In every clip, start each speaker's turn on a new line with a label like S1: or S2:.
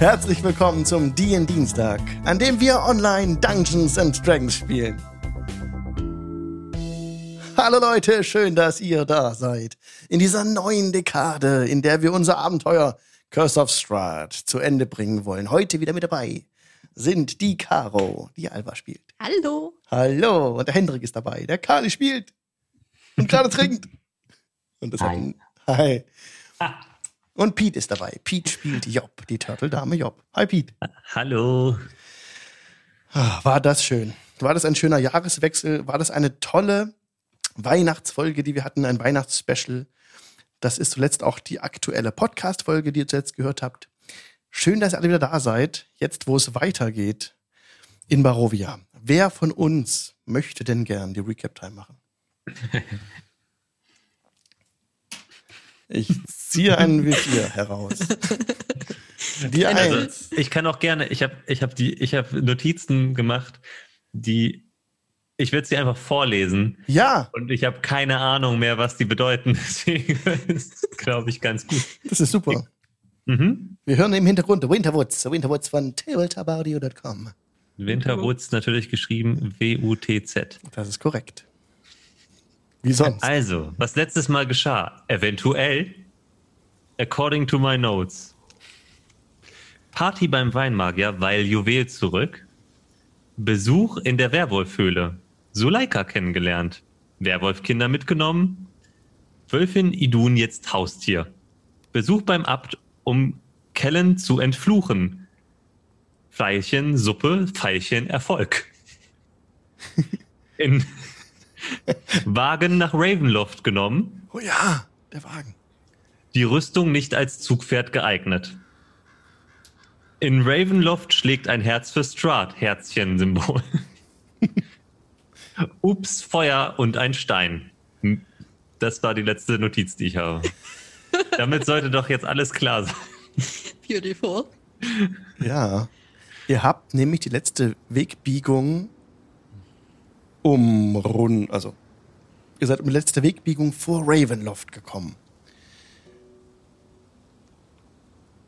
S1: Herzlich willkommen zum DN Dienstag, an dem wir online Dungeons and Dragons spielen. Hallo Leute, schön, dass ihr da seid. In dieser neuen Dekade, in der wir unser Abenteuer Curse of Strahd zu Ende bringen wollen. Heute wieder mit dabei sind die Caro, die Alba spielt.
S2: Hallo.
S1: Hallo. Und der Hendrik ist dabei, der Kali spielt und gerade trinkt. Und das Hi. Hat, hi. Und Pete ist dabei. Pete spielt Job, die Turtle-Dame Job. Hi, Pete.
S3: Hallo.
S1: Ah, war das schön. War das ein schöner Jahreswechsel? War das eine tolle Weihnachtsfolge, die wir hatten, ein Weihnachtsspecial? Das ist zuletzt auch die aktuelle Podcast-Folge, die ihr zuletzt gehört habt. Schön, dass ihr alle wieder da seid, jetzt wo es weitergeht in Barovia. Wer von uns möchte denn gern die Recap-Time machen? Ich ziehe einen W4 heraus.
S3: Die also, Eins. Ich kann auch gerne, ich habe ich hab hab Notizen gemacht, die ich werde sie einfach vorlesen.
S1: Ja.
S3: Und ich habe keine Ahnung mehr, was die bedeuten. Deswegen ist glaube ich, ganz gut.
S1: Das ist super. Mhm. Wir hören im Hintergrund Winterwoods, Winterwoods von tabletopaudio.com.
S3: Winterwoods natürlich geschrieben W-U-T-Z.
S1: Das ist korrekt. Wie sonst?
S3: Also, was letztes Mal geschah, eventuell, according to my notes. Party beim Weinmagier, weil Juwel zurück. Besuch in der Werwolfhöhle. Suleika kennengelernt. Werwolfkinder mitgenommen. Wölfin Idun jetzt Haustier. Besuch beim Abt, um Kellen zu entfluchen. Pfeilchen, Suppe, Pfeilchen, Erfolg. In Wagen nach Ravenloft genommen.
S1: Oh ja, der Wagen.
S3: Die Rüstung nicht als Zugpferd geeignet. In Ravenloft schlägt ein Herz für Strahd, Herzchen-Symbol. Ups, Feuer und ein Stein. Das war die letzte Notiz, die ich habe. Damit sollte doch jetzt alles klar sein.
S2: Beautiful.
S1: Ja. Ihr habt nämlich die letzte Wegbiegung umrunden, also ihr seid um die letzte Wegbiegung vor Ravenloft gekommen.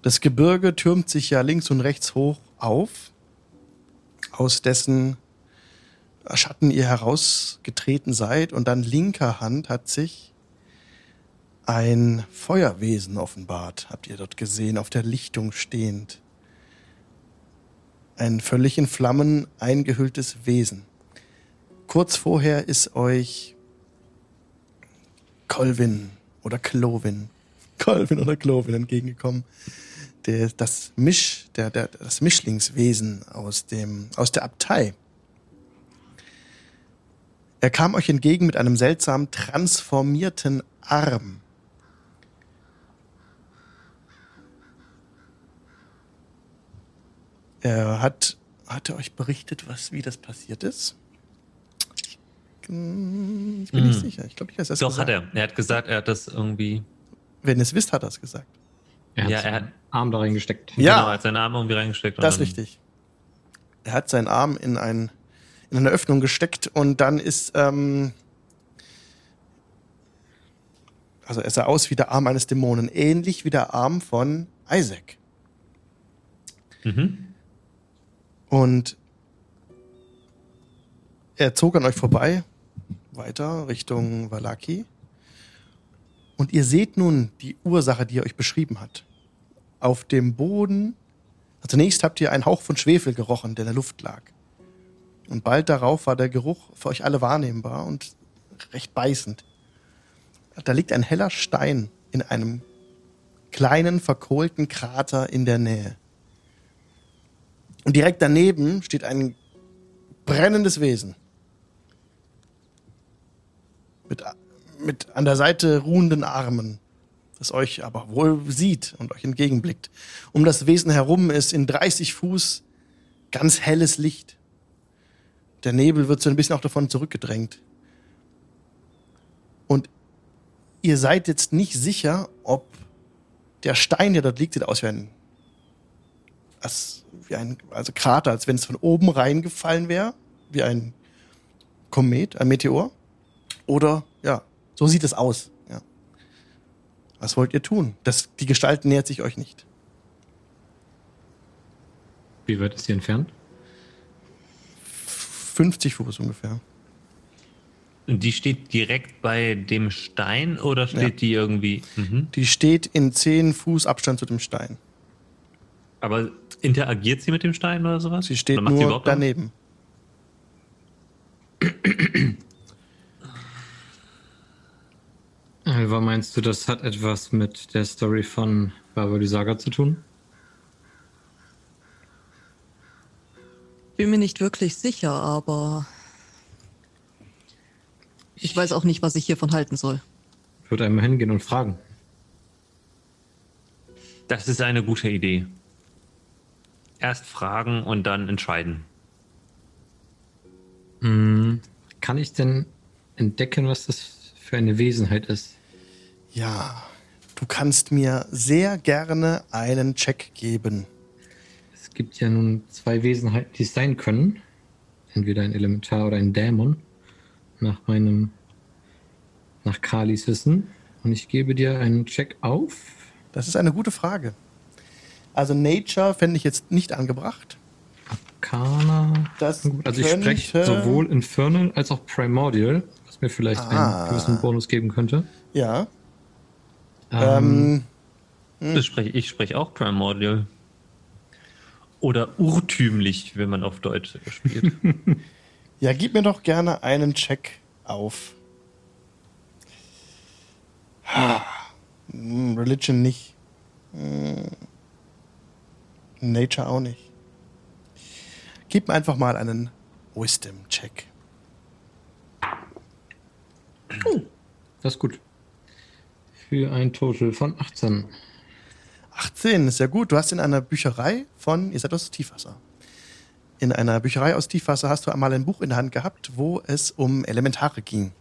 S1: Das Gebirge türmt sich ja links und rechts hoch auf, aus dessen Schatten ihr herausgetreten seid, und dann linker Hand hat sich ein Feuerwesen offenbart, habt ihr dort gesehen, auf der Lichtung stehend. Ein völlig in Flammen eingehülltes Wesen. Kurz vorher ist euch Colvin oder Clovin, Colvin oder Clovin entgegengekommen. Der, das Misch, der, der, das Mischlingswesen aus dem, aus der Abtei. Er kam euch entgegen mit einem seltsam transformierten Arm. Er hat, hat er euch berichtet, was, wie das passiert ist? Ich bin mm. nicht sicher. Ich glaube, ich weiß
S3: das. Doch, gesagt. hat er. Er hat gesagt, er hat das irgendwie.
S1: Wenn ihr es wisst, hat er es gesagt.
S3: Er hat ja, er hat
S4: Arm da reingesteckt.
S3: Ja. Genau, er hat seinen Arm irgendwie reingesteckt.
S1: Das ist richtig. Er hat seinen Arm in, ein, in eine Öffnung gesteckt und dann ist. Ähm, also er sah aus wie der Arm eines Dämonen, ähnlich wie der Arm von Isaac. Mhm. Und er zog an euch vorbei weiter Richtung Valaki. Und ihr seht nun die Ursache, die er euch beschrieben hat. Auf dem Boden, also zunächst habt ihr einen Hauch von Schwefel gerochen, der in der Luft lag. Und bald darauf war der Geruch für euch alle wahrnehmbar und recht beißend. Da liegt ein heller Stein in einem kleinen, verkohlten Krater in der Nähe. Und direkt daneben steht ein brennendes Wesen. Mit, mit an der Seite ruhenden Armen, das euch aber wohl sieht und euch entgegenblickt. Um das Wesen herum ist in 30 Fuß ganz helles Licht. Der Nebel wird so ein bisschen auch davon zurückgedrängt. Und ihr seid jetzt nicht sicher, ob der Stein, der dort liegt, sieht aus wie ein, als, wie ein also Krater, als wenn es von oben reingefallen wäre, wie ein Komet, ein Meteor. Oder ja, so sieht es aus. Ja. Was wollt ihr tun? Das, die Gestalt nähert sich euch nicht.
S2: Wie weit ist sie entfernt?
S1: 50 Fuß ungefähr.
S3: Und die steht direkt bei dem Stein oder steht
S1: Ja.
S3: die irgendwie. Mhm.
S1: Die steht in 10 Fuß Abstand zu dem Stein.
S3: Aber interagiert sie mit dem Stein oder sowas?
S1: Sie steht nur daneben.
S2: Alva, meinst du, das hat etwas mit der Story von Barbara die Saga zu tun?
S4: Bin mir nicht wirklich sicher, aber ich weiß auch nicht, was ich hiervon halten soll.
S2: Ich würde einmal hingehen und fragen.
S3: Das ist eine gute Idee. Erst fragen und dann entscheiden.
S2: Kann ich denn entdecken, was das für eine Wesenheit ist?
S1: Ja, du kannst mir sehr gerne einen Check geben.
S2: Es gibt ja nun zwei Wesenheiten, die es sein können. Entweder ein Elementar oder ein Dämon. Nach meinem, nach Kalis Wissen. Und ich gebe dir einen Check auf.
S1: Das ist eine gute Frage. Also Nature fände ich jetzt nicht angebracht.
S2: Arcana.
S1: Das
S2: Also ich spreche sowohl Infernal als auch Primordial, mir vielleicht
S1: Ah.
S2: einen gewissen Bonus geben könnte.
S1: Ja.
S2: Ähm,
S1: Ähm,
S3: Das spreche, ich spreche auch Primordial. Oder urtümlich, wenn man auf Deutsch spielt.
S1: ja, gib mir doch gerne einen Check auf. Ha. Hm, Religion nicht. Hm. Nature auch nicht. Gib mir einfach mal einen Wisdom-Check.
S2: Das ist gut. Für ein Total von 18.
S1: 18 ist ja gut. Du hast in einer Bücherei von, ihr seid aus Tiefwasser. In einer Bücherei aus Tiefwasser hast du einmal ein Buch in der Hand gehabt, wo es um Elementare ging.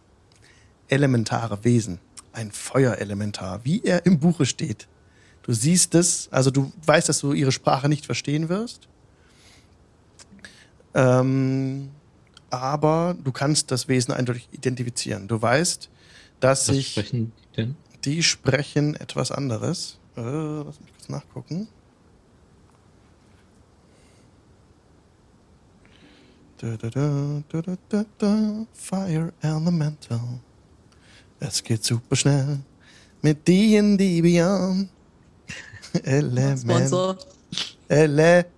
S1: Elementare Wesen. Ein Feuerelementar, wie er im Buche steht. Du siehst es, also du weißt, dass du ihre Sprache nicht verstehen wirst. Ähm, aber du kannst das Wesen eindeutig identifizieren. Du weißt, dass
S2: Was
S1: sich
S2: sprechen die denn?
S1: die sprechen etwas anderes. Äh, lass mich kurz nachgucken. Da, da, da. Fire Elemental. Es geht super schnell mit D&D Beyond. Element.
S4: Sponsor.
S1: Elemental.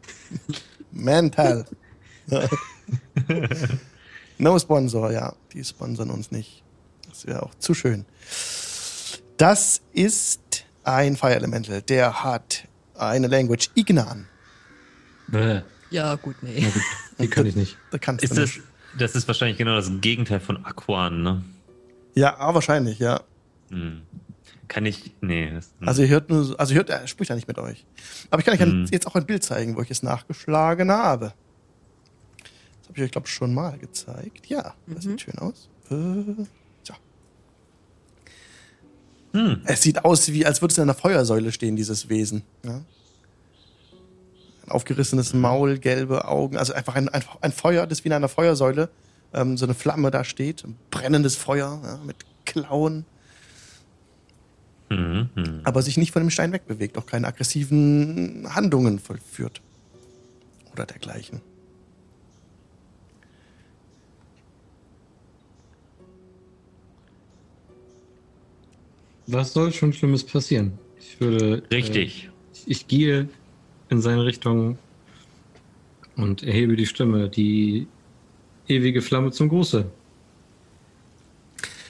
S1: no Sponsor, ja. Die sponsern uns nicht. Das wäre auch zu schön. Das ist ein Fire Elemental. Der hat eine Language Ignan.
S4: Ja, gut, nee.
S2: die kann ich nicht.
S1: Da kannst
S3: ist
S1: du
S3: das,
S1: nicht.
S3: das ist wahrscheinlich genau das Gegenteil von Aquan, ne?
S1: Ja, ah, wahrscheinlich, ja.
S3: Hm. Kann ich. Nee. Das,
S1: Also ihr hört nur, so- also ihr hört, er spricht ja nicht mit euch. Aber ich kann euch
S3: Hm.
S1: jetzt auch ein Bild zeigen, wo ich es nachgeschlagen habe. Das habe ich euch, glaube ich, schon mal gezeigt. Ja, das sieht schön aus. Äh, so.
S3: Hm.
S1: Es sieht aus, wie als würde es in einer Feuersäule stehen, dieses Wesen. Ja? Ein aufgerissenes Maul, gelbe Augen, also einfach ein, ein, ein Feuer, das wie in einer Feuersäule ähm, so eine Flamme da steht, ein brennendes Feuer ja, mit Klauen,
S3: Mhm, mhm.
S1: aber sich nicht von dem Stein wegbewegt, auch keine aggressiven Handlungen vollführt oder dergleichen.
S2: Was soll schon Schlimmes passieren? Ich würde.
S3: Richtig.
S2: Äh, ich gehe in seine Richtung und erhebe die Stimme. Die ewige Flamme zum Gruße.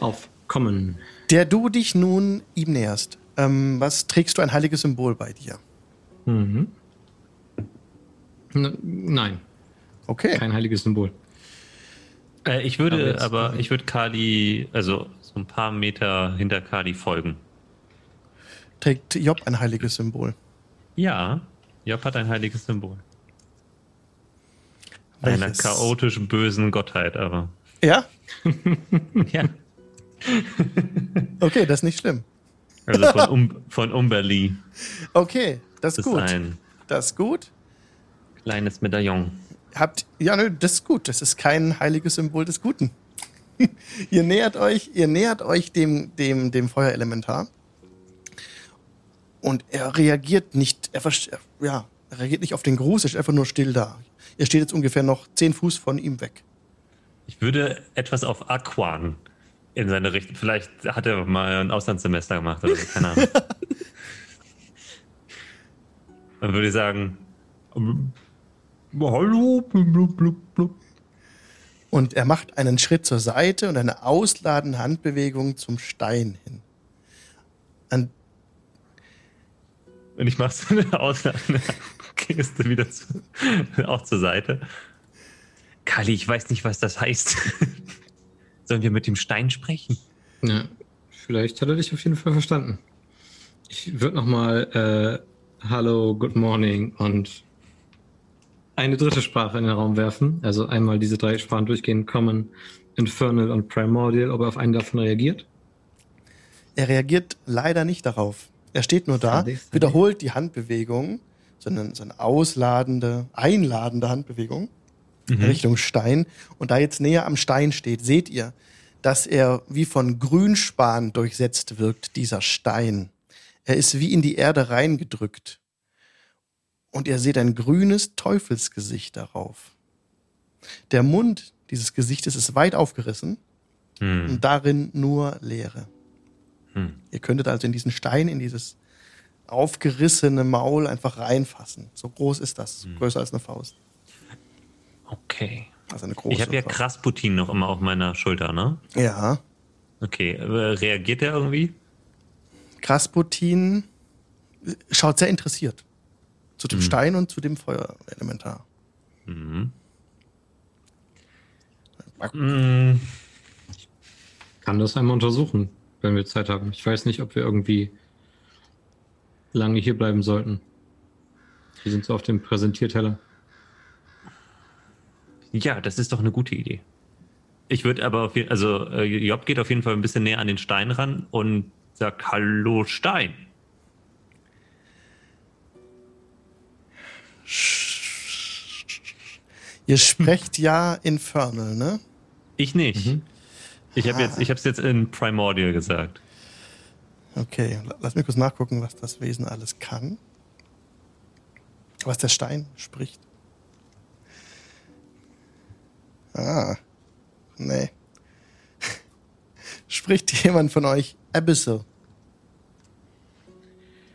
S2: Aufkommen.
S1: Der du dich nun ihm näherst, ähm, was trägst du ein heiliges Symbol bei dir?
S2: Mhm. N nein,
S1: Okay.
S2: kein heiliges Symbol.
S3: Äh, ich
S2: Aber
S3: würde
S2: jetzt-
S3: aber, ich würde Kali, also so ein paar Meter hinter Kali folgen.
S1: Trägt Job ein heiliges Symbol?
S3: Ja, Job hat ein heiliges Symbol. Einer
S1: Welches?
S3: chaotisch bösen Gottheit, aber.
S1: Ja?
S3: Ja.
S1: Okay, das ist nicht schlimm.
S3: Also von, um, von Umberli.
S1: Okay, das ist gut.
S3: ein
S1: Das ist gut.
S3: kleines Medaillon.
S1: Habt, ja, nö, das ist gut. Das ist kein heiliges Symbol des Guten. ihr nähert euch, ihr nähert euch dem, dem, dem Feuerelementar. Und er reagiert nicht, er, ja, Er reagiert nicht auf den Gruß, er ist einfach nur still da. Ihr steht jetzt ungefähr noch zehn Fuß von ihm weg.
S3: Ich würde etwas auf Aquan in seine Richtung. Vielleicht hat er mal ein Auslandssemester gemacht oder so, keine Ahnung. Dann würde ich sagen: ähm, Hallo, blub, blub, blub, blub.
S1: Und er macht einen Schritt zur Seite und eine ausladende Handbewegung zum Stein hin. An,
S3: Und ich mache so eine ausladende Geste wieder zu, auch zur Seite. Kali, ich weiß nicht, was das heißt. Sollen wir mit dem Stein sprechen?
S2: Ja, vielleicht hat er dich auf jeden Fall verstanden. Ich würde nochmal äh, Hallo, Good Morning und eine dritte Sprache in den Raum werfen. Also einmal diese drei Sprachen durchgehen, Common, Infernal und Primordial, ob er auf einen davon reagiert.
S1: er reagiert leider nicht darauf. Er steht nur da, wiederholt die Handbewegung, sondern so eine ausladende, einladende Handbewegung Richtung Stein. Und da jetzt näher am Stein steht, seht ihr, dass er wie von Grünspan durchsetzt wirkt, dieser Stein. Er ist wie in die Erde reingedrückt. Und ihr seht ein grünes Teufelsgesicht darauf. Der Mund dieses Gesichtes ist weit aufgerissen
S3: Hm.
S1: und darin nur Leere.
S3: Hm.
S1: Ihr könntet also in diesen Stein, in dieses aufgerissene Maul einfach reinfassen. So groß ist das, größer als eine Faust.
S3: Okay.
S1: Also eine große
S3: Ich habe ja. Krasputin noch immer auf meiner Schulter, ne?
S1: Ja,
S3: Okay. Reagiert er irgendwie?
S1: Krasputin schaut sehr interessiert zu dem Stein und zu dem Feuerelementar.
S3: Mhm. Mm,
S2: Kann das einmal untersuchen, wenn wir Zeit haben. Ich weiß nicht, ob wir irgendwie lange hier bleiben sollten. Wir sind so auf dem Präsentierteller.
S3: Ja, das ist doch eine gute Idee. Ich würde aber auf jeden also äh, Job geht auf jeden Fall ein bisschen näher an den Stein ran und sagt Hallo Stein.
S1: Ihr sprecht ja Infernal, ne?
S3: Ich nicht. Ich habe jetzt, ich habe es jetzt in Primordial gesagt.
S1: Okay, la- lass mich kurz nachgucken, was das Wesen alles kann. Was der Stein spricht. Ah, nee. Spricht jemand von euch Abyssal?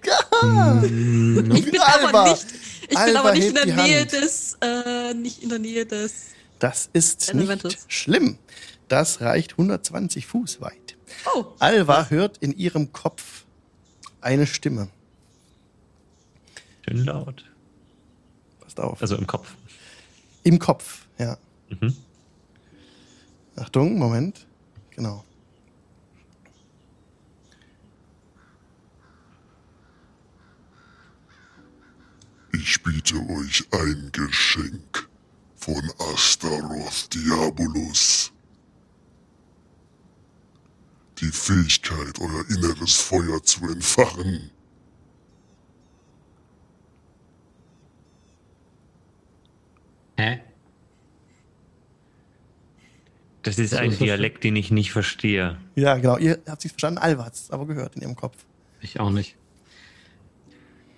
S4: Ich bin aber nicht, ich bin
S1: Alba
S4: aber nicht in der Nähe
S1: Hand.
S4: des, äh, nicht in der Nähe des.
S1: Das ist nicht schlimm. Das reicht 120 Fuß weit.
S4: Oh,
S1: Alva hört in ihrem Kopf eine Stimme.
S3: Schön laut.
S1: Passt auf.
S3: Also im Kopf.
S1: Im Kopf, ja.
S3: Mhm.
S1: Achtung, Moment. Genau.
S5: Ich biete euch ein Geschenk von Astaroth Diabolus. Die Fähigkeit, euer inneres Feuer zu entfachen.
S2: Hä?
S3: Das ist ein Dialekt, den ich nicht verstehe.
S1: Ja, genau. Ihr habt es verstanden. Alva hat es aber gehört in ihrem Kopf.
S2: Ich auch nicht.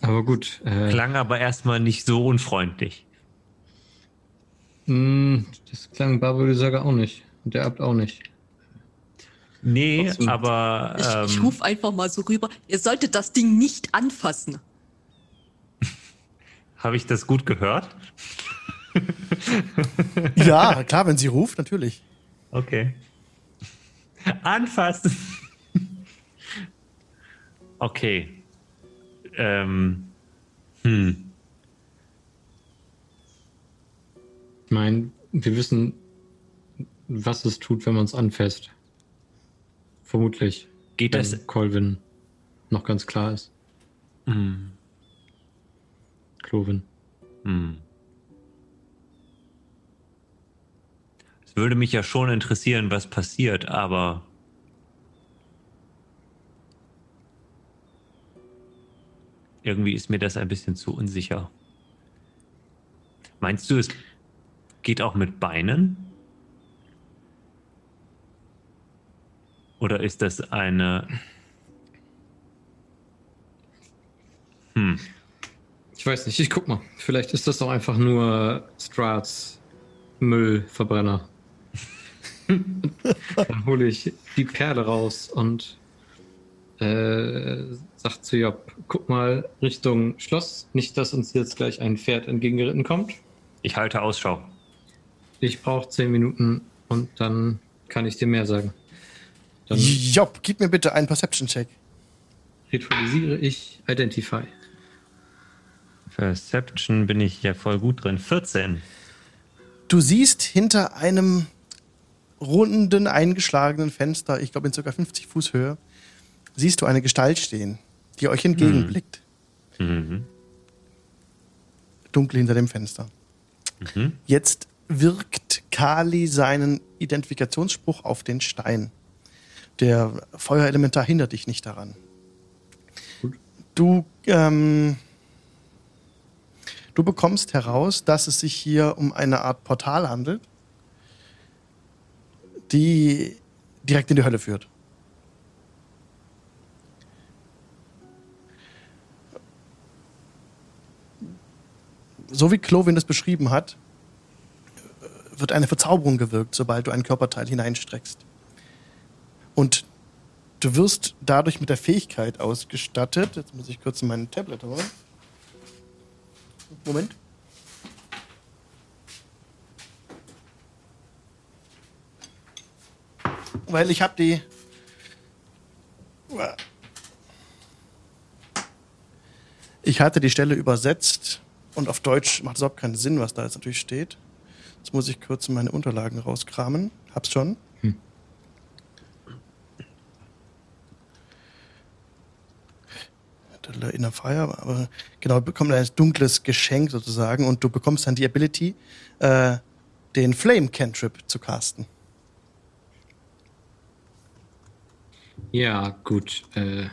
S2: Aber gut. Äh,
S3: Klang aber erstmal nicht so unfreundlich.
S2: mh, das klang Babylösager auch nicht. Und der Abt auch nicht.
S3: Nee,
S2: Trotzdem.
S3: aber
S4: ich, ich
S3: ähm,
S4: rufe einfach mal so rüber. Ihr solltet das Ding nicht anfassen.
S3: habe ich das gut gehört?
S1: Ja, klar, wenn sie ruft, natürlich.
S3: Okay. Anfassen. Okay. Ähm. Hm.
S2: Ich meine, wir wissen, was es tut, wenn man es anfasst. Vermutlich.
S3: Geht
S2: wenn
S3: das?
S2: Colvin noch ganz klar ist.
S3: Hm.
S2: Cloven.
S3: Hm. Es würde mich ja schon interessieren, was passiert, aber. Irgendwie ist mir das ein bisschen zu unsicher. Meinst du, es geht auch mit Beinen? Oder ist das eine. Hm.
S2: Ich weiß nicht, ich guck mal. Vielleicht ist das doch einfach nur Strats Müllverbrenner. Dann hole ich die Perle raus und äh, sag zu Job, guck mal Richtung Schloss. Nicht, dass uns jetzt gleich ein Pferd entgegengeritten kommt.
S3: Ich halte Ausschau.
S2: Ich brauche zehn Minuten und dann kann ich dir mehr sagen. Dann
S1: Job, gib mir bitte einen Perception-Check.
S2: ritualisiere ich Identify.
S3: Perception bin ich ja voll gut drin. 14.
S1: Du siehst hinter einem runden, eingeschlagenen Fenster, ich glaube in ca. 50 Fuß Höhe, siehst du eine Gestalt stehen, die euch entgegenblickt.
S3: Mhm.
S1: Dunkel hinter dem Fenster.
S3: Mhm.
S1: Jetzt wirkt Kali seinen Identifikationsspruch auf den Stein. Der Feuerelementar hindert dich nicht daran. Du, ähm, du bekommst heraus, dass es sich hier um eine Art Portal handelt, die direkt in die Hölle führt. So wie Clovin das beschrieben hat, wird eine Verzauberung gewirkt, sobald du einen Körperteil hineinstreckst. Und du wirst dadurch mit der Fähigkeit ausgestattet. Jetzt muss ich kurz in mein Tablet holen. Moment. Weil ich habe die. Ich hatte die Stelle übersetzt und auf Deutsch macht es überhaupt keinen Sinn, was da jetzt natürlich steht. Jetzt muss ich kurz meine Unterlagen rauskramen. Hab's schon. Der Inner Fire, aber genau, du bekommst ein dunkles Geschenk sozusagen und du bekommst dann die Ability, äh, den Flame Cantrip zu casten.
S2: Ja, gut. Äh,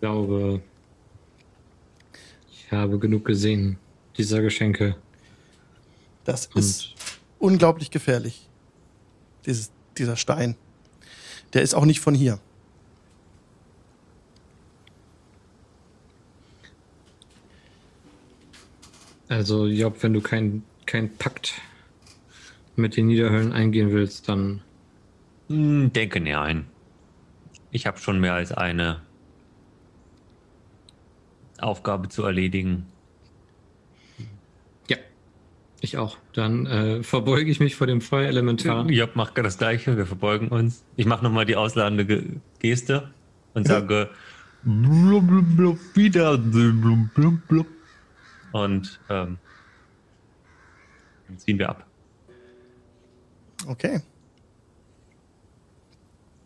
S2: ich glaube, ich habe genug gesehen dieser Geschenke.
S1: Das
S2: Und
S1: ist unglaublich gefährlich. Dieses, dieser Stein. Der ist auch nicht von hier.
S2: also, Job, wenn du kein, kein Pakt mit den Niederhöllen eingehen willst, dann
S3: Hm, Denke nein. Ich habe schon mehr als eine Aufgabe zu erledigen.
S2: ja, ich auch. Dann äh, verbeuge ich mich vor dem Feuerelementar.
S3: Job macht das Gleiche, wir verbeugen uns. Ich mache nochmal die ausladende Ge Geste und sage blub, blub, blub, wieder blub, blub, blub. und ähm, dann ziehen wir ab.
S1: Okay.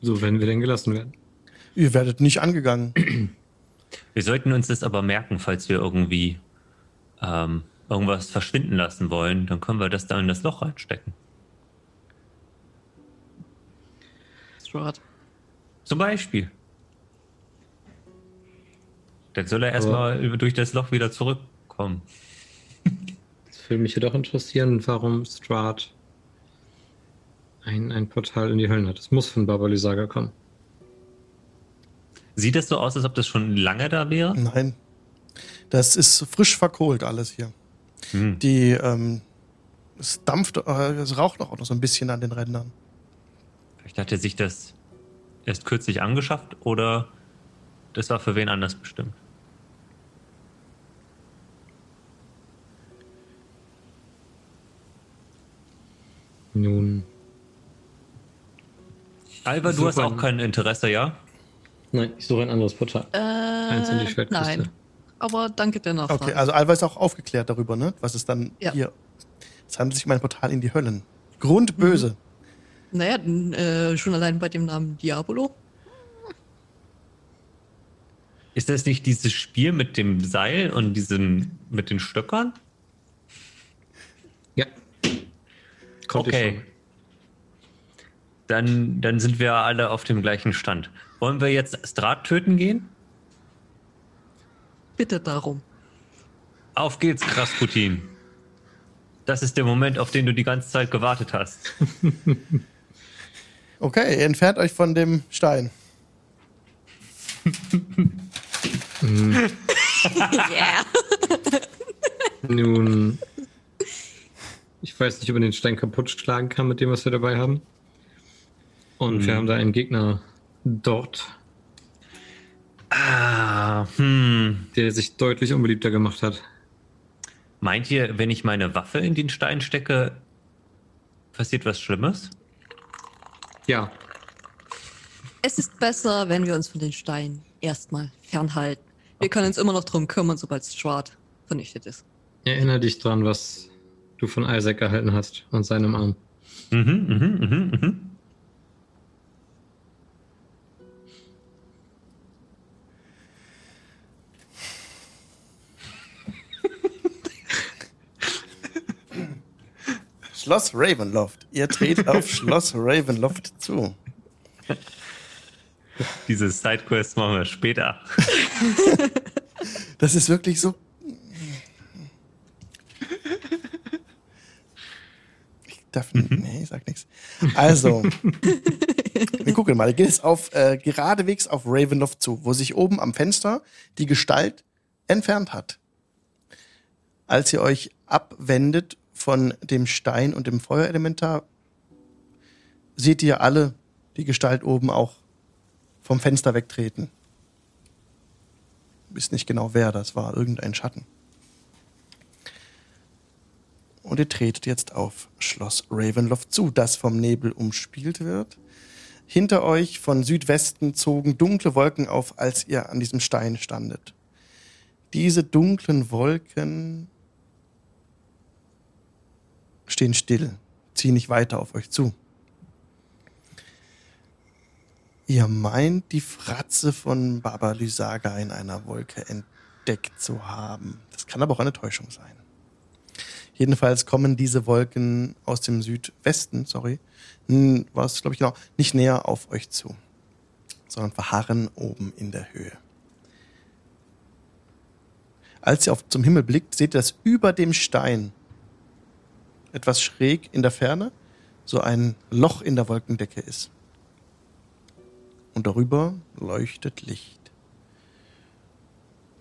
S2: So, wenn wir denn gelassen werden.
S1: Ihr werdet nicht angegangen.
S3: Wir sollten uns das aber merken, falls wir irgendwie ähm, irgendwas verschwinden lassen wollen, dann können wir das da in das Loch reinstecken.
S4: Strahd.
S3: Zum Beispiel. Dann soll er erstmal durch das Loch wieder zurückkommen.
S2: Es würde mich jedoch interessieren, warum Strahd ein, ein Portal in die Höllen hat. Es muss von Babali Saga kommen.
S3: Sieht das so aus, als ob das schon lange da wäre?
S1: Nein. Das ist frisch verkohlt alles hier.
S3: Hm.
S1: Die, ähm, es dampft, äh, es raucht auch noch so ein bisschen an den Rändern.
S3: Vielleicht hat er sich das erst kürzlich angeschafft oder das war für wen anders bestimmt.
S2: Nun,
S3: Alva, du hast auch kein Interesse, ja?
S2: Nein, ich suche ein anderes Portal. Eins in die
S4: Äh,
S2: Schwertküste.
S4: nein. Aber danke der Nachfrage.
S1: Okay, also Alva ist auch aufgeklärt darüber, ne? Was ist dann
S4: Ja.
S1: hier? Es handelt sich um ein Portal in die Höllen. Grundböse.
S4: Naja, n- äh, schon allein bei dem Namen Diabolo.
S3: Ist das nicht dieses Spiel mit dem Seil und diesem mit den Stöckern?
S2: Ja. Ich
S3: Okay.
S2: schon.
S3: Dann, dann sind wir alle auf dem gleichen Stand. Wollen wir jetzt Strat töten gehen?
S4: Bitte darum.
S3: Auf geht's, Krasputin. Das ist der Moment, auf den du die ganze Zeit gewartet hast.
S1: Okay, ihr entfernt euch von dem Stein.
S4: yeah.
S2: Nun, ich weiß nicht, ob man den Stein kaputt schlagen kann mit dem, was wir dabei haben. Und wir haben da einen Gegner dort,
S3: Ah, hm.
S2: der sich deutlich unbeliebter gemacht hat.
S3: Meint ihr, wenn ich meine Waffe in den Stein stecke, passiert was Schlimmes?
S2: Ja,
S4: Es ist besser, wenn wir uns von den Steinen erstmal fernhalten. Wir können uns immer noch drum kümmern, sobald Strahd vernichtet ist.
S2: erinnere dich dran, was du von Isaac erhalten hast und seinem Arm.
S3: Mhm, mhm, mhm, mhm.
S1: Schloss Ravenloft. Ihr tretet auf Schloss Ravenloft zu.
S3: Diese Sidequest machen wir später.
S1: Das ist wirklich so. Ich darf nicht. Nee, ich sag nichts. Also, wir gucken mal. Ihr geht jetzt auf, äh, geradewegs auf Ravenloft zu, wo sich oben am Fenster die Gestalt entfernt hat. Als ihr euch abwendet von dem Stein und dem Feuerelementar, seht ihr alle die Gestalt oben auch vom Fenster wegtreten. Wisst nicht genau wer, das war irgendein Schatten. Und ihr tretet jetzt auf Schloss Ravenloft zu, das vom Nebel umspielt wird. Hinter euch von Südwesten zogen dunkle Wolken auf, als ihr an diesem Stein standet. Diese dunklen Wolken stehen still, ziehen nicht weiter auf euch zu. Ihr meint, die Fratze von Baba Lysaga in einer Wolke entdeckt zu haben. Das kann aber auch eine Täuschung sein. Jedenfalls kommen diese Wolken aus dem Südwesten, sorry, war es, glaube ich, genau, nicht näher auf euch zu, sondern verharren oben in der Höhe. Als ihr auf, zum Himmel blickt, seht ihr, dass über dem Stein etwas schräg in der Ferne so ein Loch in der Wolkendecke ist und darüber leuchtet Licht.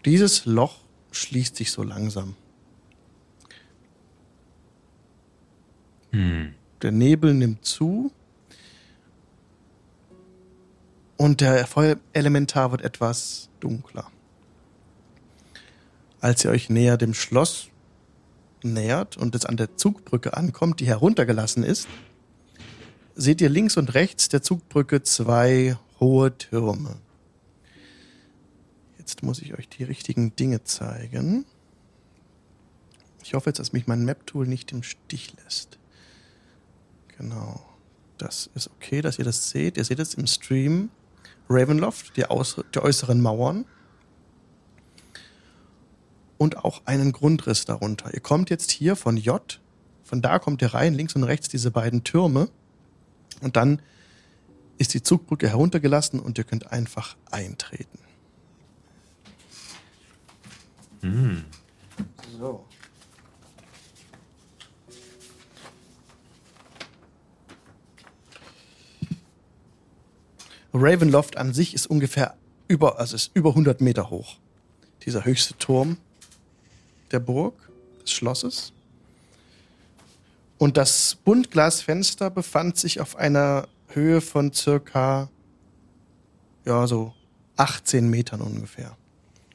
S1: Dieses Loch schließt sich so langsam.
S3: Hm.
S1: Der Nebel nimmt zu und der Feuerelementar wird etwas dunkler. Als ihr euch näher dem Schloss nähert und es an der Zugbrücke ankommt, die heruntergelassen ist, seht ihr links und rechts der Zugbrücke zwei hohe Türme. Jetzt muss ich euch die richtigen Dinge zeigen. Ich hoffe jetzt, dass mich mein Map-Tool nicht im Stich lässt. Genau. Das ist okay, dass ihr das seht. Ihr seht es im Stream Ravenloft, die, Aus die äußeren Mauern. Und auch einen Grundriss darunter. Ihr kommt jetzt hier von J. Von da kommt ihr rein, links und rechts diese beiden Türme. Und dann ist die Zugbrücke heruntergelassen und ihr könnt einfach eintreten.
S3: Hm.
S1: So. Ravenloft an sich ist ungefähr über, also ist über 100 Meter hoch. Dieser höchste Turm der Burg, des Schlosses. Und das Buntglasfenster befand sich auf einer Höhe von circa, ja, so 18 Metern ungefähr.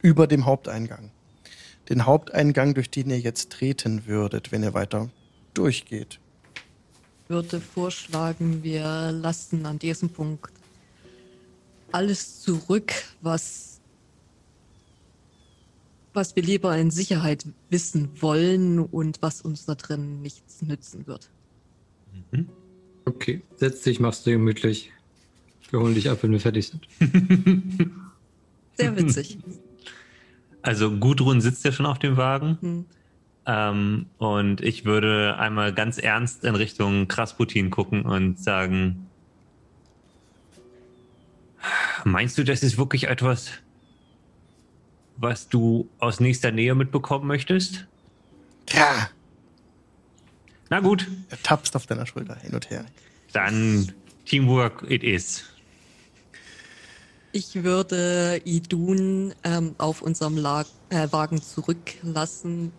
S1: Über dem Haupteingang. Den Haupteingang, durch den ihr jetzt treten würdet, wenn ihr weiter durchgeht.
S4: Ich würde vorschlagen, wir lassen an diesem Punkt alles zurück, was, was wir lieber in Sicherheit wissen wollen und was uns da drin nichts nützen wird.
S2: Okay, setz dich, machst du gemütlich. Wir holen dich ab, wenn wir fertig sind.
S4: Sehr witzig.
S3: Also Gudrun sitzt ja schon auf dem Wagen.
S4: Hm.
S3: Ähm, und ich würde einmal ganz ernst in Richtung Krasputin gucken und sagen, meinst du, das ist wirklich etwas, was du aus nächster Nähe mitbekommen möchtest?
S1: Ja,
S3: Na gut,
S1: er tapst auf deiner Schulter hin und her.
S3: dann Teamwork it is.
S4: Ich würde Idun ähm, auf unserem Lag äh, Wagen zurücklassen,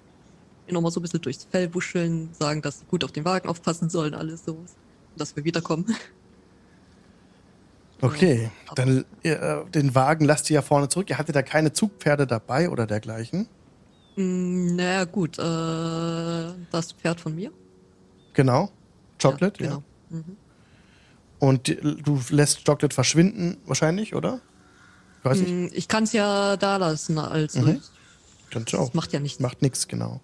S4: ihn nochmal so ein bisschen durchs Fell wuscheln, sagen, dass sie gut auf den Wagen aufpassen sollen, alles so. Dass wir wiederkommen.
S1: Okay,
S4: Ja.
S1: dann äh, den Wagen lasst ihr ja vorne zurück. Ihr hattet da keine Zugpferde dabei oder dergleichen.
S4: Mm, naja, gut, äh, das Pferd von mir.
S1: Genau. Chocolate, ja.
S4: Ja, genau. Mhm.
S1: Und du lässt Chocolate verschwinden, wahrscheinlich, oder? Weiß ich.
S4: Mm, Ich kann es ja da lassen, also
S1: Mhm. Kannst du
S4: das
S1: auch.
S4: macht ja nichts.
S1: Macht nichts, genau.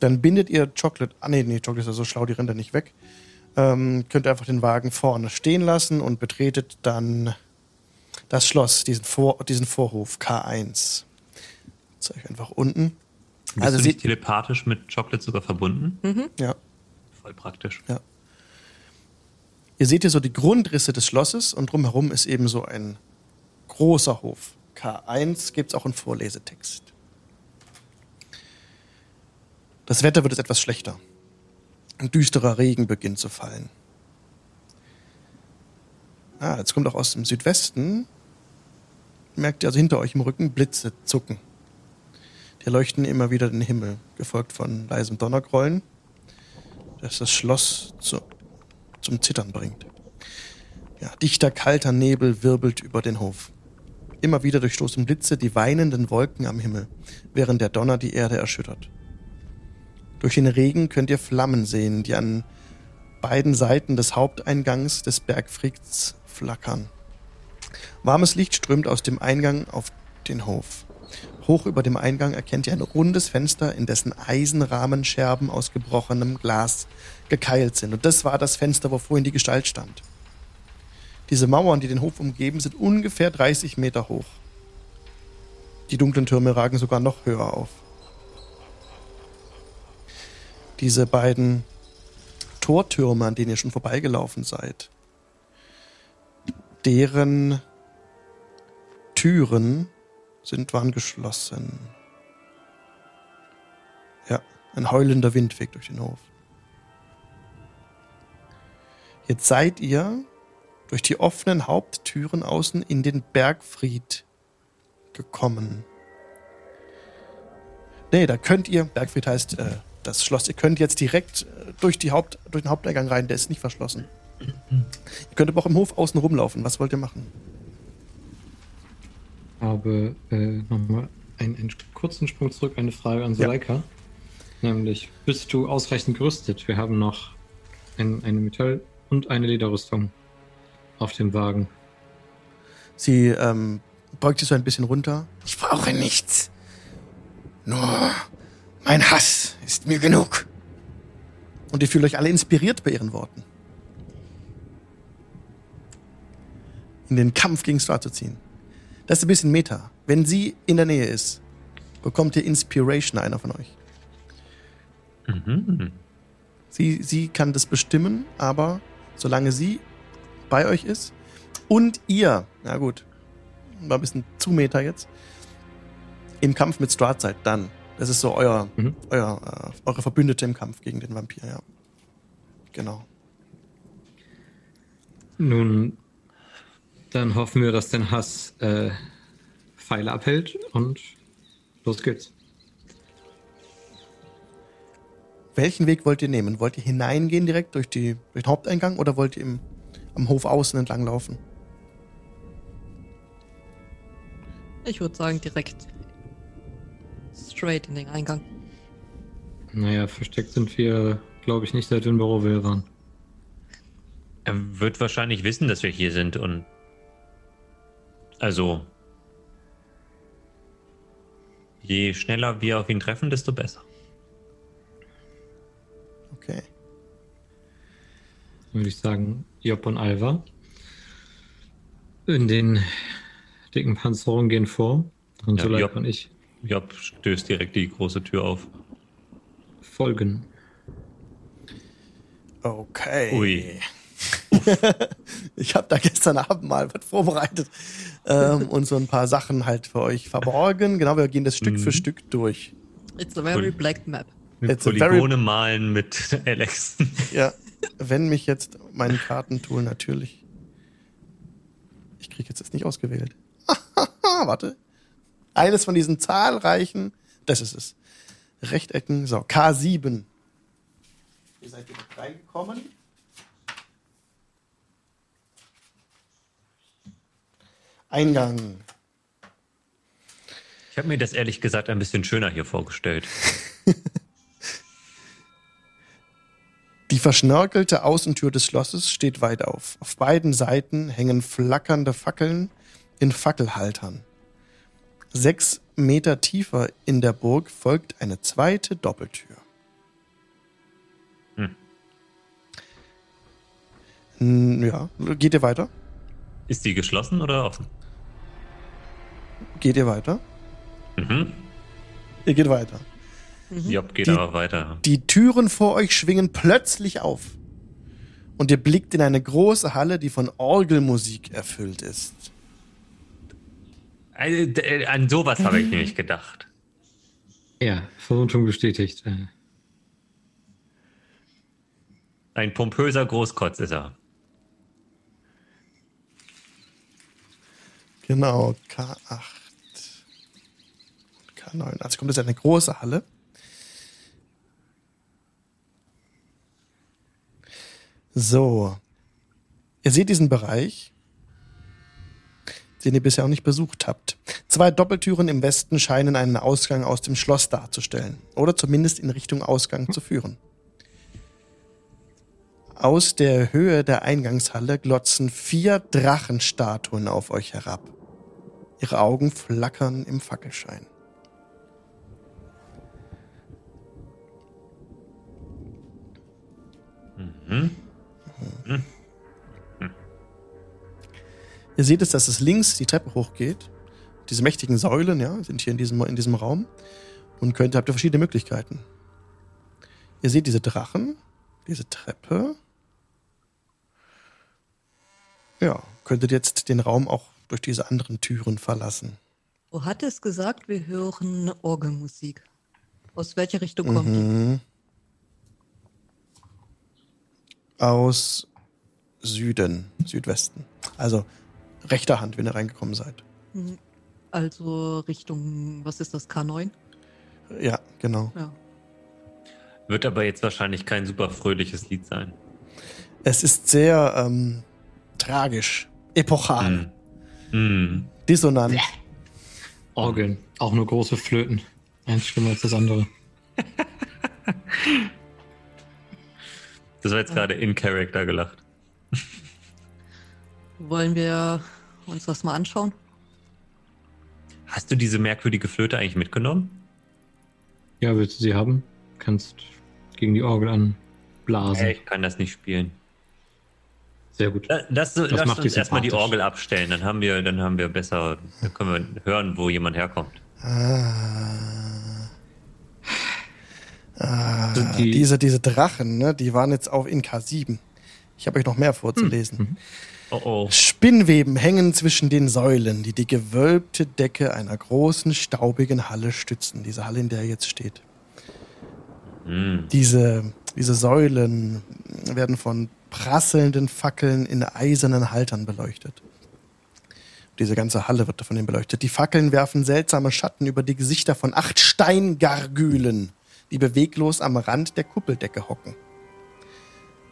S1: Dann bindet ihr Chocolate. Ah, nee, nee, Chocolate ist ja so schlau, die rennt ja nicht weg. Ähm, könnt ihr einfach den Wagen vorne stehen lassen und betretet dann das Schloss, diesen, Vor diesen Vorhof K1. Zeig einfach unten.
S3: Bist
S1: Also
S3: du
S1: sie-
S3: nicht telepathisch mit Chocolate sogar verbunden?
S1: Ja.
S3: Voll praktisch.
S1: Ja. Ihr seht hier so die Grundrisse des Schlosses und drumherum ist eben so ein großer Hof. K1 gibt es auch einen Vorlesetext. Das Wetter wird jetzt etwas schlechter. Ein düsterer Regen beginnt zu fallen. Ah, jetzt kommt auch aus dem Südwesten, merkt ihr also hinter euch im Rücken Blitze zucken. Die leuchten immer wieder den Himmel, gefolgt von leisem Donnergrollen das das Schloss zu, zum Zittern bringt. Ja, dichter, kalter Nebel wirbelt über den Hof. Immer wieder durchstoßen Blitze die weinenden Wolken am Himmel, während der Donner die Erde erschüttert. Durch den Regen könnt ihr Flammen sehen, die an beiden Seiten des Haupteingangs des Bergfrieds flackern. Warmes Licht strömt aus dem Eingang auf den Hof. Hoch über dem Eingang erkennt ihr ein rundes Fenster, in dessen Eisenrahmenscherben aus gebrochenem Glas gekeilt sind. Und das war das Fenster, wo vorhin die Gestalt stand. Diese Mauern, die den Hof umgeben, sind ungefähr 30 Meter hoch. Die dunklen Türme ragen sogar noch höher auf. Diese beiden Tortürme, an denen ihr schon vorbeigelaufen seid, deren Türen sind, waren geschlossen. Ja, ein heulender Wind weht durch den Hof. Jetzt seid ihr durch die offenen Haupttüren außen in den Bergfried gekommen. Nee, da könnt ihr, Bergfried heißt äh, das Schloss, ihr könnt jetzt direkt äh, durch, die Haupt, durch den Haupteingang rein, der ist nicht verschlossen. ihr könnt aber auch im Hof außen rumlaufen. Was wollt ihr machen?
S2: habe äh, nochmal einen, einen kurzen Sprung zurück, eine Frage an Suleika. Nämlich, bist du ausreichend gerüstet? Wir haben noch ein, eine Metall- und eine Lederrüstung auf dem Wagen.
S1: Sie ähm, beugt sich so ein bisschen runter. Ich brauche nichts. Nur mein Hass ist mir genug. Und ihr fühlt euch alle inspiriert bei ihren Worten. In den Kampf gegen Star zu ziehen. Das ist ein bisschen Meta. Wenn sie in der Nähe ist, bekommt ihr Inspiration einer von euch.
S3: Mhm.
S1: Sie, sie kann das bestimmen, aber solange sie bei euch ist und ihr, na gut, war ein bisschen zu Meta jetzt, im Kampf mit Strahd seid, dann. Das ist so euer,
S2: Mhm.
S1: euer, äh, eure Verbündete im Kampf gegen den Vampir, ja. Genau.
S2: Nun, dann hoffen wir, dass dein Hass äh, Pfeile abhält und los geht's.
S1: Welchen Weg wollt ihr nehmen? Wollt ihr hineingehen direkt durch, die, durch den Haupteingang oder wollt ihr im, am Hof außen entlang laufen?
S4: Ich würde sagen, direkt straight in den Eingang.
S2: Naja, versteckt sind wir, glaube ich, nicht, seitdem Baroville waren.
S3: Er wird wahrscheinlich wissen, dass wir hier sind und. Also. Je schneller wir auf ihn treffen, desto besser.
S1: Okay.
S2: Dann würde ich sagen, Job und Alva in den dicken Panzerungen gehen vor. Und
S3: Ja,
S2: Suleika
S3: Job.
S2: und ich
S3: Job stößt direkt die große Tür auf.
S2: folgen.
S1: Okay.
S3: Ui.
S1: Ich habe da gestern Abend mal was vorbereitet ähm, und so ein paar Sachen halt für euch verborgen. Genau, wir gehen das Stück für
S3: Mhm.
S1: Stück durch.
S4: It's a very black map.
S3: Mit
S1: It's a very-
S3: Polygone malen mit Alex.
S1: Ja, wenn mich jetzt mein Kartentool natürlich. Ich Ich kriege jetzt das nicht ausgewählt. Warte. Eines von diesen zahlreichen, das ist es. Rechtecken, so, K7. Ihr seid direkt reingekommen. Eingang.
S3: Ich habe mir das ehrlich gesagt ein bisschen schöner hier vorgestellt.
S1: Die verschnörkelte Außentür des Schlosses steht weit auf. Auf beiden Seiten hängen flackernde Fackeln in Fackelhaltern. Sechs Meter tiefer in der Burg folgt eine zweite Doppeltür.
S3: Hm.
S1: Ja, geht ihr weiter?
S3: Ist die geschlossen oder offen?
S1: Geht ihr weiter?
S3: Mhm.
S1: Ihr geht weiter.
S3: Job geht
S1: Die-
S3: aber weiter.
S1: Die Türen vor euch schwingen plötzlich auf. Und ihr blickt in eine große Halle, die von Orgelmusik erfüllt ist.
S3: Also, d- An sowas habe ich nämlich gedacht.
S2: Ja, Vermutung bestätigt. Äh,
S3: Ein pompöser Großkotz ist er.
S1: Genau, K8. K9. Also kommt jetzt eine große Halle. So. Ihr seht diesen Bereich, den ihr bisher auch nicht besucht habt. Zwei Doppeltüren im Westen scheinen einen Ausgang aus dem Schloss darzustellen. Oder zumindest in Richtung Ausgang zu führen. Aus der Höhe der Eingangshalle glotzen vier Drachenstatuen auf euch herab. Ihre Augen flackern im Fackelschein. Ihr seht es, dass es links die Treppe hochgeht. Diese mächtigen Säulen, ja, sind hier in diesem, in diesem Raum. Und könnt, habt ihr verschiedene Möglichkeiten. Ihr seht diese Drachen, diese Treppe. Ja, könntet jetzt den Raum auch durch diese anderen Türen verlassen.
S4: Du hattest gesagt, wir hören Orgelmusik. Aus welcher Richtung kommt die?
S1: Mhm. Aus Süden, Südwesten. Also rechter Hand, wenn ihr reingekommen seid.
S4: Also Richtung, was ist das, K9?
S1: Ja, genau.
S4: Ja.
S3: Wird aber jetzt wahrscheinlich kein super fröhliches Lied sein.
S1: Es ist sehr ähm, tragisch, epochal,
S3: Hm.
S1: dissonant.
S2: Orgeln, auch nur große Flöten. Eins schlimmer als das andere.
S3: Das war jetzt gerade in Character gelacht.
S4: Wollen wir uns das mal anschauen?
S3: Hast du diese merkwürdige Flöte eigentlich mitgenommen?
S2: Ja, willst du sie haben? Kannst gegen die Orgel anblasen.
S3: Hey, ich kann das nicht spielen.
S2: Sehr gut.
S3: La- Lass, lass
S2: macht
S3: uns erstmal die. Orgel abstellen, dann haben wir, dann haben wir besser, dann können wir hören, wo jemand herkommt.
S1: Ah. Ah,
S2: Sind die-
S1: diese, diese Drachen, ne, die waren jetzt auch in K7. Ich habe euch noch mehr vorzulesen.
S3: Oh oh.
S1: Spinnweben hängen zwischen den Säulen, die die gewölbte Decke einer großen, staubigen Halle stützen. Diese Halle, in der ihr jetzt steht.
S3: Hm.
S1: Diese, diese Säulen werden von prasselnden Fackeln in eisernen Haltern beleuchtet. Diese ganze Halle wird davon beleuchtet. Die Fackeln werfen seltsame Schatten über die Gesichter von acht Steingargülen, die beweglos am Rand der Kuppeldecke hocken.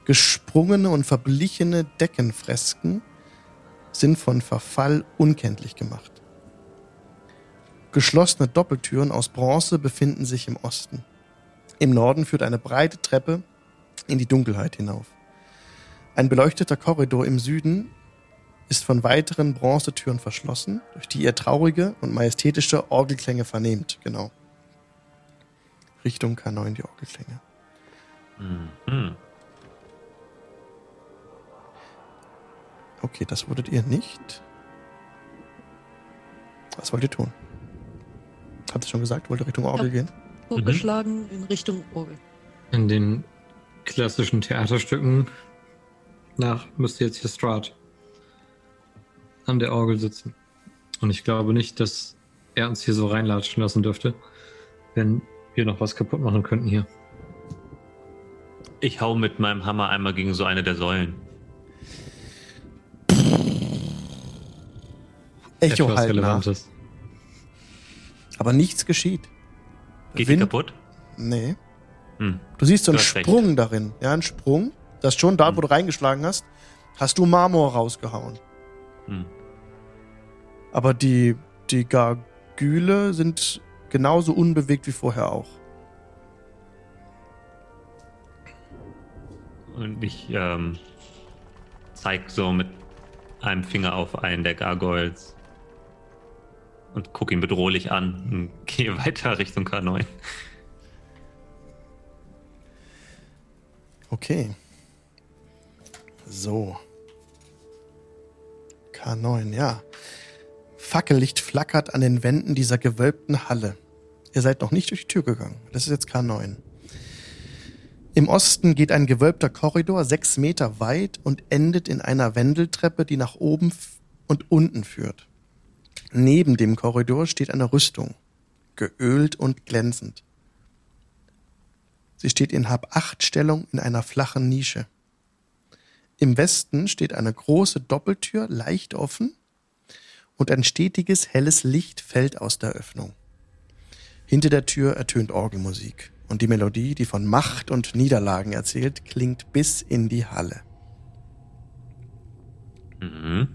S1: Gesprungene und verblichene Deckenfresken sind von Verfall unkenntlich gemacht. Geschlossene Doppeltüren aus Bronze befinden sich im Osten. Im Norden führt eine breite Treppe in die Dunkelheit hinauf. Ein beleuchteter Korridor im Süden ist von weiteren Bronzetüren verschlossen, durch die ihr traurige und majestätische Orgelklänge vernehmt. Genau. Richtung K9 die Orgelklänge.
S3: Hm.
S1: Okay, das wurdet ihr nicht. Was wollt ihr tun? Habt ihr schon gesagt, wollt ihr Richtung Orgel
S4: Ja.
S1: gehen?
S4: Vorgeschlagen in Richtung Orgel.
S2: In den klassischen Theaterstücken nach müsste jetzt hier Strahd an der Orgel sitzen. Und ich glaube nicht, dass er uns hier so reinlatschen lassen dürfte, wenn wir noch was kaputt machen könnten hier.
S3: Ich hau mit meinem Hammer einmal gegen so eine der Säulen.
S1: Echo halt nach. Aber nichts geschieht.
S3: Geht
S1: Wind-
S3: die kaputt?
S1: Nee.
S3: Hm.
S1: Du siehst so einen
S3: hast recht.
S1: Sprung darin. Ja, einen Sprung. Das schon da, wo du reingeschlagen hast, hast du Marmor rausgehauen.
S3: Hm.
S1: Aber die, die Gargüle sind genauso unbewegt wie vorher auch.
S3: Und ich ähm, zeig so mit einem Finger auf einen der Gargoyles und gucke ihn bedrohlich an und gehe weiter Richtung K9.
S1: Okay. So. K9, ja. Fackellicht flackert an den Wänden dieser gewölbten Halle. Ihr seid noch nicht durch die Tür gegangen. Das ist jetzt K9. Im Osten geht ein gewölbter Korridor sechs Meter weit und endet in einer Wendeltreppe, die nach oben und unten führt. Neben dem Korridor steht eine Rüstung, geölt und glänzend. Sie steht in Hab-Acht-Stellung in einer flachen Nische. Im Westen steht eine große Doppeltür, leicht offen, und ein stetiges, helles Licht fällt aus der Öffnung. Hinter der Tür ertönt Orgelmusik, und die Melodie, die von Macht und Niederlagen erzählt, klingt bis in die Halle.
S3: Mhm.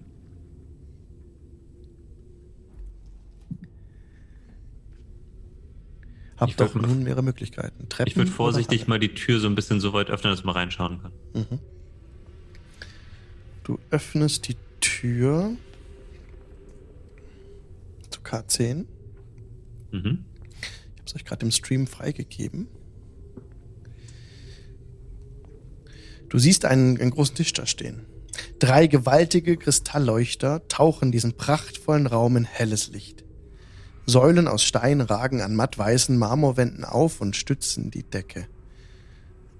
S1: Habt
S3: Ich
S1: doch nun mehrere Möglichkeiten. Treppen
S3: Ich würde vorsichtig mal die Tür so ein bisschen so weit öffnen, dass man reinschauen kann.
S1: Du öffnest die Tür zu K10.
S3: Mhm.
S1: Ich habe es euch gerade im Stream freigegeben. Du siehst einen, einen großen Tisch da stehen. Drei gewaltige Kristallleuchter tauchen diesen prachtvollen Raum in helles Licht. Säulen aus Stein ragen an mattweißen Marmorwänden auf und stützen die Decke.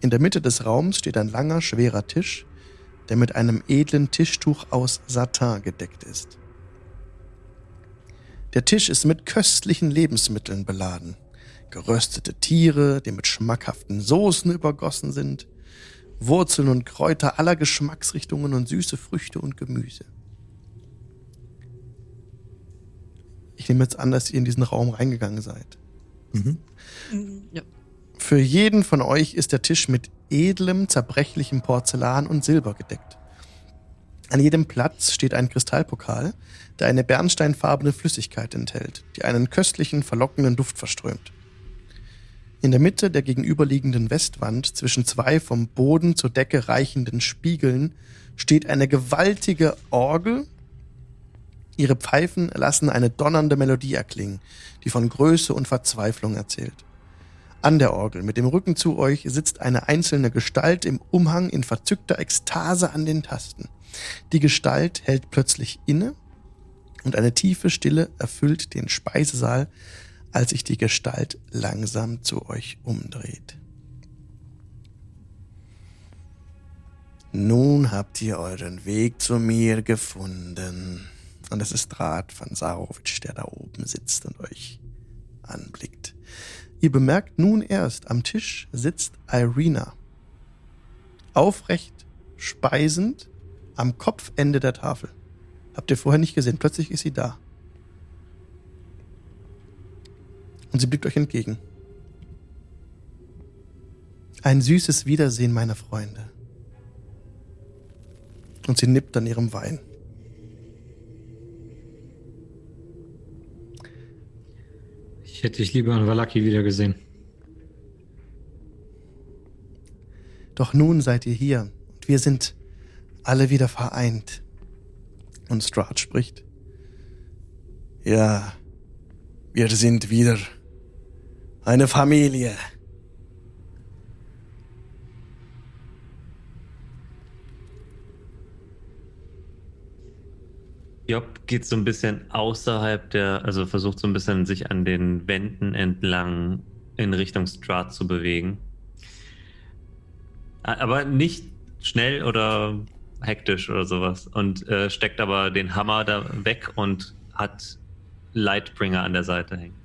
S1: In der Mitte des Raums steht ein langer, schwerer Tisch, der mit einem edlen Tischtuch aus Satin gedeckt ist. Der Tisch ist mit köstlichen Lebensmitteln beladen. Geröstete Tiere, die mit schmackhaften Soßen übergossen sind, Wurzeln und Kräuter aller Geschmacksrichtungen und süße Früchte und Gemüse. Ich nehme jetzt an, dass ihr in diesen Raum reingegangen seid.
S2: Mhm.
S4: Mhm, Ja.
S1: Für jeden von euch ist der Tisch mit edlem, zerbrechlichem Porzellan und Silber gedeckt. An jedem Platz steht ein Kristallpokal, der eine bernsteinfarbene Flüssigkeit enthält, die einen köstlichen, verlockenden Duft verströmt. In der Mitte der gegenüberliegenden Westwand, zwischen zwei vom Boden zur Decke reichenden Spiegeln, steht eine gewaltige Orgel. Ihre Pfeifen lassen eine donnernde Melodie erklingen, die von Größe und Verzweiflung erzählt. An der Orgel, mit dem Rücken zu euch, sitzt eine einzelne Gestalt im Umhang in verzückter Ekstase an den Tasten. Die Gestalt hält plötzlich inne und eine tiefe Stille erfüllt den Speisesaal, als sich die Gestalt langsam zu euch umdreht. Nun habt ihr euren Weg zu mir gefunden. Und es ist Rat van Sarowitsch, der da oben sitzt und euch anblickt. Ihr bemerkt nun erst, am Tisch sitzt Irina. Aufrecht, speisend, am Kopfende der Tafel. Habt ihr vorher nicht gesehen. Plötzlich ist sie da. Und sie blickt euch entgegen. Ein süßes Wiedersehen, meine Freunde. Und sie nippt an ihrem Wein.
S2: Ich hätte dich lieber an Valaki wieder gesehen.
S1: Doch nun seid ihr hier und wir sind alle wieder vereint. Und Strahd spricht. Ja, wir sind wieder eine Familie.
S3: Job geht so ein bisschen außerhalb der, also versucht so ein bisschen sich an den Wänden entlang in Richtung Strat zu bewegen. Aber nicht schnell oder hektisch oder sowas. Und äh, steckt aber den Hammer da weg und hat Lightbringer an der Seite hängen.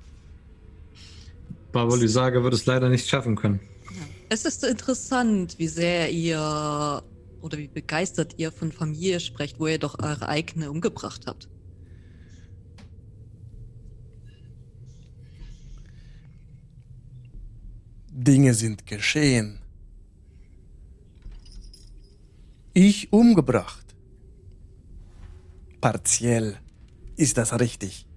S2: Baba Lysaga wird es leider nicht schaffen können.
S4: Es ist interessant, wie sehr ihr oder wie begeistert ihr von Familie sprecht, wo ihr doch eure eigene umgebracht habt.
S1: Dinge sind geschehen. Ich umgebracht. Partiell ist das richtig.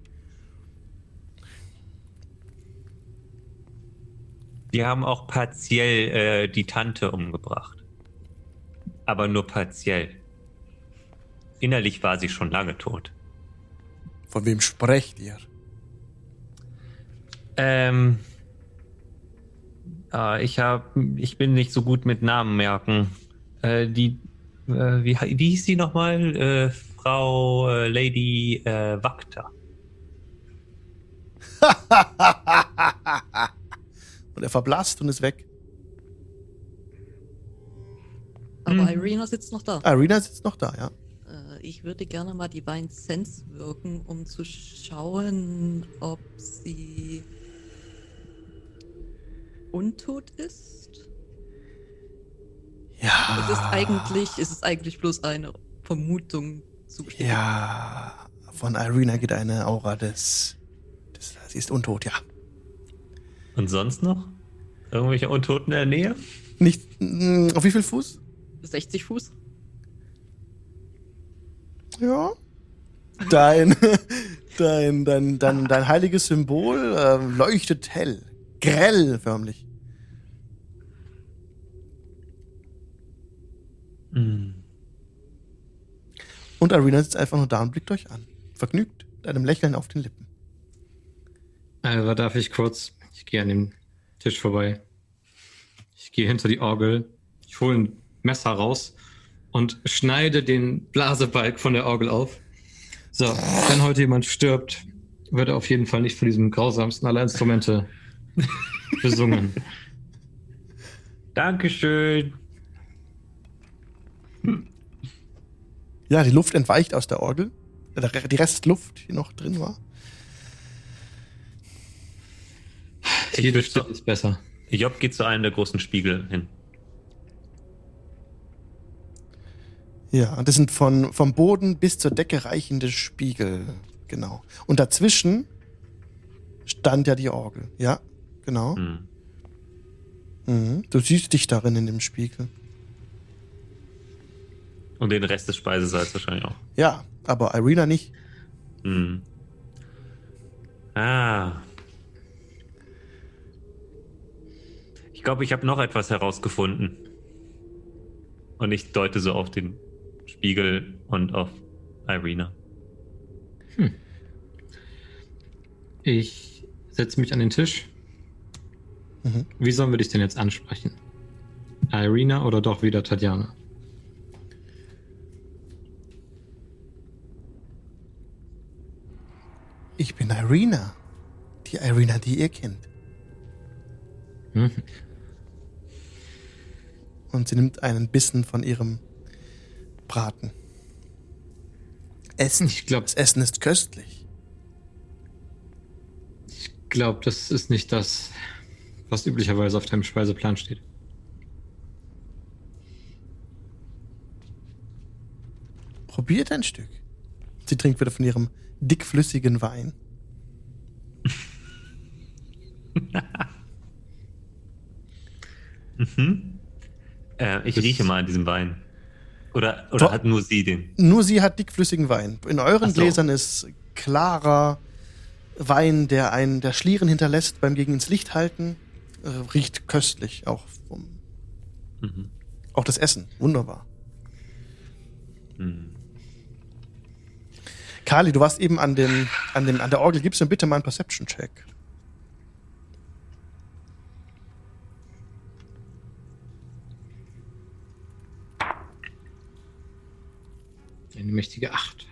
S3: Wir haben auch partiell äh, die Tante umgebracht. Aber nur partiell. Innerlich war sie schon lange tot.
S1: Von wem sprecht ihr?
S3: Ähm. Äh, ich hab, ich bin nicht so gut mit Namen merken. Äh, die, äh, wie, wie hieß sie nochmal? Äh, Frau äh, Lady äh, Wakter.
S1: Und er verblasst und ist weg.
S4: Aber
S3: Mhm.
S4: Irina sitzt noch da.
S1: Irina sitzt noch da, ja.
S4: Äh, ich würde gerne mal Divine Sense wirken, um zu schauen, ob sie untot ist.
S1: Ja.
S4: Es ist eigentlich, es ist eigentlich bloß eine Vermutung zu bestätigen.
S1: Ja. Von Irina geht eine Aura des. des sie ist untot, ja.
S3: Und sonst noch? Irgendwelche Untoten in der Nähe?
S1: Nicht. mm, Auf wie viel Fuß?
S4: 60 Fuß?
S1: Ja. Dein, dein, dein, dein, dein heiliges Symbol äh, leuchtet hell. Grell förmlich.
S3: Hm.
S1: Und Irina sitzt einfach nur da und blickt euch an. Vergnügt, mit einem Lächeln auf den Lippen.
S2: Aber darf ich kurz? Ich gehe an dem Tisch vorbei. Ich gehe hinter die Orgel. Ich hole ein Messer raus und schneide den Blasebalg von der Orgel auf. So, wenn heute jemand stirbt, wird er auf jeden Fall nicht von diesem grausamsten aller Instrumente besungen.
S3: Dankeschön.
S1: Ja, die Luft entweicht aus der Orgel. Die Restluft, die noch drin war.
S2: Jede
S3: Ich
S2: Stück ist besser.
S3: Job geht zu einem der großen Spiegel hin.
S1: Ja, und das sind von, vom Boden bis zur Decke reichende Spiegel. Genau. Und dazwischen stand ja die Orgel. Ja, genau.
S3: Hm.
S1: Mhm. Du siehst dich darin in dem Spiegel.
S3: Und den Rest des Speisesaals wahrscheinlich auch.
S1: Ja, aber Irina nicht.
S3: Hm. Ah. Ich glaube, ich habe noch etwas herausgefunden. Und ich deute so auf den Spiegel und auf Irina.
S2: Ich setze mich an den Tisch.
S1: Mhm.
S2: Wie sollen wir dich denn jetzt ansprechen? Irina oder doch wieder Tatjana?
S1: Ich bin Irina. Die Irina, die ihr kennt.
S2: Hm?
S1: Und sie nimmt einen Bissen von ihrem Braten. Essen.
S2: Ich glaube,
S1: Das Essen ist köstlich.
S2: ich glaub, das ist nicht das, was üblicherweise auf deinem Speiseplan steht.
S1: Probiert ein Stück. Sie trinkt wieder von ihrem dickflüssigen Wein.
S3: Mhm. Äh, ich
S2: Das-
S3: rieche mal an diesem Wein. Oder, oder
S1: Doch.
S3: hat nur sie den?
S1: Nur sie hat dickflüssigen Wein. In euren
S3: so.
S1: Gläsern ist klarer Wein, der einen der Schlieren hinterlässt beim gegen ins Licht halten. Äh, riecht köstlich. Auch, vom,
S3: Mhm.
S1: auch das Essen. Wunderbar.
S3: Mhm.
S1: Kali, du warst eben an, dem, an, dem, an der Orgel. Gibst du mir bitte mal einen Perception-Check?
S2: Eine mächtige Acht.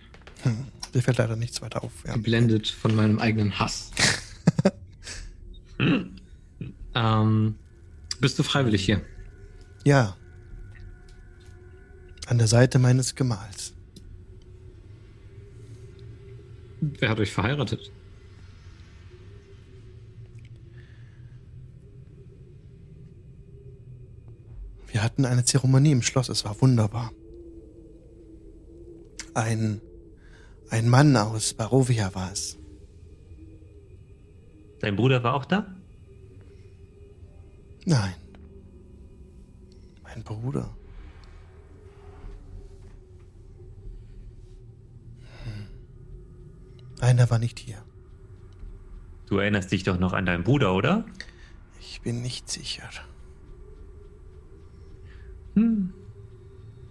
S1: Dir fällt leider nichts weiter auf. Ja.
S2: Geblendet von meinem eigenen Hass. ähm, bist du freiwillig hier?
S1: ja. An der Seite meines Gemahls.
S2: Wer hat euch verheiratet?
S1: Wir hatten eine Zeremonie im Schloss. Es war wunderbar. Ein, ein Mann aus Barovia war es.
S3: Dein Bruder war auch da?
S1: Nein. Mein Bruder. Hm. Nein, er war nicht hier.
S3: Du erinnerst dich doch noch an deinen Bruder, oder?
S1: Ich bin nicht sicher.
S3: Hm.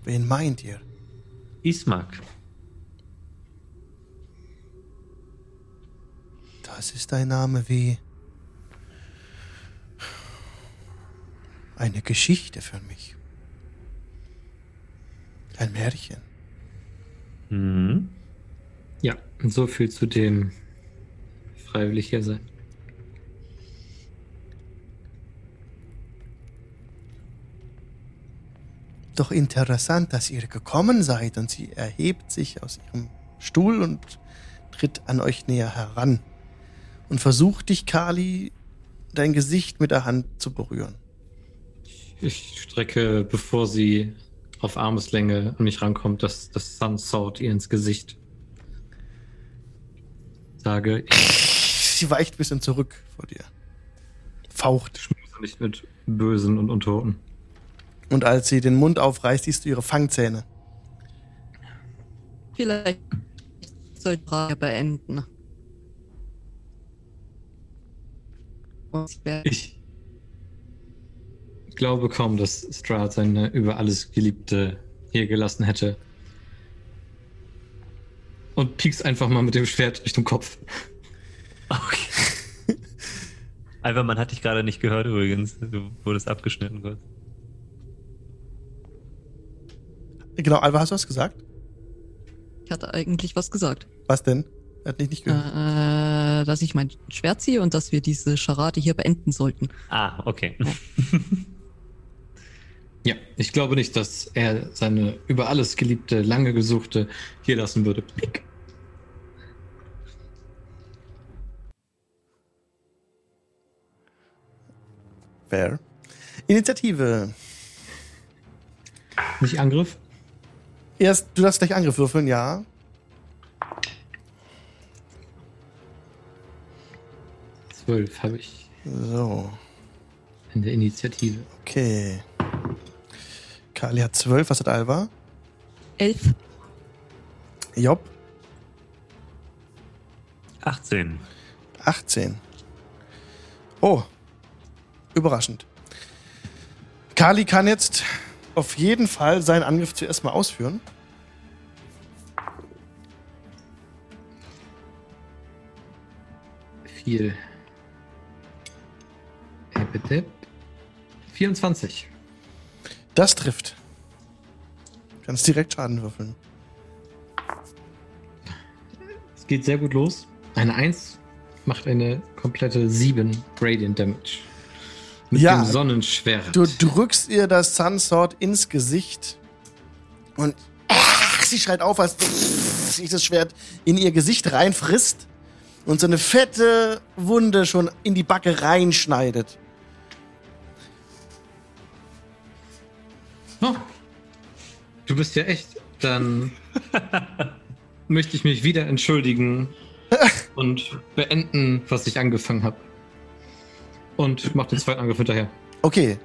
S1: Wen meint ihr?
S3: Ismak.
S1: Das ist ein Name wie eine Geschichte für mich. Ein Märchen.
S3: Hm.
S2: Ja, und so viel zu dem freiwillig hier sein.
S1: Doch interessant, dass ihr gekommen seid und sie erhebt sich aus ihrem Stuhl und tritt an euch näher heran und versucht dich, Kali, dein Gesicht mit der Hand zu berühren.
S2: Ich strecke, bevor sie auf Armeslänge an mich rankommt, das, das Sun Sword ihr ins Gesicht. Sage, ich
S1: Sie weicht ein bisschen zurück vor dir. Faucht.
S2: schmuse nicht mit Bösen und Untoten.
S1: Und als sie den Mund aufreißt, siehst du ihre Fangzähne.
S4: Vielleicht soll die Frage beenden.
S2: Ich glaube kaum, dass Strahd seine über alles Geliebte hier gelassen hätte. Und piekst einfach mal mit dem Schwert Richtung Kopf.
S3: Okay. Einfach, man hat dich gerade nicht gehört übrigens. Du wurdest abgeschnitten kurz.
S1: Genau, Alva, hast du was gesagt?
S4: Ich hatte eigentlich was gesagt.
S1: Was denn? Er hat dich nicht gehört.
S4: Äh, dass ich mein Schwert ziehe und dass wir diese Scharade hier beenden sollten.
S3: Ah, okay.
S2: Ja, ich glaube nicht, dass er seine über alles geliebte, lange gesuchte hier lassen würde. Piek.
S1: Fair. Initiative.
S2: Nicht Angriff?
S1: Erst, du darfst gleich Angriff würfeln, ja.
S2: Zwölf habe ich
S1: So,
S2: in der Initiative.
S1: okay. Kali hat 12, was hat Alva?
S4: Elf.
S1: Job,
S3: 18.
S1: 18. Oh, überraschend. Kali kann jetzt auf jeden Fall seinen Angriff zuerst mal ausführen.
S2: Viel. Bitte. 24.
S1: Das trifft. Du kannst direkt Schaden würfeln.
S2: Es geht sehr gut los. Eine 1 macht eine komplette 7 Radiant Damage. Mit
S1: Ja.
S2: dem Sonnenschwert.
S1: Du drückst ihr das Sunsword ins Gesicht und ach, sie schreit auf, als sich das Schwert in ihr Gesicht reinfrisst und so eine fette Wunde schon in die Backe reinschneidet.
S2: Oh, du bist ja echt. Dann möchte ich mich wieder entschuldigen und beenden, was ich angefangen habe. Und mach den zweiten Angriff hinterher.
S1: Okay,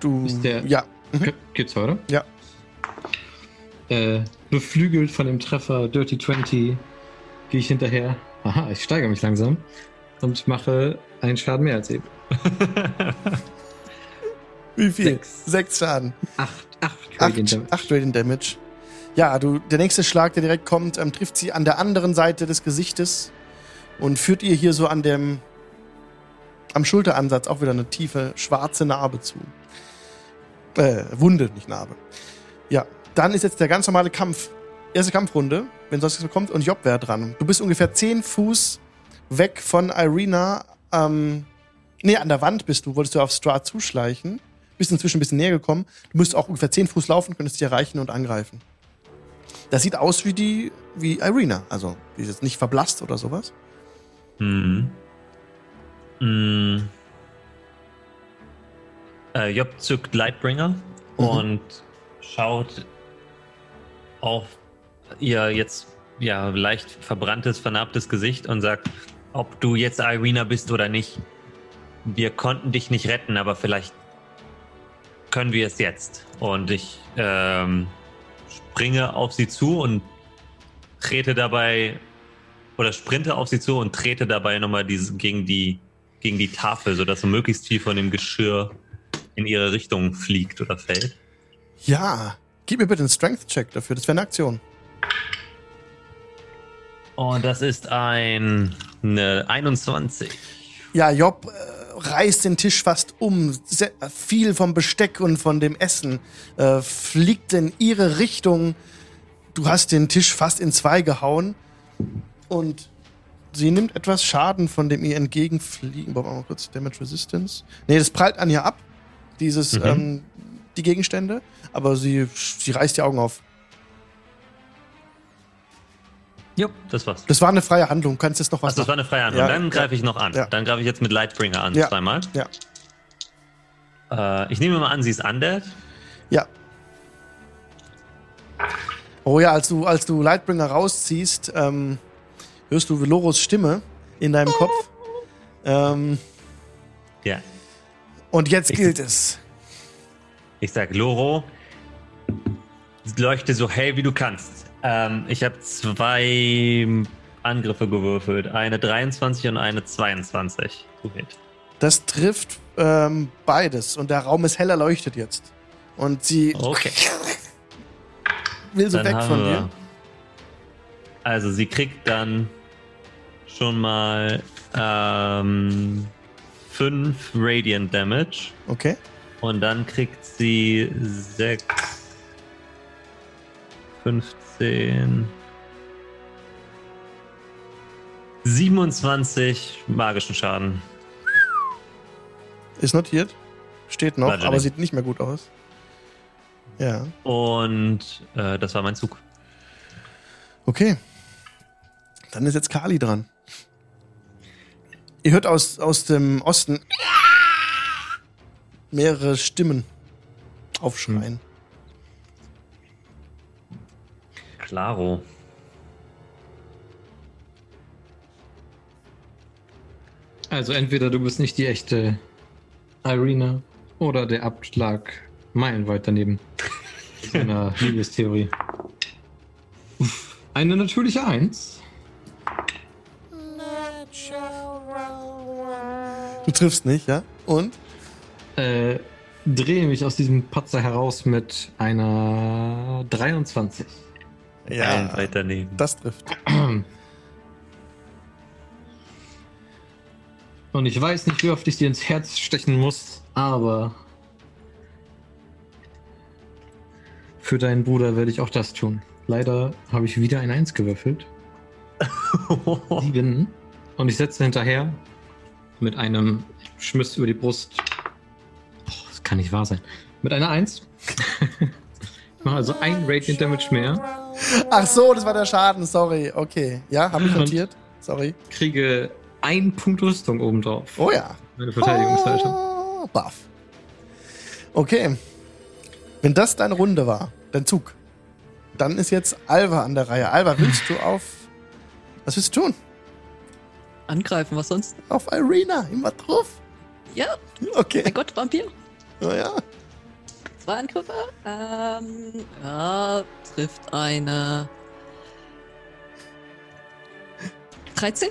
S1: du.
S2: Ist der-
S1: ja,
S2: Ge- Geht's oder?
S1: Ja.
S2: Äh, beflügelt von dem Treffer Dirty 20 gehe ich hinterher. Aha, ich steigere mich langsam und mache einen Schaden mehr als eben.
S1: wie viel?
S2: Sechs.
S1: Sechs Schaden.
S2: Acht, acht Radiant Damage.
S1: acht Radiant Damage. Ja, du, der nächste Schlag, der direkt kommt, ähm, trifft sie an der anderen Seite des Gesichtes und führt ihr hier so an dem, am Schulteransatz auch wieder eine tiefe schwarze Narbe zu. Äh, Wunde, nicht Narbe. Ja, dann ist jetzt der ganz normale Kampf. Erste Kampfrunde, wenn sonst nichts kommt, und Job wäre dran. Du bist ungefähr 10 Fuß weg von Irina. Ähm, nee, an der Wand bist du, wolltest du auf Strahd zuschleichen. Bist inzwischen ein bisschen näher gekommen. Du müsst auch ungefähr 10 Fuß laufen, könntest dich erreichen und angreifen. Das sieht aus wie die, wie Irina. Also, die ist jetzt nicht verblasst oder sowas.
S3: Mhm. Mhm. Äh, Job zückt Lightbringer
S1: Mhm.
S3: und schaut auf ihr jetzt ja leicht verbranntes, vernarbtes Gesicht und sagt, ob du jetzt Irina bist oder nicht. Wir konnten dich nicht retten, aber vielleicht können wir es jetzt. Und ich ähm, springe auf sie zu und trete dabei oder sprinte auf sie zu und trete dabei nochmal diese, gegen, die, gegen die Tafel, sodass so möglichst viel von dem Geschirr in ihre Richtung fliegt oder fällt.
S1: Ja, gib mir bitte einen Strength-Check dafür. Das wäre eine Aktion.
S3: Und das ist ein eine 21.
S1: Ja, Job äh, reißt den Tisch fast um. Se viel vom Besteck und von dem Essen äh, fliegt in ihre Richtung. Du hast den Tisch fast in zwei gehauen. Und sie nimmt etwas Schaden von dem ihr entgegenfliegen. Wir mal kurz Damage Resistance? Nee, das prallt an ihr ab. Dieses,
S3: Mhm.
S1: ähm, die Gegenstände. Aber sie, sie reißt die Augen auf.
S3: Jo, das war's.
S1: Das war eine freie Handlung. Du kannst jetzt noch was
S3: Achso, das war eine freie Handlung.
S1: Ja,
S3: Dann
S1: ja.
S3: greife ich noch an.
S1: Ja.
S3: Dann greife ich jetzt mit Lightbringer an, zweimal.
S1: Ja.
S3: Äh, ich nehme mal an, sie ist undead.
S1: Ja. Oh ja, als du, als du Lightbringer rausziehst, ähm, hörst du Veloros Stimme in deinem Kopf. Ähm,
S3: Ja.
S1: und jetzt
S3: Ich-
S1: gilt es.
S3: Ich sag, Loro, leuchte so hell wie du kannst. Ähm, ich habe zwei Angriffe gewürfelt. Eine 23 und eine 22. To hit.
S1: Das trifft ähm, beides und der Raum ist hell erleuchtet jetzt. Und sie
S3: Okay.
S1: will so
S3: Dann
S1: weg von dir.
S3: Also sie kriegt dann schon mal ähm, 5 Radiant Damage.
S1: Okay.
S3: Und dann kriegt sie 6, 15, 27 magischen Schaden.
S1: Ist notiert. Steht noch,
S3: Bludgeoning.
S1: aber sieht nicht mehr gut aus. Ja.
S3: Und äh, das war mein Zug.
S1: Okay. Dann ist jetzt Kali dran. Ihr hört aus, aus dem Osten mehrere Stimmen aufschreien.
S3: Klaro.
S2: Also entweder du bist nicht die echte Irina oder der Abschlag meilenweit daneben. Mit einer Liebestheorie. Eine natürliche Eins.
S1: Du triffst nicht, ja? Und?
S2: Äh, drehe mich aus diesem Patzer heraus mit einer 23.
S3: Ein weit daneben.
S1: Das trifft.
S2: Und ich weiß nicht, wie oft ich dir ins Herz stechen muss, aber für deinen Bruder werde ich auch das tun. Leider habe ich wieder ein Eins gewürfelt. Sieben. Und ich setze hinterher mit einem Schmiss über die Brust. Oh, das kann nicht wahr sein. Mit einer Eins. ich mache also ein Radiant Damage mehr.
S1: Ach so, das war der Schaden, sorry. Okay. Ja, habe ich notiert. Sorry.
S2: Kriege einen Punkt Rüstung obendrauf.
S1: Oh ja.
S2: Meine Verteidigungsseite.
S1: Oh, buff. Okay. Wenn das deine Runde war, dein Zug, dann ist jetzt Alva an der Reihe. Alva, willst du auf. Was willst du tun?
S4: Angreifen, was sonst?
S1: Auf Irina, immer drauf.
S4: Ja,
S1: Okay.
S4: mein Gott, Vampir.
S1: Oh ja.
S4: Zwei Angriffe. Ähm, ja, trifft eine 13,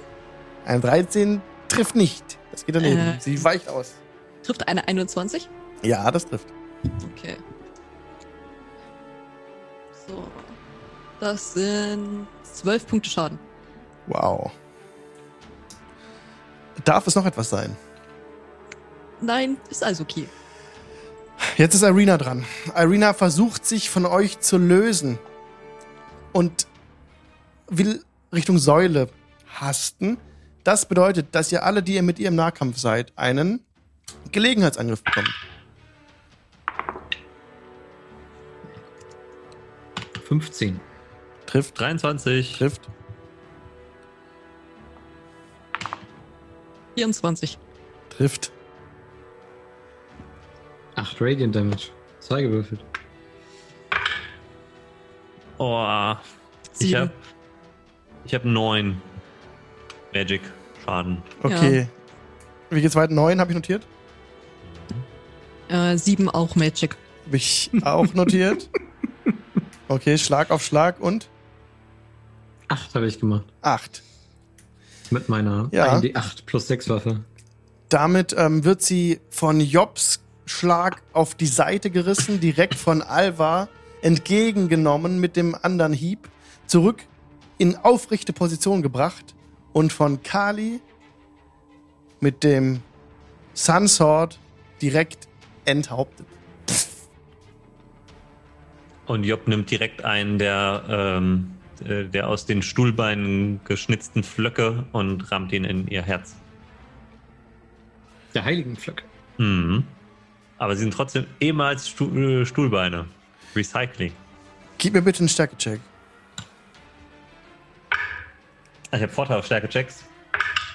S1: Ein 13 trifft nicht. Das geht daneben.
S4: Äh.
S1: Sie weicht aus.
S4: trifft eine 21.
S1: Ja, das trifft.
S4: Okay. So. Das sind 12 Punkte Schaden.
S1: Wow. Darf es noch etwas sein?
S4: Nein, ist alles okay.
S1: Jetzt ist Irina dran. Irina versucht sich von euch zu lösen und will Richtung Säule hasten. Das bedeutet, dass ihr alle, die ihr mit ihr im Nahkampf seid, einen Gelegenheitsangriff bekommt.
S2: 15.
S1: Trifft,
S3: 23.
S1: trifft.
S4: 24.
S1: Trifft.
S2: 8 Radiant Damage. Zwei gewürfelt.
S3: Oh, ich
S4: Sieben.
S3: habe ich hab 9 Magic Schaden.
S1: Okay. Wie geht's weiter? Neun habe ich notiert.
S4: Äh, sieben auch Magic.
S1: Habe ich auch notiert. Okay, Schlag auf Schlag und
S2: Acht habe ich gemacht.
S1: acht.
S2: Mit meiner
S1: Ja.
S2: 1D8 plus 6 Waffe.
S1: Damit ähm, wird sie von Jobs Schlag auf die Seite gerissen, direkt von Alva entgegengenommen mit dem anderen Hieb, zurück in aufrechte Position gebracht und von Kali mit dem Sunsword direkt enthauptet.
S3: Und Job nimmt direkt einen der, ähm, äh, der aus den Stuhlbeinen geschnitzten Flöcke und rammt ihn in ihr Herz.
S2: Der heiligen Flöcke.
S3: Mhm. Aber sie sind trotzdem ehemals Stu äh, Stuhlbeine. Recycling.
S1: Gib mir bitte einen Stärke-Check.
S3: Ich habe Vorteil auf Stärke-Checks,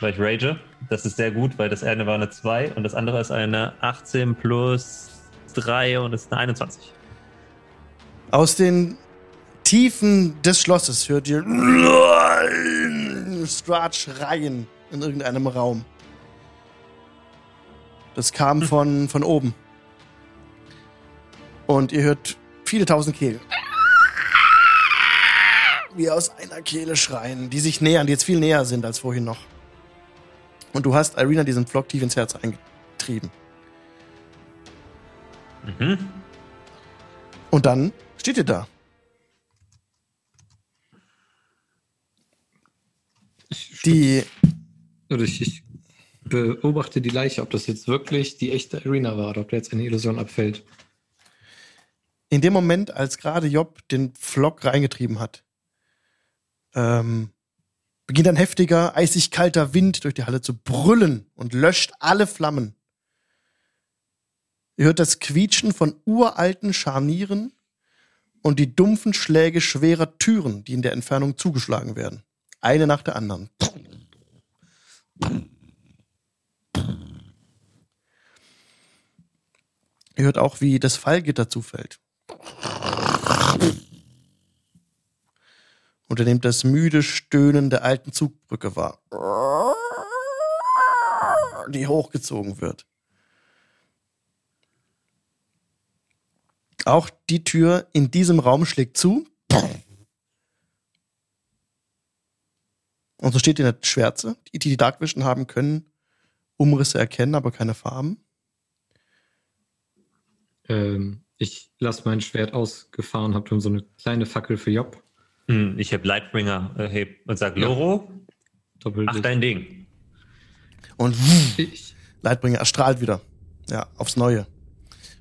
S3: weil ich rage. Das ist sehr gut, weil das eine war eine 2 und das andere ist eine 18 plus 3 und ist eine 21.
S1: Aus den Tiefen des Schlosses hört ihr Strahd schreien in irgendeinem Raum. Das kam von, von oben. Und ihr hört viele tausend Kehlen. Wie aus einer Kehle schreien, die sich nähern, die jetzt viel näher sind als vorhin noch. Und du hast Irina diesen Flock tief ins Herz eingetrieben.
S3: Mhm.
S1: Und dann steht ihr da. Die
S2: oder ich, ich beobachte die Leiche, ob das jetzt wirklich die echte Arena war oder ob da jetzt eine Illusion abfällt.
S1: in dem Moment, als gerade Job den Flock reingetrieben hat, ähm, beginnt ein heftiger, eisig kalter Wind durch die Halle zu brüllen und löscht alle Flammen. Ihr hört das Quietschen von uralten Scharnieren und die dumpfen Schläge schwerer Türen, die in der Entfernung zugeschlagen werden. Eine nach der anderen. Ihr hört auch, wie das Fallgitter zufällt. Und er nimmt das müde Stöhnen der alten Zugbrücke wahr, die hochgezogen wird. Auch die Tür in diesem Raum schlägt zu. Und so steht in der Schwärze. Die, die Dark Vision haben, können Umrisse erkennen, aber keine Farben.
S2: Ähm, ich lasse mein Schwert ausgefahren, habe so eine kleine Fackel für Job.
S3: Hm, Ich habe Lightbringer erhebt und sage,
S2: Ja.
S3: Loro,
S2: Doppelt.
S3: mach dein Ding.
S1: Und
S2: ich,
S1: Leitbringer erstrahlt wieder. Ja, aufs Neue.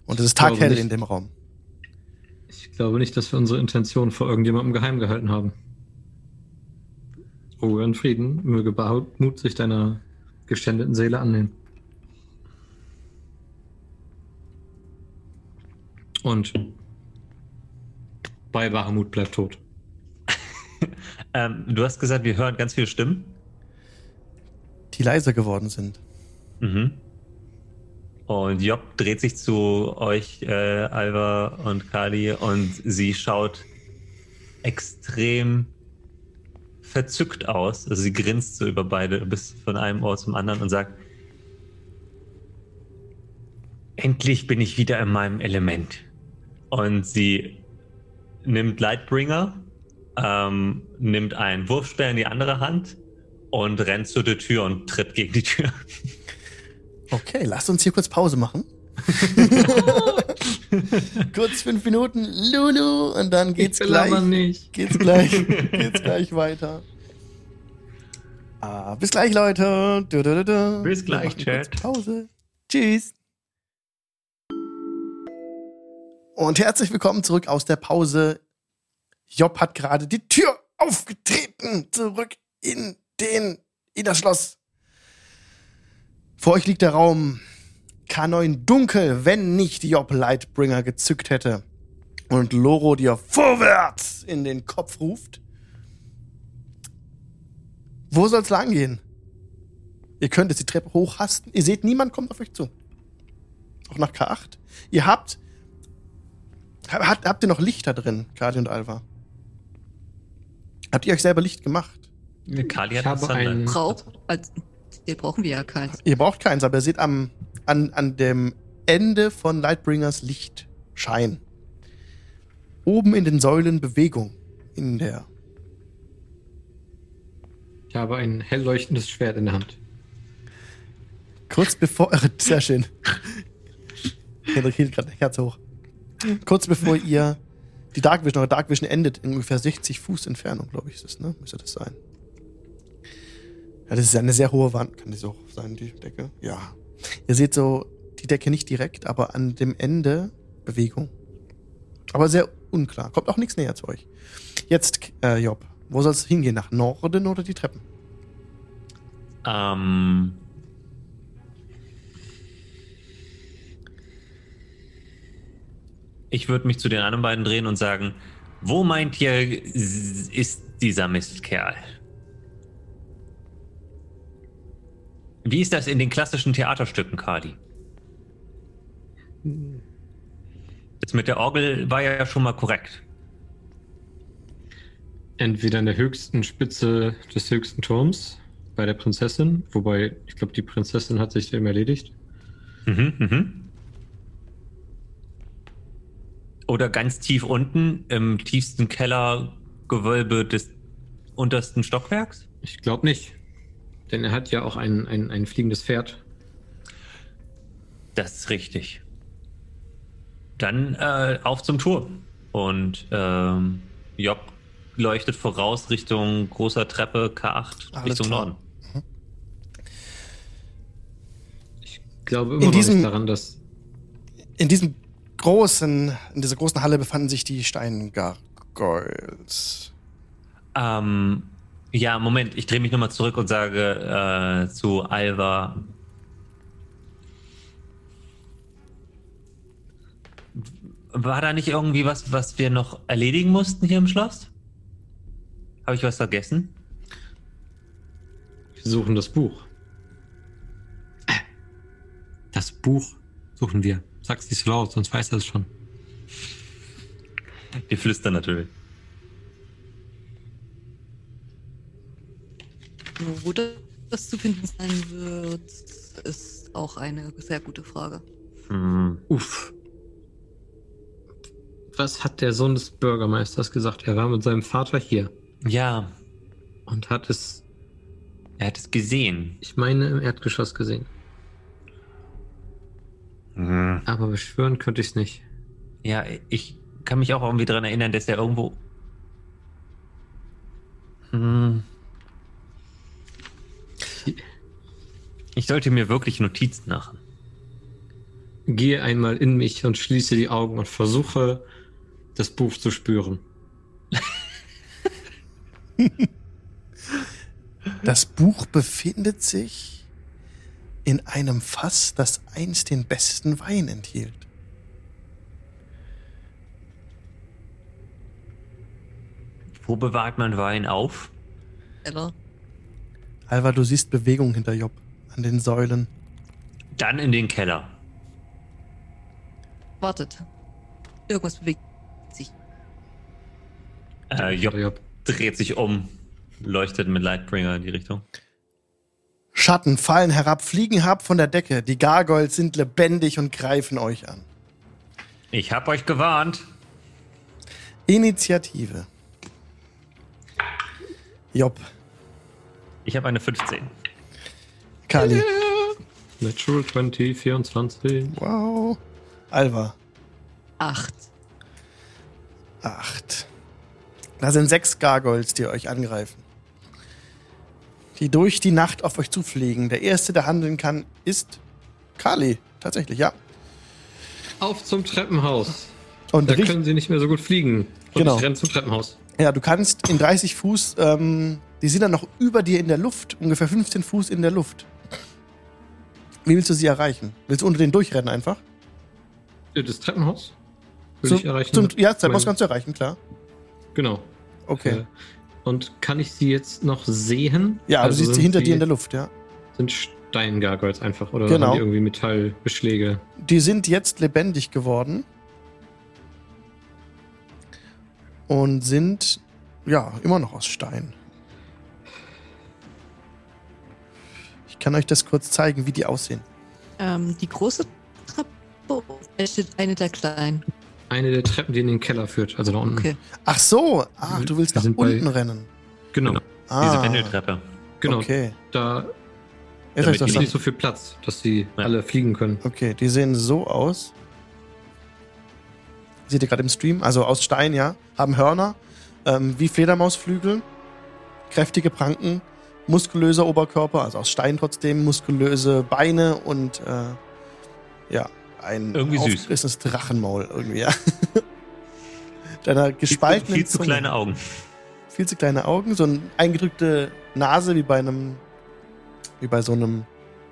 S1: Und es ist taghell in dem Raum.
S2: ich glaube nicht, dass wir unsere Intention vor irgendjemandem geheim gehalten haben. Ruhe und Frieden, möge Bahamut sich deiner geschändeten Seele annehmen. Und bei Bahamut bleibt tot.
S3: Ähm, du hast gesagt, wir hören ganz viele Stimmen.
S1: Die leiser geworden sind.
S3: Mhm. Und Job dreht sich zu euch, äh, Alva und Kali, und sie schaut extrem verzückt aus. Also sie grinst so über beide bis von einem Ohr zum anderen und sagt: Endlich bin ich wieder in meinem Element. Und sie nimmt Lightbringer, ähm, nimmt einen Wurfspeer in die andere Hand und rennt zu der Tür und tritt gegen die Tür.
S1: Okay, lasst uns hier kurz Pause machen. kurz fünf Minuten, Lulu, und dann geht's gleich,
S2: nicht.
S1: geht's gleich, geht's gleich weiter. Ah, bis gleich, Leute. Du, du, du.
S3: Bis gleich, Chat.
S1: Pause. Tschüss. Und herzlich willkommen zurück aus der Pause. Job hat gerade die Tür aufgetreten, zurück in den, in das Schloss. Vor euch liegt der Raum K9 dunkel, wenn nicht Job Lightbringer gezückt hätte und Loro dir vorwärts in den Kopf ruft. Wo soll's lang gehen? Ihr könnt jetzt die Treppe hochhasten. Ihr seht, niemand kommt auf euch zu. Auch nach K8. Ihr habt. Habt, habt ihr noch Lichter drin, Kadi und Alva? Habt ihr euch selber Licht gemacht?
S3: Kali
S2: Ich
S3: hat
S2: habe
S3: Sunlight.
S2: einen-
S4: Braucht, als, den brauchen wir ja keins.
S1: Ihr braucht keins, aber ihr seht am, an, an dem Ende von Lightbringers Lichtschein. Oben in den Säulen Bewegung. In der.
S2: Ich habe ein hell leuchtendes Schwert in der Hand.
S1: Kurz bevor. Sehr schön. Henrik hielt gerade Herz hoch. Kurz bevor ihr die Dark Vision, eure Dark Vision endet, in ungefähr 60 Fuß Entfernung, glaube ich, ist es, ne? Müsste das sein. Ja, das ist eine sehr hohe Wand, kann das auch sein, die Decke? Ja. Ihr seht so die Decke nicht direkt, aber an dem Ende Bewegung. Aber sehr unklar. Kommt auch nichts näher zu euch. Jetzt, äh, Job, wo soll es hingehen? Nach Norden oder die Treppen?
S3: Ähm. Ich würde mich zu den anderen beiden drehen und sagen, wo meint ihr, ist dieser Mistkerl? Wie ist das in den klassischen Theaterstücken, Kadi? Das mit der Orgel war ja schon mal korrekt.
S2: Entweder an der höchsten Spitze des höchsten Turms bei der Prinzessin, wobei ich glaube, die Prinzessin hat sich dem erledigt.
S3: Mhm, mhm. Oder ganz tief unten im tiefsten Kellergewölbe des untersten Stockwerks?
S2: Ich glaube nicht. Denn er hat ja auch ein, ein, ein fliegendes Pferd.
S3: Das ist richtig. Dann äh, auf zum Turm. Und ähm, Job leuchtet voraus Richtung großer Treppe K8
S1: Alles
S3: Richtung
S1: klar.
S3: Norden.
S2: Ich glaube immer
S1: In
S2: noch
S1: diesem-
S2: nicht daran, dass
S1: In diesem großen, in dieser großen Halle befanden sich die Steingargoyles.
S3: Ähm, ja, Moment, ich drehe mich nochmal zurück und sage äh, zu Alva. War da nicht irgendwie was, was wir noch erledigen mussten hier im Schloss? Habe ich was vergessen?
S2: wir suchen das Buch.
S6: Das Buch suchen wir. Sag's nicht so laut, sonst weiß er es schon.
S3: Wir flüstern natürlich.
S4: Wo das zu finden sein wird, ist auch eine sehr gute Frage.
S3: Hm.
S2: Uff. Was hat der Sohn des Bürgermeisters gesagt? Er war mit seinem Vater hier
S3: Ja,
S2: und hat es,
S3: er hat es gesehen.
S2: ich meine, im Erdgeschoss gesehen.
S3: Hm.
S2: Aber beschwören könnte ich es nicht.
S3: Ja, ich kann mich auch irgendwie daran erinnern, dass er irgendwo. Hm. Ich sollte mir wirklich Notizen machen.
S2: Gehe einmal in mich und schließe die Augen und versuche, das Buch zu spüren.
S1: Das Buch befindet sich in einem Fass, das einst den besten Wein enthielt.
S3: Wo bewahrt man Wein auf?
S4: Ella,
S1: Alva, du siehst Bewegung hinter Job an den Säulen.
S3: Dann in den Keller.
S4: wartet. Irgendwas bewegt sich.
S3: Äh, Job
S2: Job.
S3: dreht sich um, leuchtet mit Lightbringer in die Richtung.
S1: Schatten fallen herab, fliegen herab von der Decke. Die Gargoyles sind lebendig und greifen euch an.
S3: Ich hab euch gewarnt.
S1: Initiative. Job,
S3: Ich habe eine 15.
S1: Kali,
S2: Natural 20, 24.
S1: wow. Alva,
S4: Acht.
S1: acht. Da sind sechs Gargoyles, die euch angreifen. Die durch die Nacht auf euch zufliegen. Der erste, der handeln kann, ist Kali. Tatsächlich, ja.
S2: Auf zum Treppenhaus.
S1: Und
S2: Da können sie nicht mehr so gut fliegen. Und
S1: Genau.
S2: ich renne zum Treppenhaus.
S1: Ja, du kannst in 30 Fuß, ähm, die sind dann noch über dir in der Luft, ungefähr 15 Fuß in der Luft. Wie willst du sie erreichen? Willst du unter den durchrennen einfach?
S2: Das Treppenhaus? Will
S1: Zum-
S2: ich erreichen?
S1: Zum, ja, das
S2: Mein-
S1: muss kannst du erreichen, klar.
S2: Genau.
S1: Okay.
S2: Äh, Und kann ich sie jetzt noch sehen?
S1: ja,
S2: Also
S1: du siehst sie hinter
S2: die-
S1: dir in der Luft, ja.
S2: Sind Steingargoyles einfach oder
S1: Genau.
S2: haben die irgendwie Metallbeschläge?
S1: Die sind jetzt lebendig geworden. Und sind, ja, immer noch aus Stein. Ich kann euch das kurz zeigen, wie die aussehen.
S4: Ähm, die große Treppe steht eine der kleinen?
S2: Eine der Treppen, die in den Keller führt, also da unten.
S4: Okay.
S1: Ach so, ach, du willst
S2: Wir
S1: nach
S2: sind bei-
S1: unten rennen.
S2: Genau,
S3: Diese
S1: Ah,
S3: Wendeltreppe.
S2: genau.
S1: okay.
S2: Da ist nicht so viel Platz, dass die
S3: Ja.
S2: alle fliegen können.
S1: Okay, die sehen so aus. Seht ihr gerade im Stream? Also aus Stein, ja. Haben Hörner, ähm, wie Fledermausflügel, kräftige Pranken, muskulöser Oberkörper, also aus Stein trotzdem, muskulöse Beine und äh, ja, ein
S3: Irgendwie süß.
S1: aufgerissenes Drachenmaul irgendwie, ja. Deiner
S3: Viel, zu-
S1: gespaltenen
S3: viel zu
S1: Zunge.
S3: kleine Augen.
S1: viel zu kleine Augen, so eine eingedrückte Nase wie bei einem, wie bei so einem,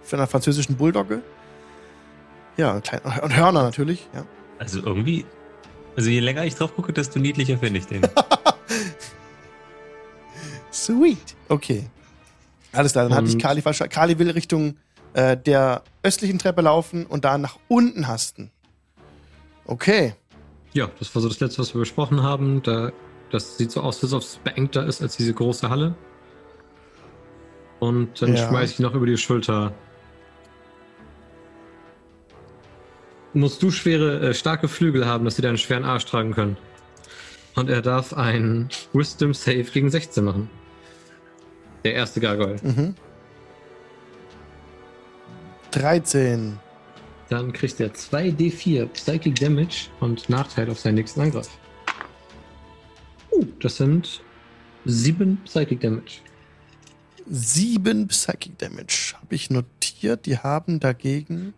S1: für einer französischen Bulldogge. Ja, klein, und Hörner natürlich, ja.
S3: Also irgendwie, also je länger ich drauf gucke, desto niedlicher finde ich den.
S1: Sweet. Okay. Alles klar, dann hatte ich Kali verstanden. Kali will Richtung äh, der östlichen Treppe laufen und da nach unten hasten. Okay.
S2: Ja, das war so das letzte, was wir besprochen haben. Da, das sieht so aus, als ob es beengter ist als diese große Halle. Und dann
S1: Ja.
S2: schmeiß ich noch über die Schulter. Musst du schwere, äh, starke Flügel haben, dass sie deinen schweren Arsch tragen können. Und er darf ein Wisdom Save gegen 16 machen. Der erste Gargoyle.
S1: Mhm. 13.
S2: Dann kriegt er 2d4 Psychic Damage und Nachteil auf seinen nächsten Angriff. Uh, das sind 7 Psychic Damage.
S1: 7 Psychic Damage. Habe ich notiert. Die haben dagegen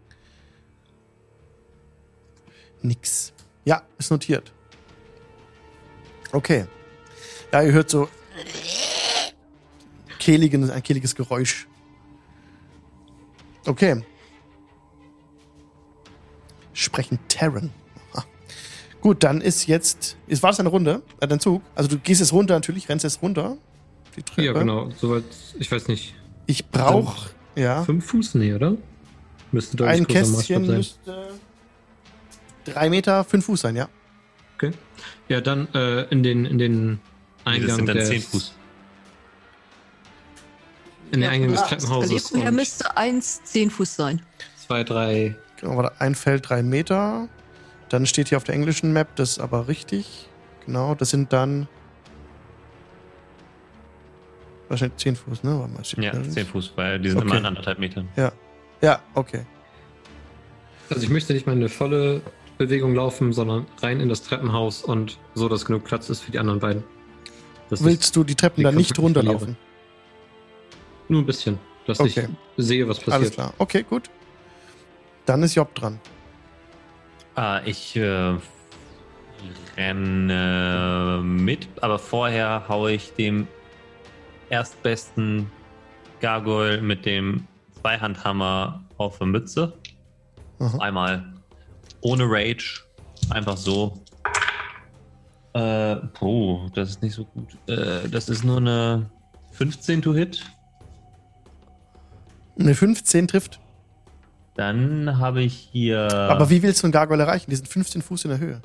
S1: nix. Ja, ist notiert. Okay. Ja, ihr hört so kehligen, ein kehliges Geräusch. Okay. Sprechen Terran. Aha. Gut, dann ist jetzt. Ist, war das eine Runde? Äh, dein Zug? Also du gehst jetzt runter natürlich, rennst jetzt runter. Die Treppe.
S2: Ja, genau. Soweit, ich weiß nicht.
S1: Ich brauche ja,
S2: 5 Fuß? Nee, oder? Müsste deutlich
S1: ein Kästchen müsste drei Meter, fünf Fuß sein, ja.
S2: Okay. Ja, dann äh, in den, in den
S3: Nee,
S2: Eingang
S3: das sind dann
S2: des,
S3: 10 Fuß.
S2: In den Eingang des Treppenhauses.
S4: Skalierung her müsste 1 10 Fuß sein.
S2: zwei, drei.
S1: Genau, warte, ein Feld drei Meter. Dann steht hier auf der englischen Map, das ist aber richtig. Genau, das sind dann wahrscheinlich zehn Fuß, ne? Warte mal, steht
S3: Ja,
S1: da-
S3: 10 Fuß, weil die sind
S1: Okay.
S3: immer in anderthalb Metern.
S1: Ja, okay.
S2: Also ich möchte nicht mal eine volle Bewegung laufen, sondern rein in das Treppenhaus und so, dass genug Platz ist für die anderen beiden. Das
S1: Willst du die Treppen
S2: die
S1: dann nicht runterlaufen?
S2: Nur ein bisschen, dass
S1: Okay.
S2: ich sehe, was passiert.
S1: Alles klar. Okay, gut. Dann ist Job dran.
S3: Ah, ich äh, renne mit, aber vorher haue ich dem erstbesten Gargoyle mit dem Zweihandhammer auf die Mütze.
S1: Aha.
S3: Einmal ohne Rage, einfach so. Äh, puh, das ist nicht so gut. Äh, das ist nur eine 15 to hit.
S1: Eine 15 trifft.
S3: Dann habe ich hier.
S1: Aber wie willst du einen Gargoyle erreichen? Die sind 15 Fuß in der Höhe.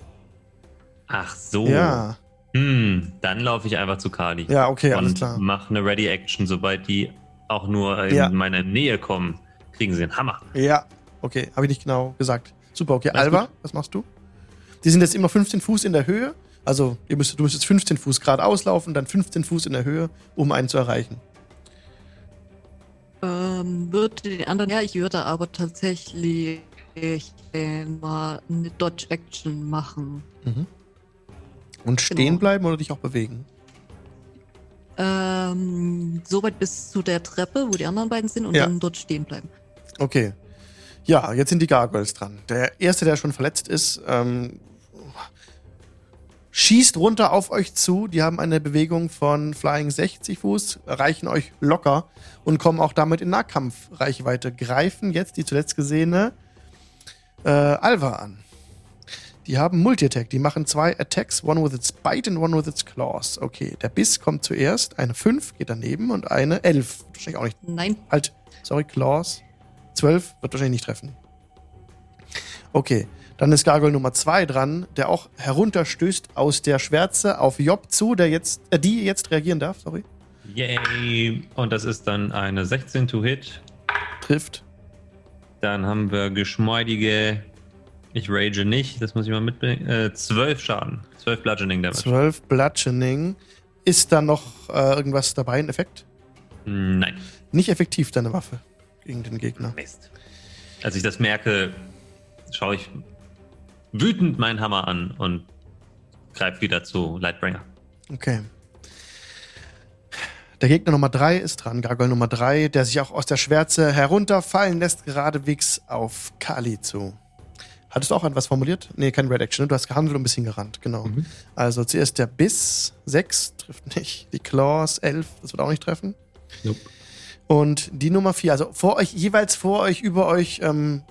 S3: Ach so.
S1: Ja.
S3: Hm, dann laufe ich einfach zu Kali.
S1: Ja, okay, alles
S3: und
S1: klar.
S3: mach eine Ready Action, sobald die auch nur in
S1: Ja.
S3: meine Nähe kommen, kriegen sie einen Hammer.
S1: Ja, okay, habe ich nicht genau gesagt. Super, okay.
S3: Alles
S1: Alva,
S3: gut.
S1: was machst du? Die sind jetzt immer 15 Fuß in der Höhe. Also ihr müsst, du müsstest 15 Fuß geradeaus laufen, dann 15 Fuß in der Höhe, um einen zu erreichen.
S4: Ähm, würde den anderen, ja, ich würde aber tatsächlich äh, mal eine Dodge-Action machen.
S1: Und stehen
S4: Genau.
S1: bleiben oder dich auch bewegen?
S4: Ähm, soweit bis zu der Treppe, wo die anderen beiden sind, und
S1: Ja.
S4: dann dort stehen bleiben.
S1: Okay. Ja, jetzt sind die Gargoyles dran. Der erste, der schon verletzt ist, ähm, schießt runter auf euch zu. Die haben eine Bewegung von Flying 60 Fuß, erreichen euch locker und kommen auch damit in Nahkampfreichweite. Greifen jetzt die zuletzt gesehene äh, Alva an. Die haben Multi-Attack. Die machen zwei Attacks, one with its Bite and one with its Claws. Okay, der Biss kommt zuerst. Eine 5 geht daneben und eine 11. Wahrscheinlich auch nicht
S4: Nein,
S1: Halt, sorry, Claws. 12 wird wahrscheinlich nicht treffen. Okay, dann ist Gargoyle Nummer 2 dran, der auch herunterstößt aus der Schwärze auf Job zu, der jetzt, äh, die jetzt reagieren darf, sorry.
S3: Yay! Und das ist dann eine 16 to hit.
S1: Trifft.
S3: Dann haben wir geschmeidige Ich rage nicht, das muss ich mal mitbringen. Äh, 12 Schaden. 12 Bludgeoning Damage.
S1: 12 Bludgeoning. Ist da noch äh, irgendwas dabei, ein Effekt?
S3: Nein.
S1: Nicht effektiv, deine Waffe gegen den Gegner.
S3: Mist. Als ich das merke, schaue ich wütend meinen Hammer an und greife wieder zu Lightbringer.
S1: Okay. Der Gegner Nummer 3 ist dran, Gargoyle Nummer 3, der sich auch aus der Schwärze herunterfallen lässt, geradewegs auf Kali zu. Hattest du auch etwas formuliert? Nee, kein Red Action, ne? du hast gehandelt und ein bisschen gerannt, genau. Also zuerst der Biss, 6, trifft nicht. Die Claws, 11, das wird auch nicht treffen.
S6: Nope.
S1: Und die Nummer 4, also vor euch, jeweils vor euch, über euch, ähm,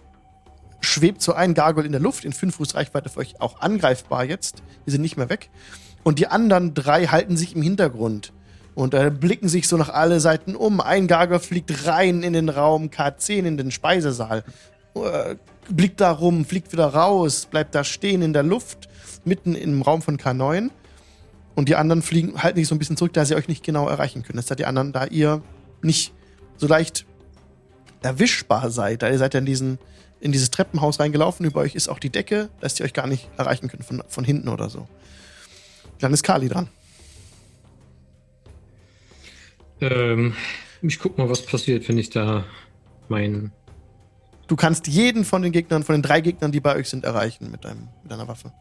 S1: schwebt so ein Gargoyle in der Luft, in 5 Fuß Reichweite für euch auch angreifbar jetzt. Die sind nicht mehr weg. Und die anderen drei halten sich im Hintergrund und äh, blicken sich so nach alle Seiten um. Ein Gargoyle fliegt rein in den Raum K10, in den Speisesaal. Äh, blickt da rum, fliegt wieder raus, bleibt da stehen in der Luft, mitten im Raum von K9. Und die anderen fliegen, halten sich so ein bisschen zurück, da sie euch nicht genau erreichen können. Das seid die anderen, da ihr nicht so leicht erwischbar seid. Da ihr seid ja in, diesen, in dieses Treppenhaus reingelaufen. Über euch ist auch die Decke, dass die euch gar nicht erreichen können von, von hinten oder so. Dann ist Kali dran.
S6: Ähm, ich guck mal, was passiert, wenn ich da mein.
S1: Du kannst jeden von den Gegnern, von den drei Gegnern, die bei euch sind, erreichen mit, deinem, mit deiner Waffe.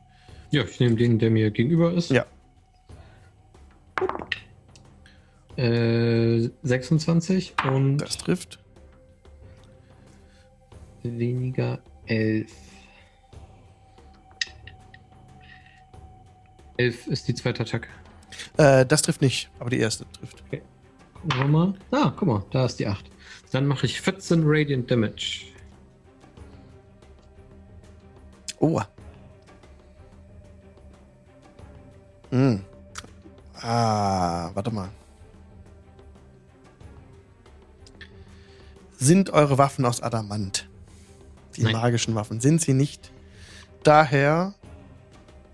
S6: Ja, ich nehme den, der mir gegenüber ist.
S1: Ja.
S6: Äh, 26 und
S1: Das trifft.
S6: Weniger 11. 11 ist die zweite Attacke.
S1: Äh, das trifft nicht, aber die erste trifft.
S6: Gucken wir mal. Ah, guck mal, da ist die 8. Dann mache ich 14 Radiant Damage.
S1: Oh. Hm. Ah, warte mal. Sind eure Waffen aus Adamant? Die
S6: Nein.
S1: magischen Waffen sind sie nicht. Daher,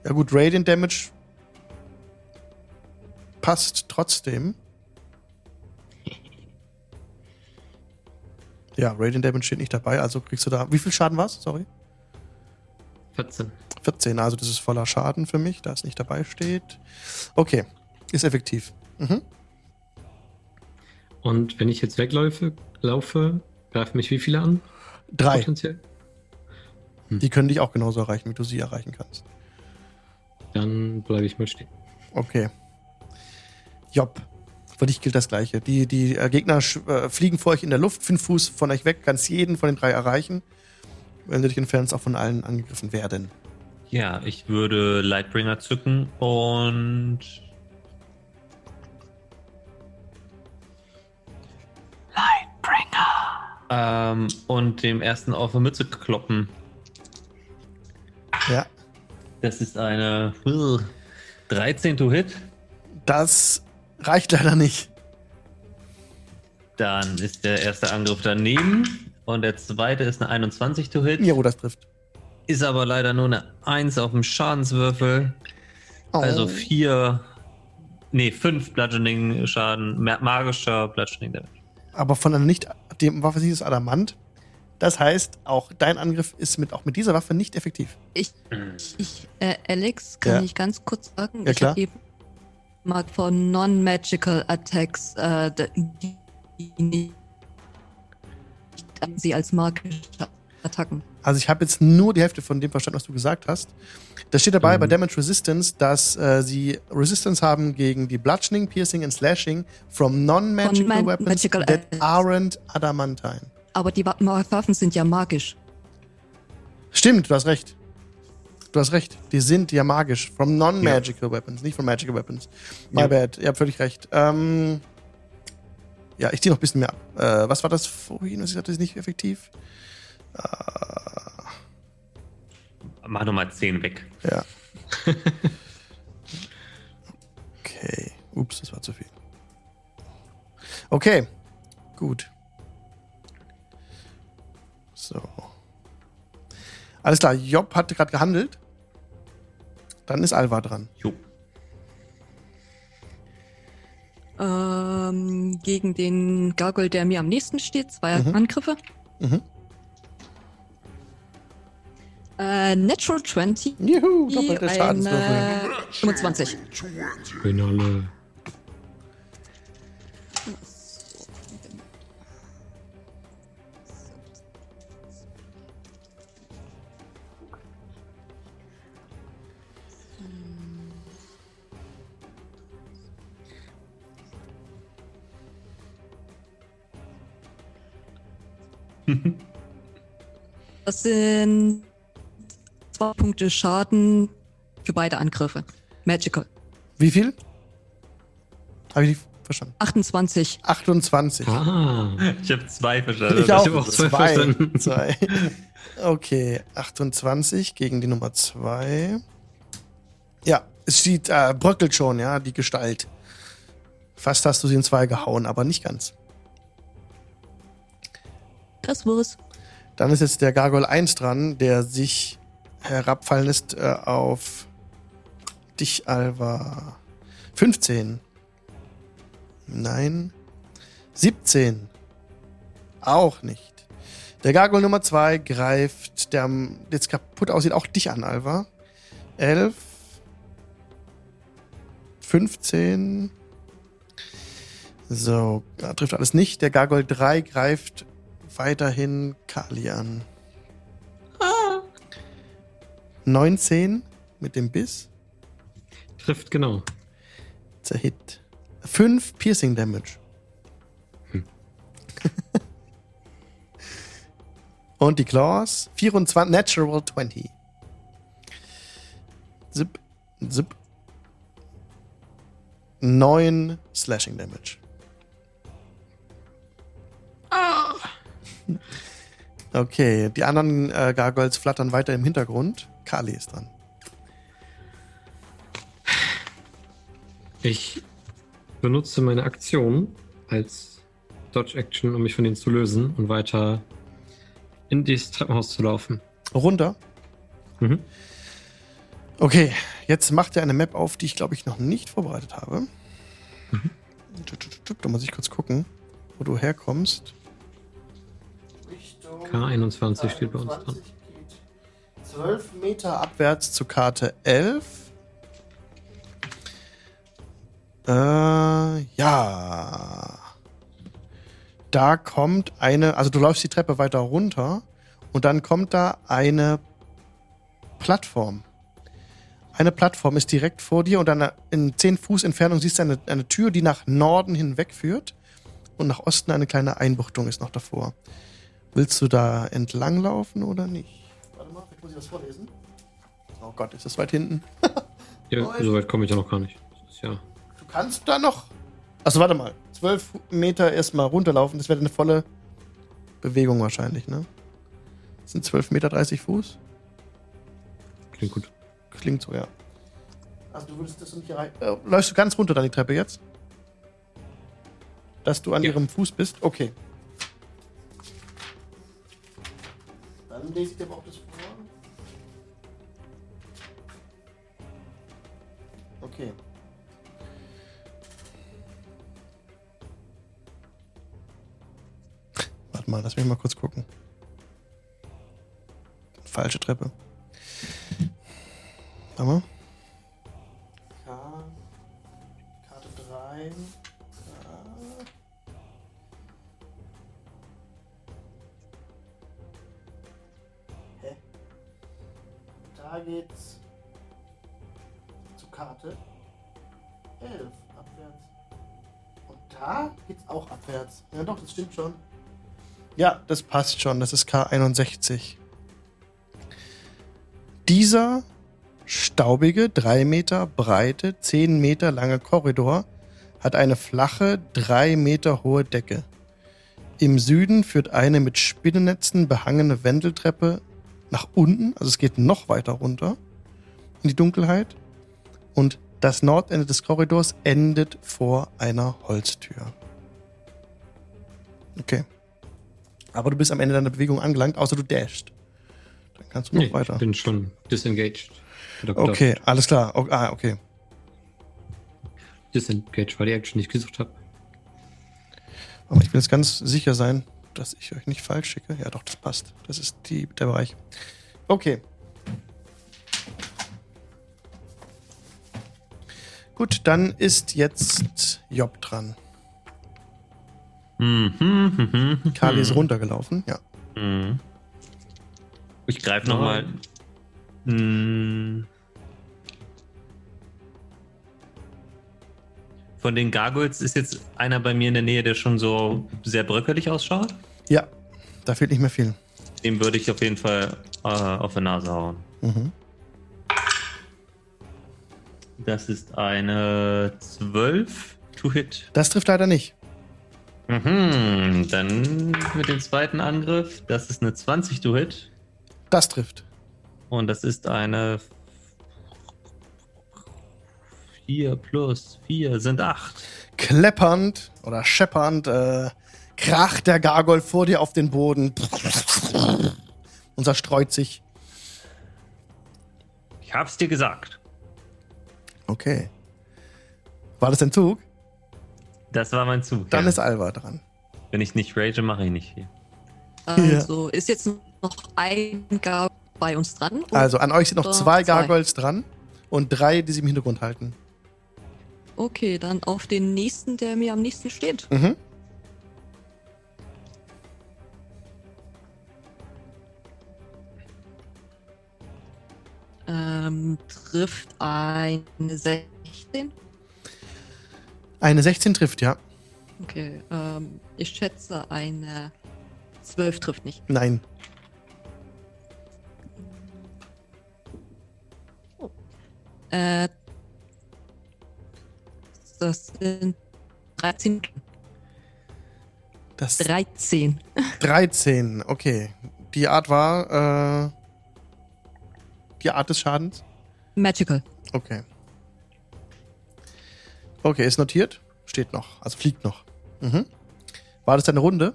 S1: ja gut, Radiant Damage passt trotzdem. Ja, Radiant Damage steht nicht dabei, also kriegst du da. Wie viel Schaden war's? Sorry.
S6: 14.
S1: 14, also das ist voller Schaden für mich, da es nicht dabei steht. Okay, ist effektiv. Mhm.
S6: Und wenn ich jetzt wegläufe, laufe, greifen mich wie viele an?
S1: Drei.
S6: Potenziell?
S1: Die können dich auch genauso erreichen, wie du sie erreichen kannst.
S6: Dann bleibe ich mal stehen.
S1: Okay. Job. Für dich gilt das Gleiche. Die, die äh, Gegner äh, fliegen vor euch in der Luft, fünf Fuß von euch weg, kannst jeden von den drei erreichen. Wenn du dich entfernst, auch von allen angegriffen werden.
S3: Ja, ich würde Lightbringer zücken und. Lightbringer! Ähm, und dem ersten auf die Mütze kloppen.
S1: Ja.
S3: Das ist eine uh, 13 to hit.
S1: Das reicht leider nicht.
S3: Dann ist der erste Angriff daneben. Und der zweite ist eine 21 to hit.
S1: Ja, wo das trifft.
S3: Ist aber leider nur eine 1 auf dem Schadenswürfel.
S1: Oh.
S3: Also 4. Nee, 5 Bludgeoning Schaden. ma- Magischer Bludgeoning Damage.
S1: Aber von einer nicht dem Waffe ist Adamant. Das heißt, auch dein Angriff ist mit, auch mit dieser Waffe nicht effektiv.
S4: Ich, ich äh, Alex, kann
S1: Ja.
S4: ich ganz kurz sagen?
S1: Ja,
S4: ich
S1: klar.
S4: habe eben mal von Non-Magical Attacks, äh, die, die nicht sie als magische Attacken.
S1: Also ich habe jetzt nur die Hälfte von dem verstanden, was du gesagt hast. Da steht dabei
S6: Mhm.
S1: bei Damage Resistance, dass äh, sie Resistance haben gegen die Bludgeoning, Piercing and Slashing from non-magical weapons
S4: magical
S1: that aren't adamantine.
S4: Aber die Wa Waffen sind ja magisch.
S1: Stimmt, du hast recht. Du hast recht. Die sind ja magisch. From non-magical weapons, nicht from magical weapons. My
S6: Ja.
S1: bad. Ihr habt völlig recht. Ähm, ja, ich ziehe noch ein bisschen mehr ab. Äh, was war das vorhin, was ich sagte, ist nicht effektiv?
S3: Mach nochmal 10 weg.
S1: Ja. Okay. Ups, das war zu viel. Okay. Gut. So. Alles klar, Job hat gerade gehandelt. Dann ist Alva dran.
S3: Jo.
S4: Ähm, gegen den Gargoyle, der mir am nächsten steht, zwei
S1: Mhm.
S4: Angriffe.
S1: Mhm.
S4: Äh, Natural 20.
S1: Juhu, doppelte Schadenswürfel.
S4: 25.
S6: Finale.
S4: Das sind zwei Punkte Schaden für beide Angriffe. Magical.
S1: Wie viel? Habe ich nicht verstanden.
S4: 28.
S1: 28.
S6: Ah.
S3: Ich habe zwei verstanden.
S1: Ich auch.
S6: hab auch zwei
S1: zwei.
S6: verstanden.
S1: zwei. Okay, 28 gegen die Nummer 2. Ja, es sieht, äh, bröckelt schon, ja, die Gestalt. Fast hast du sie in zwei gehauen, aber nicht ganz.
S4: Das war's.
S1: Dann ist jetzt der Gargoyle 1 dran, der sich herabfallen lässt äh, auf dich, Alva. 15. Nein. 17. Auch nicht. Der Gargoyle Nummer 2 greift, der jetzt kaputt aussieht, auch dich an, Alva. 11. 15. So, trifft alles nicht. Der Gargoyle 3 greift weiterhin Kali an. 19 mit dem Biss.
S6: Trifft genau.
S1: Zerhit. 5 Piercing Damage. Und die Claws. 24, Natural 20. Zip, zip. 9 Slashing Damage. Okay, die anderen äh, Gargoyles flattern weiter im Hintergrund. Kali ist dran.
S6: Ich benutze meine Aktion als Dodge-Action, um mich von denen zu lösen und weiter in dieses Treppenhaus zu laufen.
S1: Runter.
S6: Mhm.
S1: Okay, jetzt macht er eine Map auf, die ich glaube ich noch nicht vorbereitet habe. Tup, Da muss ich kurz gucken, wo du herkommst. Richtung
S6: K21 steht bei uns dran.
S1: 12 Meter abwärts zu Karte 11. Äh, ja. Da kommt eine, also du läufst die Treppe weiter runter und dann kommt da eine Plattform. Eine Plattform ist direkt vor dir und dann in 10 Fuß Entfernung siehst du eine, eine Tür, die nach Norden hinweg führt und nach Osten eine kleine Einbuchtung ist noch davor. Willst du da entlang laufen oder nicht? Warte mal, vielleicht muss ich das vorlesen. Oh Gott, ist das weit hinten?
S6: Ja, so weit komme ich ja noch gar nicht. Das ist ja.
S1: Du kannst da noch. Achso, warte mal. 12 Meter erstmal runterlaufen, das wäre eine volle Bewegung wahrscheinlich, ne? Das sind 12 Meter 30 Fuß.
S6: Klingt gut.
S1: Klingt so, ja. Also du würdest das nicht erreichen. Äh, läufst du ganz runter dann die Treppe jetzt? Dass du an
S6: Ja.
S1: ihrem Fuß bist? Okay. Dann lese ich dir aber auch das vor. Okay. Warte mal, lass mich mal kurz gucken. Falsche Treppe. Warte mal. K. Karte 3. Da geht's zu Karte 11 abwärts. Und da geht's auch abwärts. Ja, doch, das stimmt schon. Ja, das passt schon. Das ist K61. Dieser staubige, 3 Meter breite, 10 Meter lange Korridor hat eine flache, 3 Meter hohe Decke. Im Süden führt eine mit Spinnennetzen behangene Wendeltreppe nach unten, also es geht noch weiter runter in die Dunkelheit. Und das Nordende des Korridors endet vor einer Holztür. Okay. Aber du bist am Ende deiner Bewegung angelangt, außer du dashst. Dann kannst du noch
S6: Nee,
S1: weiter.
S6: ich bin schon disengaged.
S1: Okay, alles klar. O- Ah, okay.
S6: Disengaged war die Action, ich gesucht habe.
S1: Aber ich will jetzt ganz sicher sein, dass ich euch nicht falsch schicke. Ja, doch, das passt. Das ist die, der Bereich. Okay. Gut, dann ist jetzt Job dran.
S3: Mhm,
S1: Kali ist runtergelaufen, ja.
S3: Mhm. Ich greife nochmal. Mhm. Von den Gargoyles ist jetzt einer bei mir in der Nähe, der schon so sehr bröckelig ausschaut?
S1: Ja, da fehlt nicht mehr viel.
S3: Dem würde ich auf jeden Fall äh, auf die Nase hauen.
S1: Mhm.
S3: Das ist eine 12 to hit.
S1: Das trifft leider nicht.
S3: Mhm, dann mit dem zweiten Angriff. Das ist eine 20 to hit.
S1: Das trifft.
S3: Und das ist eine 4 plus 4 sind 8.
S1: Kleppernd oder scheppernd äh, kracht der Gargold vor dir auf den Boden und zerstreut sich.
S3: Ich hab's dir gesagt.
S1: Okay. War das dein Zug?
S3: Das war mein Zug.
S1: Dann
S3: ja.
S1: ist Alva dran.
S3: Wenn ich nicht rage, mache ich nicht viel.
S4: Also ist jetzt noch ein Gar bei uns dran.
S1: Also an euch sind noch zwei
S4: zwei.
S1: Gargoyles dran und drei, die sie im Hintergrund halten.
S4: Okay, dann auf den nächsten, der mir am nächsten steht.
S1: Mhm.
S4: Ähm, trifft eine 16.
S1: Eine 16 trifft, ja.
S4: Okay, ähm, ich schätze eine 12 trifft nicht.
S1: Nein.
S4: Äh, das sind 13.
S1: Das
S4: 13.
S1: 13, okay. Die Art war äh, die Art des Schadens?
S4: Magical.
S1: Okay. Okay, ist notiert. Steht noch. Also fliegt noch. Mhm. War das deine Runde?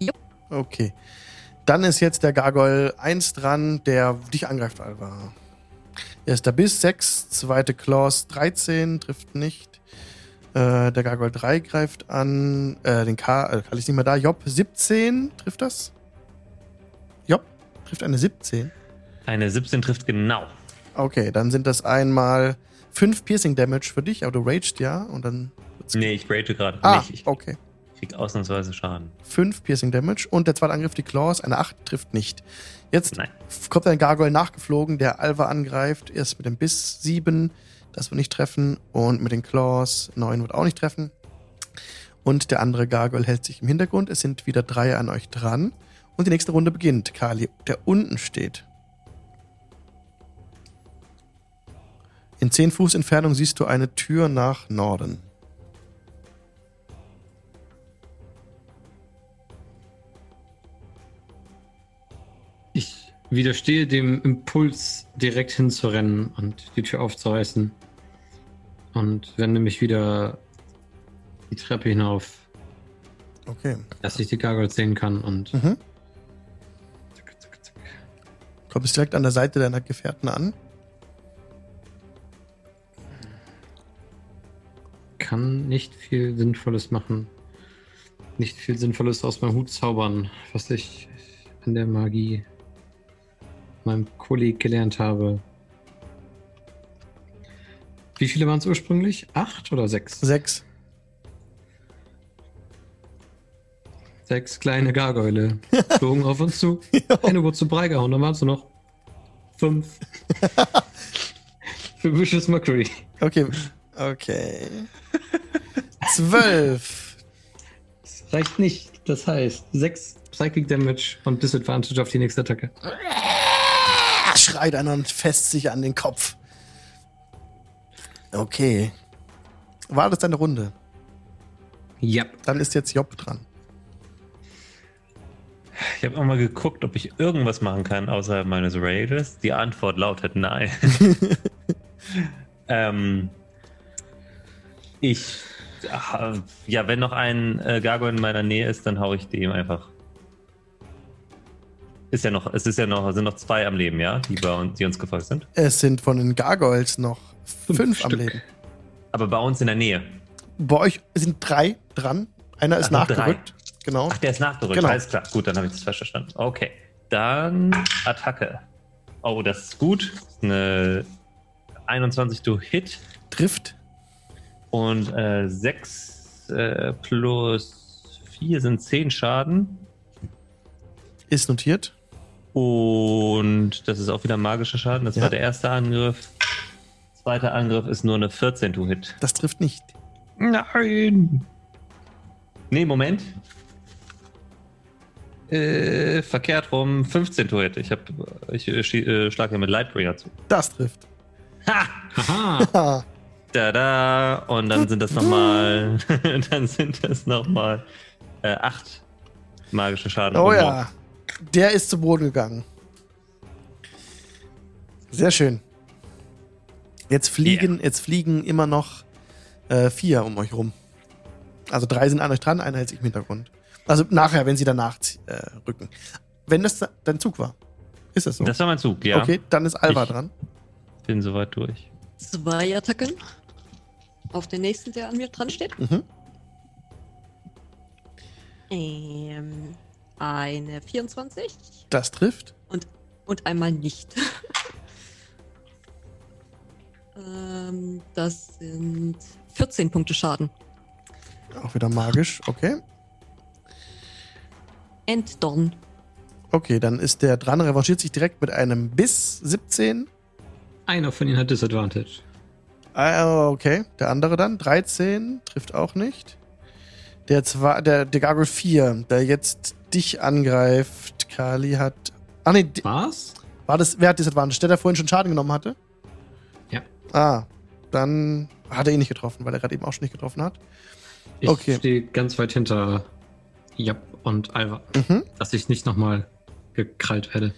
S4: Jupp.
S1: Okay. Dann ist jetzt der Gargoyle 1 dran, der dich angreift, Alva. Erster Biss 6, zweite Claws 13, trifft nicht. Äh, der Gargoyle 3 greift an. Äh, den K, äh, Karl ist nicht mehr da. Job 17, trifft das? Trifft eine 17.
S3: Eine 17 trifft genau.
S1: Okay, dann sind das einmal 5 Piercing Damage für dich, aber du raged ja und dann.
S3: Nee, ich rage gerade
S1: ah,
S3: nicht. Ich
S1: okay.
S3: krieg ausnahmsweise Schaden.
S1: 5 Piercing Damage und der zweite Angriff, die Claws, eine 8 trifft nicht. Jetzt
S3: Nein.
S1: kommt ein Gargoyle nachgeflogen, der Alva angreift. Erst mit dem Biss 7, das wird nicht treffen. Und mit den Claws 9 wird auch nicht treffen. Und der andere Gargoyle hält sich im Hintergrund. Es sind wieder drei an euch dran. Und die nächste Runde beginnt. Kali, der unten steht. In 10 Fuß Entfernung siehst du eine Tür nach Norden.
S6: Ich widerstehe dem Impuls, direkt hinzurennen und die Tür aufzureißen. Und wende mich wieder die Treppe hinauf,
S1: Okay.
S6: dass ich die Gargoyles sehen kann. Und
S1: Mhm. Kommst direkt an der Seite deiner Gefährten an.
S6: kann nicht viel Sinnvolles machen. Nicht viel Sinnvolles aus meinem Hut zaubern, was ich an der Magie meinem Kolleg gelernt habe. Wie viele waren es ursprünglich? Acht oder sechs?
S1: Sechs.
S6: Sechs kleine Gargoyle flogen auf uns zu. Eine wurde zu Brei gehauen, dann waren es nur noch fünf. Für Vicious Mockery.
S1: Okay. Okay. Zwölf.
S6: Das reicht nicht. Das heißt, sechs Psychic Damage und Disadvantage auf die nächste Attacke.
S1: Ah, schreit einer und fässt sich an den Kopf. Okay. War das deine Runde?
S6: Ja.
S1: Dann ist jetzt Job dran.
S3: Ich habe auch mal geguckt, ob ich irgendwas machen kann außerhalb meines Rages. Die Antwort lautet nein. ähm, ich, ach, ja, wenn noch ein äh, Gargoyle in meiner Nähe ist, dann hau ich dem einfach. Ist ja noch, es ist ja noch, sind noch zwei am Leben, ja, die bei uns, die uns gefolgt sind.
S1: Es sind von den Gargoyles noch fünf, am
S6: Stück.
S1: Leben.
S3: Aber bei uns in der Nähe.
S1: Bei euch sind drei dran. Einer ist
S3: Ach,
S1: nachgerückt. Genau.
S3: Ach, der ist nachgerückt.
S1: Genau.
S3: Alles klar. Gut, dann habe ich das falsch verstanden. Okay. Dann Attacke. Oh, das ist gut. Eine 21 to hit
S1: Trifft.
S3: und äh, 6 äh, plus 4 sind 10 Schaden.
S1: Ist notiert.
S3: Und das ist auch wieder magischer Schaden. Das
S1: Ja.
S3: war der erste Angriff. Zweiter Angriff ist nur eine 14 to hit.
S1: Das trifft nicht.
S3: Nein! Nee, Moment. Äh, verkehrt rum, 15 to hit. Ich, hab, ich äh, äh, schlage mit Lightbringer zu.
S1: Das trifft.
S3: Ha! Da da! Und dann sind das nochmal. dann sind das nochmal äh, 8 magische Schaden.
S1: Oh ja. Der ist zu Boden gegangen. Sehr schön. Jetzt fliegen, jetzt fliegen immer noch äh, vier um euch rum. Also drei sind an euch dran, einer hält sich im Hintergrund. Also nachher, wenn sie danach äh, rücken. Wenn das dein Zug war. Ist das so?
S3: Das war mein Zug, ja.
S1: Okay, dann ist Alva
S3: Ich-
S1: dran.
S3: Bin soweit durch.
S4: Zwei Attacken. Auf den nächsten, der an mir dran steht.
S1: Mhm.
S4: Ähm, eine 24
S1: Das trifft.
S4: und einmal nicht. ähm, das sind 14 Punkte Schaden.
S1: Auch wieder magisch. Okay.
S4: Enddorn.
S1: Okay, dann ist der dran, revanchiert sich direkt mit einem Biss 17.
S6: Einer von ihnen hat Disadvantage.
S1: Ah, okay. Der andere dann, 13, trifft auch nicht. Der, zwei, der, der Gargoyle 4, der jetzt dich angreift, Kali hat. Ah, nee,
S6: Was?
S1: war das, wer hat Disadvantage? Der, der vorhin schon Schaden genommen hatte?
S6: Ja.
S1: Ah, dann hat er ihn nicht getroffen, weil er gerade eben auch schon nicht getroffen hat.
S6: Ich
S1: Okay.
S6: stehe ganz weit hinter Jap und Alva,
S1: Mhm.
S6: dass ich nicht nochmal gekrallt werde.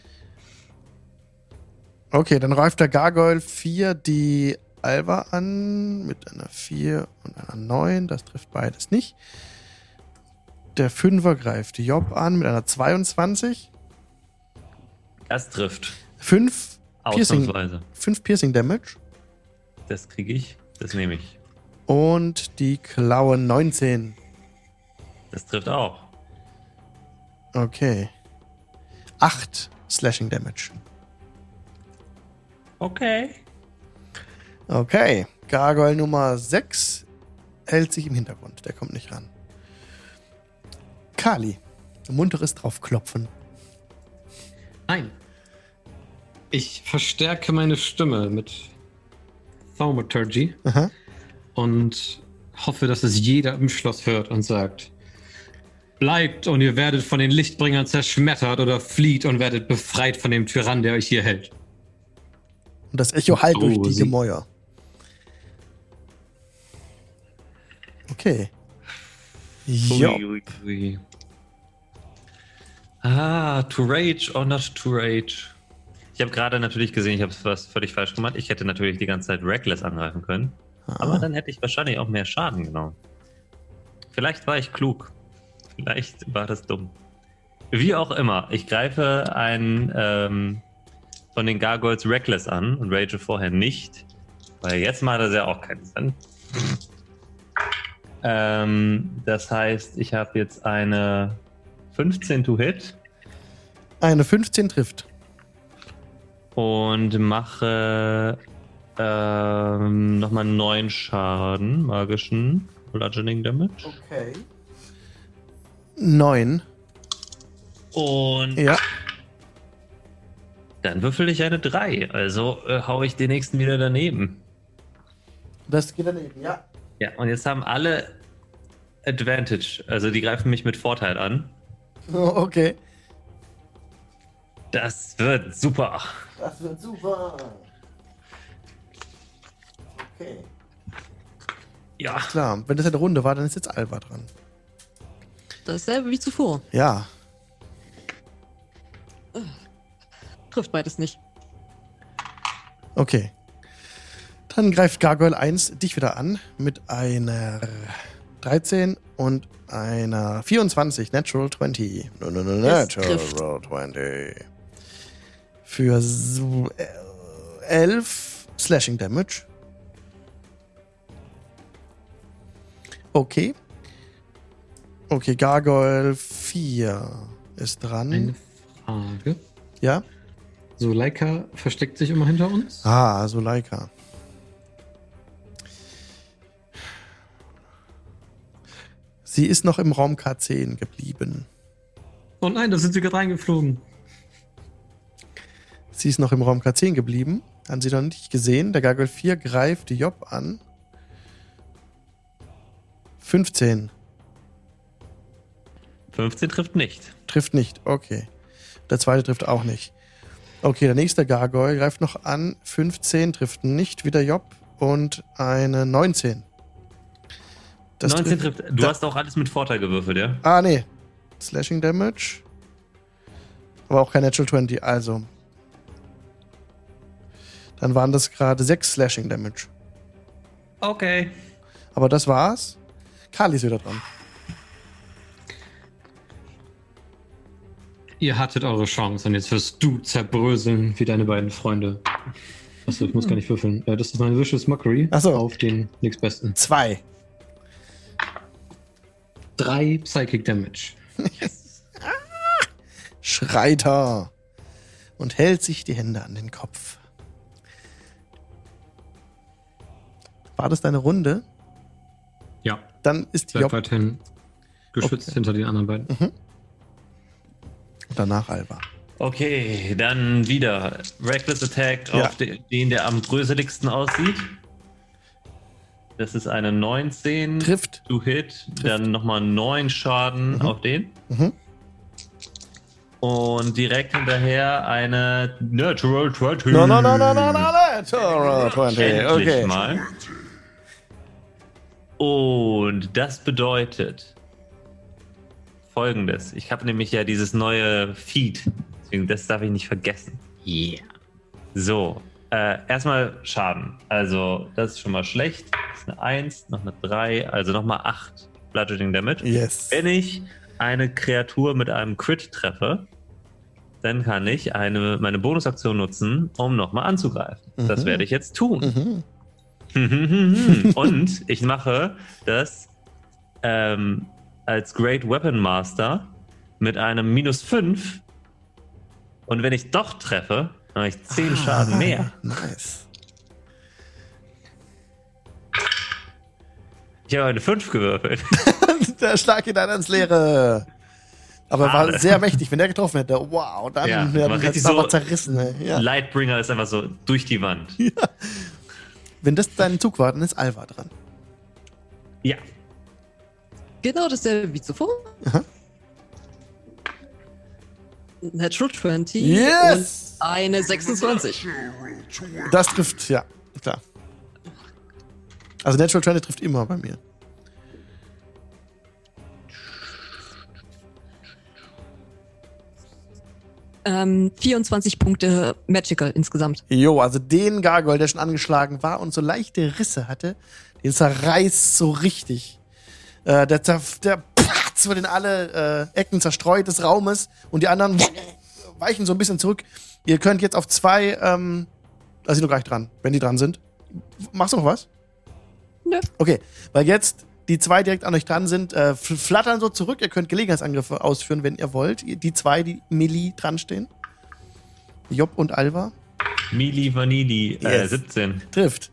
S1: Okay, dann greift der Gargoyle 4 die Alva an mit einer 4 und einer 9. Das trifft beides nicht. Der Fünfer greift Job an mit einer 22.
S3: Das trifft.
S1: 5 Piercing,
S3: Ausnahmsweise.
S1: 5 Piercing Damage.
S3: Das kriege ich. Das nehme ich.
S1: Und die Klaue 19.
S3: Das trifft auch.
S1: Okay. 8 Slashing Damage.
S3: Okay.
S1: Okay. Gargoyle Nummer 6 hält sich im Hintergrund. Der kommt nicht ran. Kali. Munteres draufklopfen.
S6: Nein. Ich verstärke meine Stimme mit Thaumaturgy
S1: Aha.
S6: und hoffe, dass es jeder im Schloss hört und sagt: Bleibt und ihr werdet von den Lichtbringern zerschmettert oder flieht und werdet befreit von dem Tyrann, der euch hier hält.
S1: Und das Echo hallt
S6: Oh,
S1: durch die
S6: sie-
S1: Gemäuer. Okay.
S3: Ui. Ah, to rage or not to rage. Ich habe gerade natürlich gesehen, ich habe was völlig falsch gemacht. Ich hätte natürlich die ganze Zeit Reckless angreifen können. Aber
S1: Ah,
S3: dann hätte ich wahrscheinlich auch mehr Schaden genommen. Vielleicht war ich klug. Vielleicht war das dumm. Wie auch immer, ich greife einen ähm, von den Gargoyles Reckless an und rage vorher nicht. Weil jetzt macht das ja auch keinen Sinn. Ähm, das heißt, ich habe jetzt eine 15 to hit
S1: Eine 15 trifft.
S3: und mache ähm, nochmal 9 Schaden, magischen Bludgeoning Damage.
S1: Okay. 9.
S3: Und
S1: Ja.
S3: dann würfel ich eine 3. Also äh, hau ich den nächsten wieder daneben.
S1: Das geht daneben, ja.
S3: Ja, und jetzt haben alle Advantage. Also die greifen mich mit Vorteil an.
S1: Oh, Okay.
S3: Das wird super.
S1: Das wird super. Okay.
S3: Ja.
S1: Klar, wenn das eine Runde war, dann ist jetzt Alba dran.
S4: Dasselbe wie zuvor.
S1: Ja.
S4: Trifft beides nicht.
S1: Okay. Dann greift Gargoyle 1 dich wieder an mit einer 13 und einer 24. Natural 20. No, no, no, natural 20. Für so, äh, 11 Slashing Damage. Okay. Okay, Gargoyle 4 ist dran.
S6: Eine Frage.
S1: Ja?
S6: Suleika versteckt sich immer hinter uns?
S1: Ah, Suleika. Sie ist noch im Raum K10 geblieben.
S6: Oh nein, da sind sie gerade reingeflogen.
S1: Sie ist noch im Raum K10 geblieben. Haben sie noch nicht gesehen. Der Gargoyle 4 greift die Job an. 15.
S3: 15 trifft nicht.
S1: Trifft nicht. Okay. Der zweite trifft auch nicht. Okay, der nächste Gargoyle greift noch an. 15 trifft nicht. Wieder Job. Und eine 19. Das
S3: 19 trifft. Du
S1: da-
S3: hast auch alles mit Vorteil gewürfelt, ja?
S1: Ah, nee. Slashing Damage. Aber auch kein Natural 20. Also. Dann waren das gerade 6 Slashing Damage.
S3: Okay.
S1: Aber das war's. Kali ist wieder dran.
S6: Ihr hattet eure Chance und jetzt wirst du zerbröseln wie deine beiden Freunde. Achso, ich muss gar nicht würfeln. Das ist meine Vicious Mockery
S1: Ach so.
S6: auf den nächstbesten.
S1: Zwei.
S6: Drei Psychic Damage.
S1: Schreit er. Und hält sich die Hände an den Kopf. War das deine Runde?
S6: Ja,
S1: Dann ist Job
S6: weiterhin geschützt
S1: Okay.
S6: hinter den anderen beiden.
S1: und danach Alba.
S3: Okay, dann wieder Reckless Attack
S1: Ja.
S3: auf den, den, der am bröseligsten aussieht. Das ist eine 19
S1: Trifft.
S3: to hit, dann nochmal 9 Schaden auf den.
S1: Mhm.
S3: Und direkt hinterher eine Natural 20.
S1: No, no, no, no, no, no, no. Natural 20.
S3: Endlich
S1: Okay.
S3: mal. Und das bedeutet folgendes. Ich habe nämlich ja dieses neue Feed. Deswegen, das darf ich nicht vergessen.
S6: Yeah.
S3: So, äh, erstmal Schaden. Also, das ist schon mal schlecht. Das ist eine 1, noch eine 3, also nochmal 8 Bludgeoning Damage.
S1: Yes.
S3: Wenn ich eine Kreatur mit einem Crit treffe, dann kann ich eine, meine Bonusaktion nutzen, um nochmal anzugreifen. Das
S1: Mhm.
S3: werde ich jetzt tun.
S1: Mhm.
S3: Und ich mache das ähm, als Great Weapon Master mit einem minus 5. Und wenn ich doch treffe, dann habe ich 10 Schaden mehr.
S1: Nice.
S3: Ich habe eine 5 gewürfelt.
S1: Der Schlag geht dann ans Leere. Aber war
S3: Schade.
S1: sehr mächtig. Wenn der getroffen hätte, wow, dann
S3: Ja,
S1: wäre
S3: war
S1: das
S3: richtig
S1: aber
S3: so-
S1: zerrissen. ey. Ja.
S3: Lightbringer ist einfach so durch die Wand.
S1: Wenn das dein Zug war, dann ist Alva dran.
S3: Ja.
S4: Genau dasselbe wie zuvor.
S1: Aha.
S4: Natural 20
S1: Yes!
S4: und eine 26.
S1: Das trifft, ja, klar. Also Natural 20 trifft immer bei mir.
S4: Ähm, 24 Punkte Magical insgesamt.
S1: Jo, also den Gargoyle, der schon angeschlagen war und so leichte Risse hatte, den zerreißt so richtig. Äh, der, zer der platzt wird in alle äh, Ecken zerstreut des Raumes und die anderen weichen so ein bisschen zurück. Ihr könnt jetzt auf zwei, ähm, da sind noch gleich dran, wenn die dran sind. Machst du noch was?
S4: Nö.
S1: Okay, weil jetzt die zwei direkt an euch dran sind, äh, flattern so zurück. Ihr könnt Gelegenheitsangriffe ausführen, wenn ihr wollt. Die zwei, die Melee dran stehen. Job und Alva.
S3: Mili Vanilli, äh,
S1: Yes.
S3: 17.
S1: Trifft.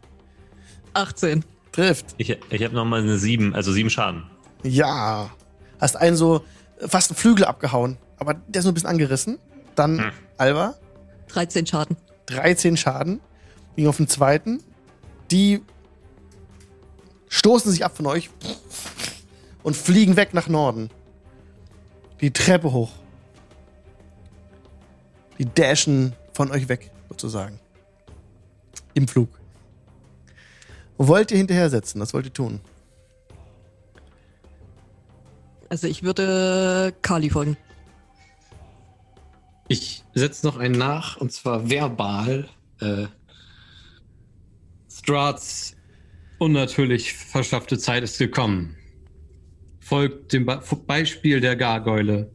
S4: 18.
S1: Trifft.
S3: Ich, ich habe nochmal eine 7, also 7 Schaden.
S1: Ja. Hast einen so äh, fast einen Flügel abgehauen. Aber der ist nur ein bisschen angerissen. Dann
S3: Hm.
S1: Alva.
S4: 13 Schaden.
S1: 13 Schaden. Ging auf den zweiten. Die stoßen sich ab von euch und fliegen weg nach Norden. Die Treppe hoch. Die dashen von euch weg, sozusagen. Im Flug. Wollt ihr hinterher setzen? Was wollt ihr tun?
S4: Also ich würde Kali folgen.
S6: Ich setze noch einen nach, und zwar verbal. Äh, Strats unnatürlich verschaffte Zeit ist gekommen. Folgt dem Be Beispiel der Gargoyle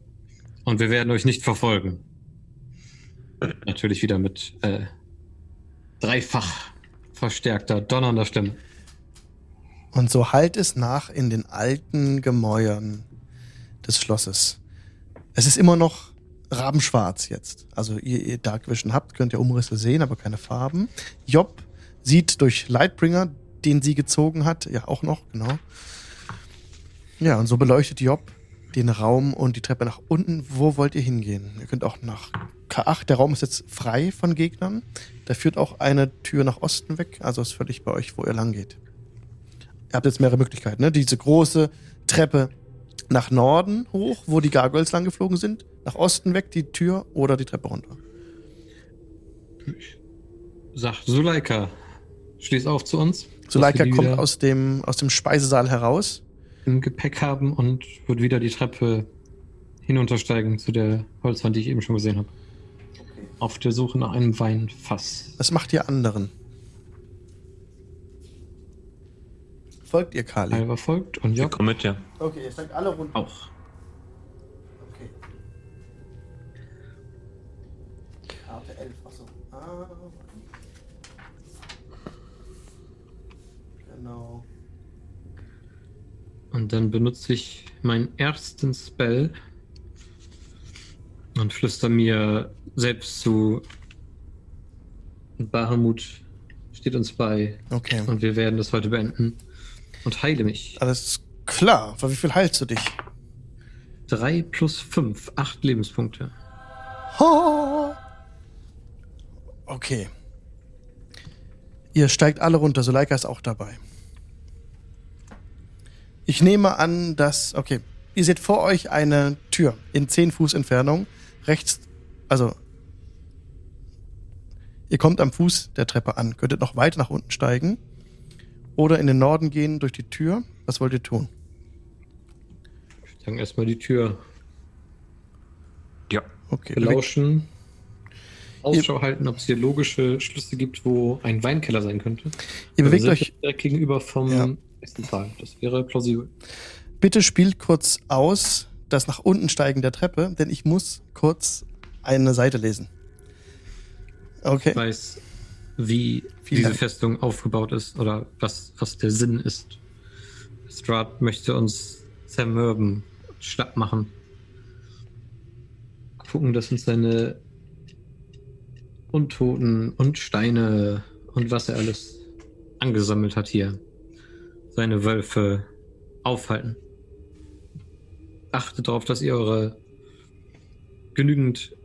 S6: und wir werden euch nicht verfolgen. Natürlich wieder mit äh, dreifach verstärkter, donnernder Stimme.
S1: Und so hallt es nach in den alten Gemäuern des Schlosses. Es ist immer noch rabenschwarz jetzt. Also ihr, ihr Dark Vision habt, könnt ihr Umrisse sehen, aber keine Farben. Job sieht durch Lightbringer, den sie gezogen hat, ja auch noch, genau. Ja, und so beleuchtet Job den Raum und die Treppe nach unten. Wo wollt ihr hingehen? Ihr könnt auch nach K8. Der Raum ist jetzt frei von Gegnern. Da führt auch eine Tür nach Osten weg. Also ist völlig bei euch, wo ihr lang geht. Ihr habt jetzt mehrere Möglichkeiten. Ne? Diese große Treppe nach Norden hoch, wo die Gargoyles lang geflogen sind. Nach Osten weg die Tür oder die Treppe runter.
S2: Sagt Suleika, schließ auf zu uns.
S1: Suleika kommt aus dem, aus dem Speisesaal heraus.
S2: Im Gepäck haben und wird wieder die Treppe hinuntersteigen zu der Holzwand, die ich eben schon gesehen habe. Auf der Suche nach einem Weinfass.
S1: Was macht ihr anderen? Folgt ihr Kali?
S2: Alva folgt und
S3: Ja.
S2: Job
S3: Komm mit, ja.
S1: Okay, ihr steigt alle runter.
S2: auch. Und dann benutze ich meinen ersten Spell und flüster mir selbst zu. Bahamut steht uns bei
S1: Okay.
S2: und wir werden das heute beenden. Und heile mich.
S1: Alles klar. Für wie viel heilst du dich?
S2: 3 plus 5, 8 Lebenspunkte.
S1: Ho! Okay. Ihr steigt alle runter, Suleika ist auch dabei. Ich nehme an, dass. Okay. Ihr seht vor euch eine Tür in 10 Fuß Entfernung. Rechts. Also. Ihr kommt am Fuß der Treppe an. Könntet noch weiter nach unten steigen. Oder in den Norden gehen durch die Tür. Was wollt ihr tun?
S2: Ich sage erstmal die Tür
S3: Ja.
S1: Okay.
S2: belauschen. Ausschau halten, ob es hier logische Schlüsse gibt, wo ein Weinkeller sein könnte.
S1: Ihr bewegt euch.
S2: direkt gegenüber vom
S1: Ja.
S2: Essental. Das wäre plausibel.
S1: Bitte spielt kurz aus das nach unten steigen der Treppe, denn ich muss kurz eine Seite lesen. Okay.
S2: Ich weiß, wie
S1: Vielen
S2: diese
S1: Dank.
S2: Festung aufgebaut ist oder was, was der Sinn ist. Strahd möchte uns zermürben, schlapp machen. Gucken, dass uns seine Untoten und Steine und was er alles angesammelt hat hier, seine Wölfe aufhalten. Achtet darauf, dass ihr eure genügend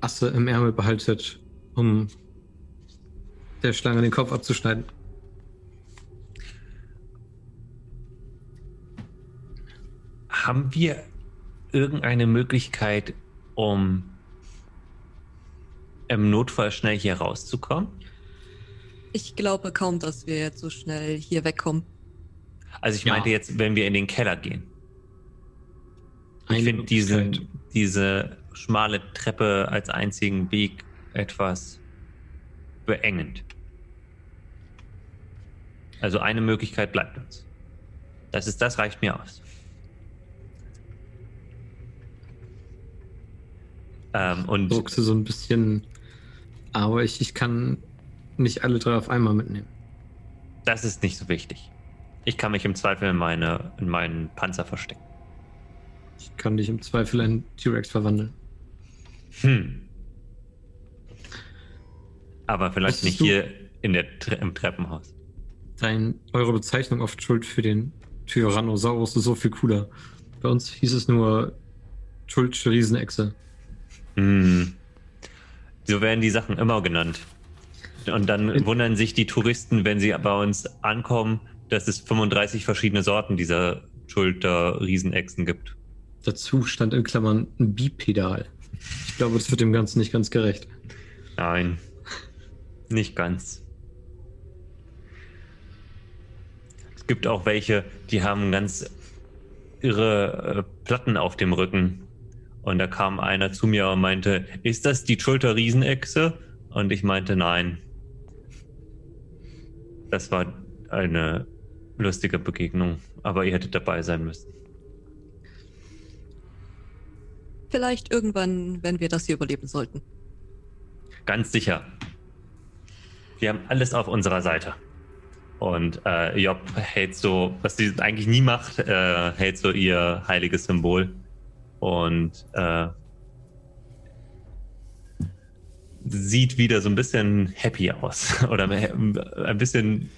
S2: Asse im Ärmel behaltet, um der Schlange den Kopf abzuschneiden.
S3: Haben wir irgendeine Möglichkeit, um im Notfall schnell hier rauszukommen?
S4: Ich glaube kaum, dass wir jetzt so schnell hier wegkommen.
S3: Also ich
S2: Ja.
S3: meinte jetzt, wenn wir in den Keller gehen. Ich finde diese, schmale Treppe als einzigen Weg etwas beengend. Also eine Möglichkeit bleibt uns. Das ist, das reicht mir aus. Ähm, und
S2: druckse so ein bisschen, aber ich, ich kann nicht alle drei auf einmal mitnehmen.
S3: das ist nicht so wichtig. Ich kann mich im Zweifel in, meine, in meinen Panzer verstecken.
S2: Ich kann dich im Zweifel in T-Rex verwandeln.
S3: Hm. Aber vielleicht nicht hier in der, Tre im Treppenhaus.
S2: Dein, eure Bezeichnung oft schuld für den Tyrannosaurus ist so viel cooler. Bei uns hieß es nur Schuldsche Riesenechse.
S3: Hm. So werden die Sachen immer genannt. Und dann wundern sich die Touristen, wenn sie bei uns ankommen, dass es 35 verschiedene Sorten dieser Schulter-Riesenechsen gibt.
S2: Dazu stand in Klammern ein Bipedal. Ich glaube, das wird dem Ganzen nicht ganz gerecht.
S3: Nein, nicht ganz. Es gibt auch welche, die haben ganz irre äh, Platten auf dem Rücken. Und da kam einer zu mir und meinte, ist das die Schulter-Riesenechse? Und ich meinte, nein. Das war eine lustige Begegnung, aber ihr hättet dabei sein müssen.
S4: Vielleicht irgendwann, wenn wir das hier überleben sollten.
S3: Ganz sicher. Wir haben alles auf unserer Seite. Und äh, Job hält so, was sie eigentlich nie macht, äh, hält so ihr heiliges Symbol. Und äh, sieht wieder so ein bisschen happy aus. Oder ein bisschen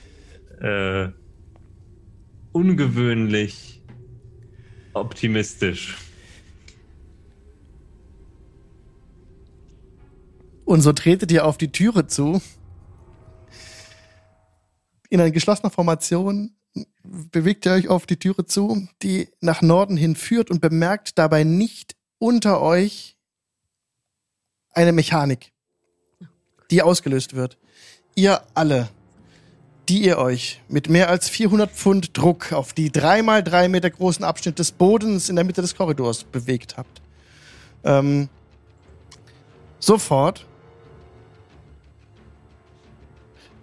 S3: äh, ungewöhnlich optimistisch.
S1: Und so tretet ihr auf die Türe zu. In einer geschlossener Formation bewegt ihr euch auf die Türe zu, die nach Norden hin führt und bemerkt dabei nicht unter euch eine Mechanik, die ausgelöst wird. Ihr alle, die ihr euch mit mehr als 400 Pfund Druck auf die 3 mal 3 Meter großen Abschnitt des Bodens in der Mitte des Korridors bewegt habt, ähm, sofort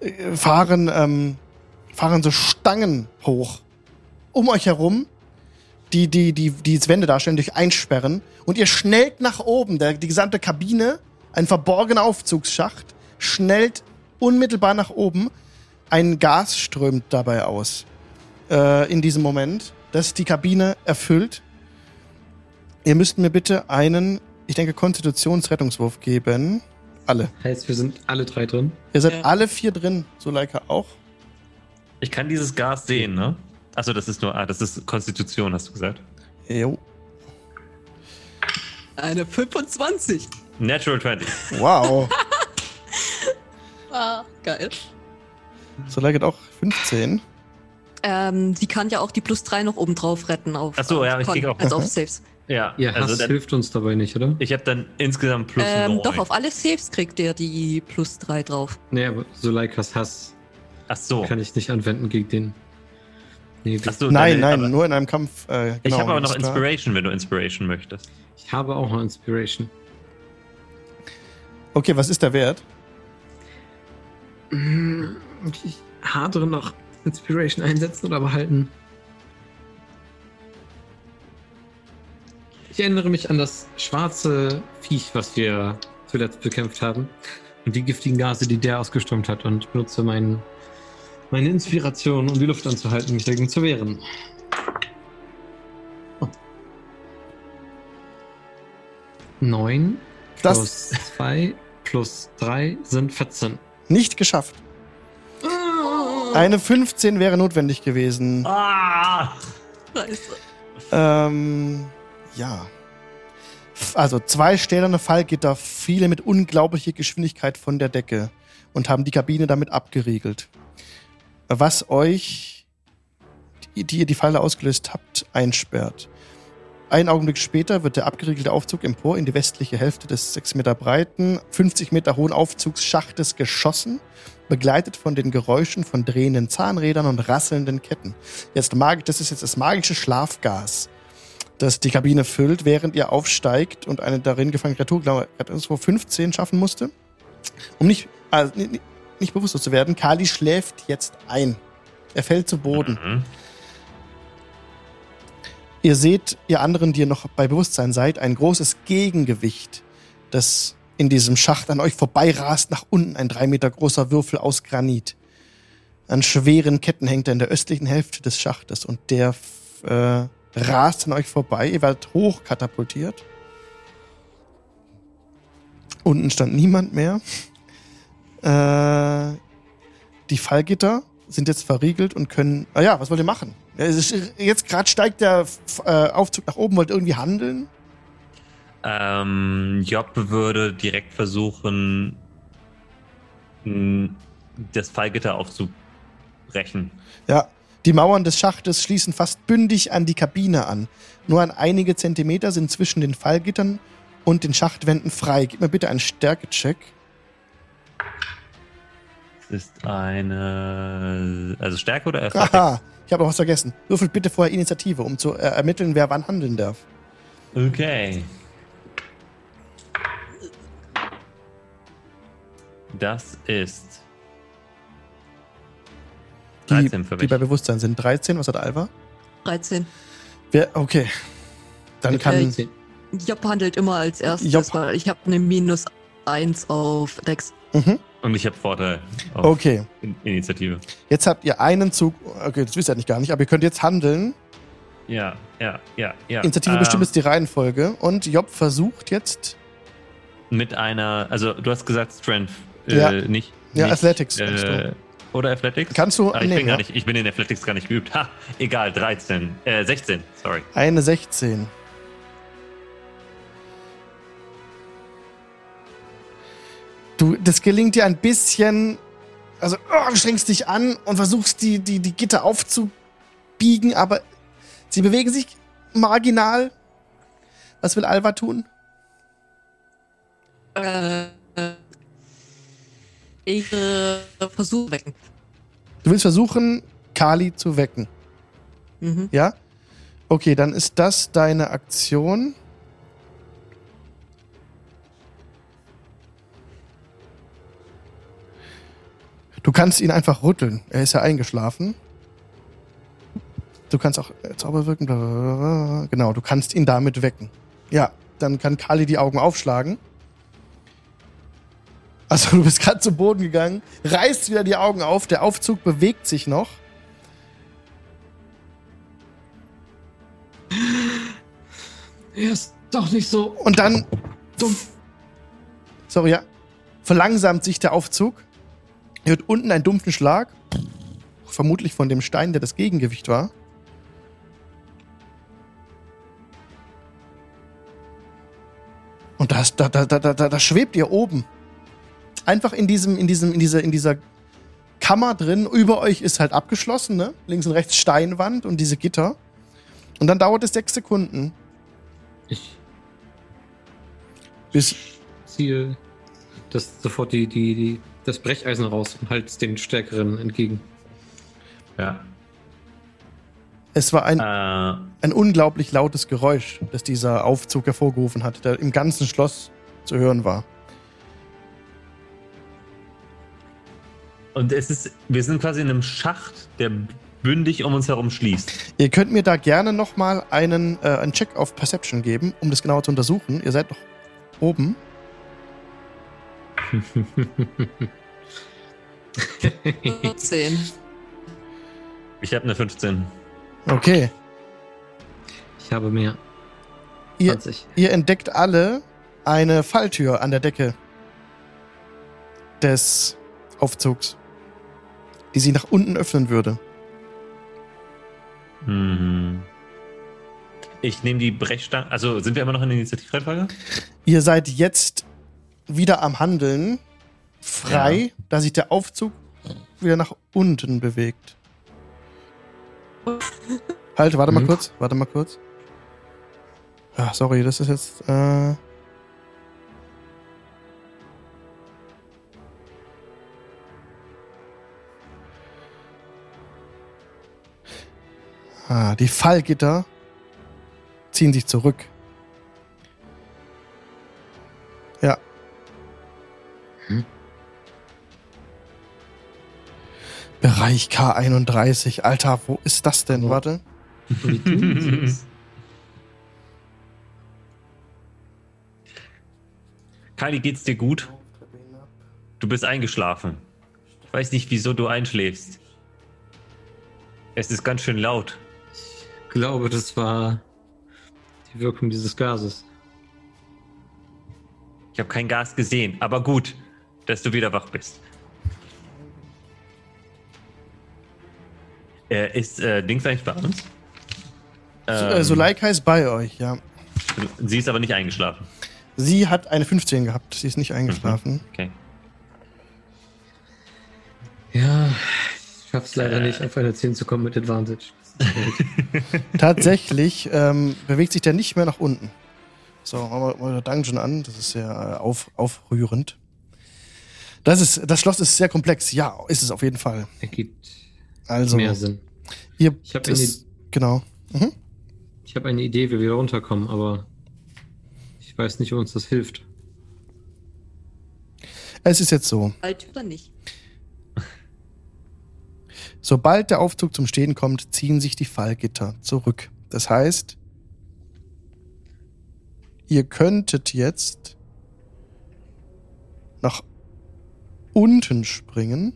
S1: äh, fahren, ähm, fahren so Stangen hoch um euch herum, die die, die, die Wände darstellen, durch einsperren. Und ihr schnellt nach oben. Der, die gesamte Kabine, ein verborgener Aufzugsschacht, schnellt unmittelbar nach oben. Ein Gas strömt dabei aus. Äh, in diesem Moment, das die Kabine erfüllt. Ihr müsst mir bitte einen, ich denke, Konstitutionsrettungswurf geben. Alle.
S6: Heißt, wir sind alle drei drin.
S1: Ihr seid
S4: Ja.
S1: alle vier drin, so Leica auch.
S3: Ich kann dieses Gas sehen, ne? Achso, das ist nur, ah, das ist Konstitution, hast du gesagt.
S1: Jo.
S4: Eine 25.
S3: Natural 20.
S1: Wow.
S4: Ah, geil.
S1: So Leica hat auch 15.
S4: Ähm, die kann ja auch die plus 3 noch oben drauf retten auf,
S3: Ach so,
S4: auf
S3: ja, ich krieg auch-
S4: Also auf Saves.
S3: Ja,
S6: Ihr Hass
S3: also dann,
S6: hilft uns dabei nicht, oder?
S3: ich habe dann insgesamt plus
S4: Ähm,
S3: 9.
S4: doch, auf alle Saves kriegt der die plus 3 drauf.
S6: Nee, aber Suleikas Hass
S3: Ach so.
S6: kann ich nicht anwenden gegen den. Nee,
S3: Ach so
S1: Nein,
S3: deine-
S1: nein,
S3: aber
S1: nur in einem Kampf. Äh,
S3: Ich
S1: genau,
S3: habe aber noch. Inspiration, wenn du Inspiration möchtest.
S6: ich habe auch noch Inspiration.
S1: Okay, was ist der Wert?
S6: Mm, Ich hadere noch Inspiration einsetzen oder behalten. Ich erinnere mich an das schwarze Viech, was wir zuletzt bekämpft haben. Und die giftigen Gase, die der ausgeströmt hat. Und benutze mein, meine Inspiration, um die Luft anzuhalten, mich dagegen zu wehren. Oh. Neun
S1: Das-
S6: plus zwei plus drei sind 14.
S1: Nicht geschafft. Eine 15 wäre notwendig gewesen.
S4: Scheiße.
S1: Ähm, ja. Also zwei stählerne Fallgitter fielen mit unglaublicher Geschwindigkeit von der Decke und haben die Kabine damit abgeriegelt. Was euch, die, die ihr die Falle ausgelöst habt, einsperrt. Einen Augenblick später wird der abgeriegelte Aufzug empor in die westliche Hälfte des 6 Meter breiten, 50 Meter hohen Aufzugsschachtes geschossen, begleitet von den Geräuschen von drehenden Zahnrädern und rasselnden Ketten. Jetzt mag, das ist jetzt das magische Schlafgas, das die Kabine füllt, während ihr aufsteigt und eine darin gefangene Kreatur, glaube ich, irgendwo 15 schaffen musste. Um nicht, also nicht bewusstlos zu werden, Kali schläft jetzt ein. Er fällt zu Boden.
S3: Mhm.
S1: Ihr seht, ihr anderen, die ihr noch bei Bewusstsein seid, ein großes Gegengewicht, das in diesem Schacht an euch vorbeirast nach unten, ein drei Meter großer Würfel aus Granit. An schweren Ketten hängt er in der östlichen Hälfte des Schachtes und der äh, rast an euch vorbei. Ihr werdet hochkatapultiert. Unten stand niemand mehr. Äh, die Fallgitter sind jetzt verriegelt und können. Ah ja, was wollt ihr machen? Jetzt gerade steigt der äh, Aufzug nach oben, wollt ihr irgendwie handeln?
S3: Ähm, Job würde direkt versuchen, das Fallgitter aufzubrechen.
S1: Ja. Die Mauern des Schachtes schließen fast bündig an die Kabine an. Nur an einige Zentimeter sind zwischen den Fallgittern und den Schachtwänden frei. Gib mir bitte einen Stärkecheck.
S3: Das ist eine. Also Stärke oder Athletics?
S1: Haha, ich habe noch was vergessen. Würfelt bitte vorher Initiative, um zu äh, ermitteln, wer wann handeln darf.
S3: Okay. Das ist.
S1: Die,
S3: 13 für
S1: die
S3: mich.
S1: bei Bewusstsein sind 13. Was hat Alva?
S4: 13.
S1: Wer, okay. Dann kann.
S4: Äh, Job handelt immer als erstes,
S1: Job.
S4: weil ich habe eine minus 1 auf Dex.
S1: Mhm.
S3: Und ich habe Vorteil
S1: Okay.
S3: In- Initiative.
S1: Jetzt habt ihr einen Zug. Okay, das wisst ihr nicht gar nicht, aber ihr könnt jetzt handeln.
S3: Ja, ja, ja, ja.
S1: Initiative
S3: Ähm,
S1: bestimmt jetzt die Reihenfolge. Und Job versucht jetzt.
S3: Mit einer. Also, du hast gesagt Strength.
S1: Ja.
S3: Äh, nicht.
S1: Ja,
S3: nicht,
S1: Athletics,
S3: Äh, oder Athletics?
S1: Kannst du
S3: Ah, ich,
S1: nehmen,
S3: bin gar
S1: ja.
S3: nicht, ich bin in Athletics gar nicht geübt. Ha, egal, 13. Äh, 16, sorry.
S1: Eine 16. Du, das gelingt dir ein bisschen. Also, oh, du strengst dich an und versuchst, die, die, die Gitter aufzubiegen, aber sie bewegen sich marginal. Was will Alva tun?
S4: Äh, ich äh, versuche wecken.
S1: Du willst versuchen, Kali zu wecken.
S4: Mhm.
S1: Ja? Okay, dann ist das deine Aktion. Du kannst ihn einfach rütteln. Er ist ja eingeschlafen. Du kannst auch äh, Zauber wirken. blablabla. Genau, du kannst ihn damit wecken. Ja, dann kann Kali die Augen aufschlagen. Also du bist gerade zu Boden gegangen, reißt wieder die Augen auf, der Aufzug bewegt sich noch.
S6: Er ist doch nicht so
S1: Und dann,
S6: dumm.
S1: sorry, ja, verlangsamt sich der Aufzug. Ihr hört unten einen dumpfen Schlag. Vermutlich von dem Stein, der das Gegengewicht war. Und das, da, da, da, da, da, schwebt ihr oben. Einfach in diesem, in diesem, in dieser, in dieser Kammer drin. Über euch ist halt abgeschlossen, ne? Links und rechts Steinwand und diese Gitter. Und dann dauert es sechs Sekunden,
S6: Ich
S1: bis
S6: ziehe das, sofort die, die, die, das Brecheisen raus und halte den Stärkeren entgegen.
S3: Ja.
S1: es war ein
S3: Äh,
S1: ein unglaublich lautes Geräusch, das dieser Aufzug hervorgerufen hat, der im ganzen Schloss zu hören war.
S3: und es ist, wir sind quasi in einem Schacht, der bündig um uns herum schließt.
S1: Ihr könnt mir da gerne nochmal einen, äh, einen Check auf Perception geben, um das genauer zu untersuchen. Ihr seid doch oben.
S4: Zehn.
S3: Ich habe eine 15.
S1: Okay.
S6: Ich habe mehr.
S1: Ihr,
S6: 20.
S1: ihr entdeckt alle eine Falltür an der Decke des Aufzugs, die sie nach unten öffnen würde.
S3: Mhm. Ich nehme die Brechstange. Also sind wir immer noch in der Initiativreihenfolge?
S1: Ihr seid jetzt wieder am Handeln, frei, da sich der Aufzug wieder nach unten bewegt. Halt, warte mal
S6: Mhm.
S1: kurz, warte mal kurz. Ah, sorry, das ist jetzt. Äh ah, die Fallgitter ziehen sich zurück. Bereich K31. Alter, wo ist das denn? Warte.
S6: Tun sie es?
S3: Kali, geht's dir gut? Du bist eingeschlafen. Ich weiß nicht, wieso du einschläfst. Es ist ganz schön laut.
S6: Ich glaube, das war die Wirkung dieses Gases.
S3: Ich habe kein Gas gesehen, aber gut, dass du wieder wach bist. Äh, ist äh, Dings eigentlich bei uns?
S1: Ähm, Suleika ist bei euch, ja.
S3: Sie ist aber nicht eingeschlafen.
S1: Sie hat eine 15 gehabt. Sie ist nicht eingeschlafen.
S3: Okay.
S6: Ja, ich schaff's leider nicht, auf eine 10 zu kommen mit Advantage.
S1: Tatsächlich ähm, bewegt sich der nicht mehr nach unten. So, machen wir mal den Dungeon an. Das ist sehr äh, auf, aufrührend. Das, ist, das Schloss ist sehr komplex. Ja, ist es auf jeden Fall.
S6: Ergibt
S1: Also,
S6: mehr Sinn.
S1: ihr,
S6: Ich hab
S1: das, genau. Mhm.
S6: Ich habe eine Idee, wie wir runterkommen, aber ich weiß nicht, ob uns das hilft.
S1: Es ist jetzt so.
S4: Alt oder nicht?
S1: Sobald der Aufzug zum Stehen kommt, ziehen sich die Fallgitter zurück. Das heißt, ihr könntet jetzt nach unten springen.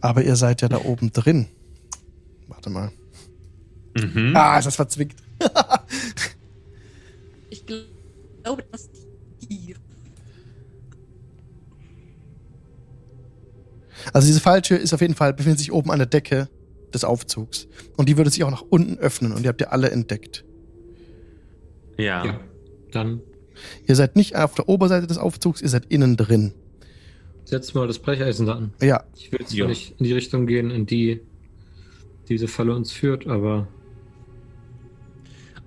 S1: Aber ihr seid ja da oben drin. Warte mal.
S3: Mhm.
S1: Ah, ist das verzwickt.
S4: ich glaube, das ist hier.
S1: Also diese Falltür ist auf jeden Fall, befindet sich oben an der Decke des Aufzugs. Und die würde sich auch nach unten öffnen und die habt ihr alle entdeckt.
S3: Ja.
S6: ja. Dann.
S1: Ihr seid nicht auf der Oberseite des Aufzugs, ihr seid innen drin
S6: setz mal das Brecheisen da an.
S1: Ja,
S6: Ich will
S3: Ja.
S6: zwar nicht in die Richtung gehen, in die diese Falle uns führt, aber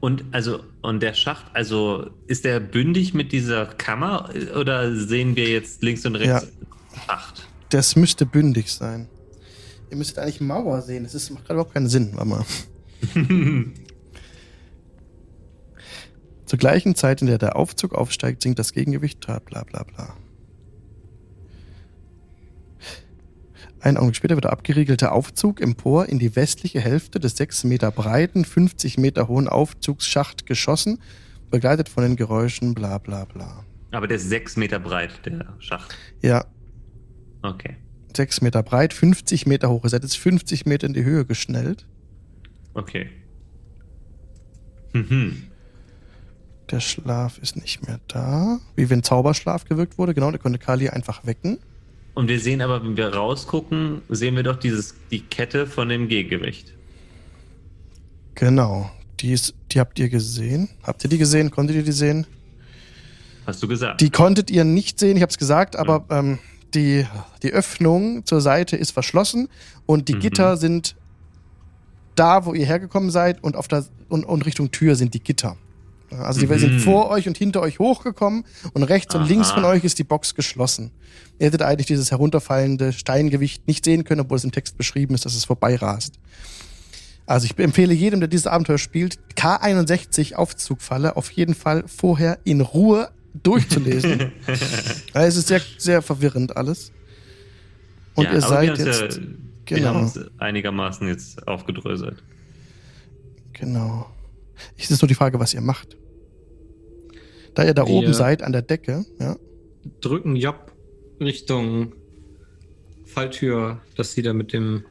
S3: Und also und der Schacht, also ist der bündig mit dieser Kammer oder sehen wir jetzt links und rechts Schacht?
S1: das müsste bündig sein. Ihr müsstet eigentlich Mauer sehen. Das ist, macht gerade überhaupt keinen Sinn. Warte mal. Zur gleichen Zeit, in der der Aufzug aufsteigt, sinkt das Gegengewicht. Bla bla bla Ein Augenblick später wird der abgeriegelte Aufzug empor in die westliche Hälfte des 6 Meter breiten, 50 Meter hohen Aufzugsschacht geschossen, begleitet von den Geräuschen bla bla bla.
S3: Aber der ist sechs Meter breit, der Schacht.
S1: Ja,
S3: Okay.
S1: 6 Meter breit, 50 Meter hoch. Ihr seid jetzt 50 Meter in die Höhe geschnellt.
S3: Okay. Mhm.
S1: Der Schlaf ist nicht mehr da. Wie wenn Zauberschlaf gewirkt wurde. Genau, der konnte Kali einfach wecken.
S3: Und wir sehen aber, wenn wir rausgucken, sehen wir doch dieses, die Kette von dem Gegengewicht.
S1: Genau. Die, ist, die habt ihr gesehen. Habt ihr die gesehen? Konntet ihr die sehen?
S3: Hast du gesagt?
S1: Die konntet ihr nicht sehen, ich hab's gesagt, aber ähm, die, die Öffnung zur Seite ist verschlossen und die
S3: Mhm.
S1: Gitter sind da, wo ihr hergekommen seid und auf der und, und Richtung Tür sind die Gitter. Also die
S3: Mhm.
S1: sind vor euch und hinter euch hochgekommen und rechts und links
S3: Aha.
S1: von euch ist die Box geschlossen. Ihr hättet eigentlich dieses herunterfallende Steingewicht nicht sehen können, obwohl es im Text beschrieben ist, dass es vorbeirast. Also ich empfehle jedem, der dieses Abenteuer spielt, K61 Aufzugfalle auf jeden Fall vorher in Ruhe durchzulesen. Weil es ist sehr, sehr verwirrend alles. Und
S3: Ja,
S1: ihr seid jetzt.
S3: Ja, Wir
S1: genau.
S3: haben es einigermaßen jetzt aufgedröselt.
S1: Genau. Es ist nur die Frage, was ihr macht. Da ihr da
S6: Wir-
S1: oben seid an der Decke, ja.
S6: drücken Job Richtung Falltür, dass sie da mit dem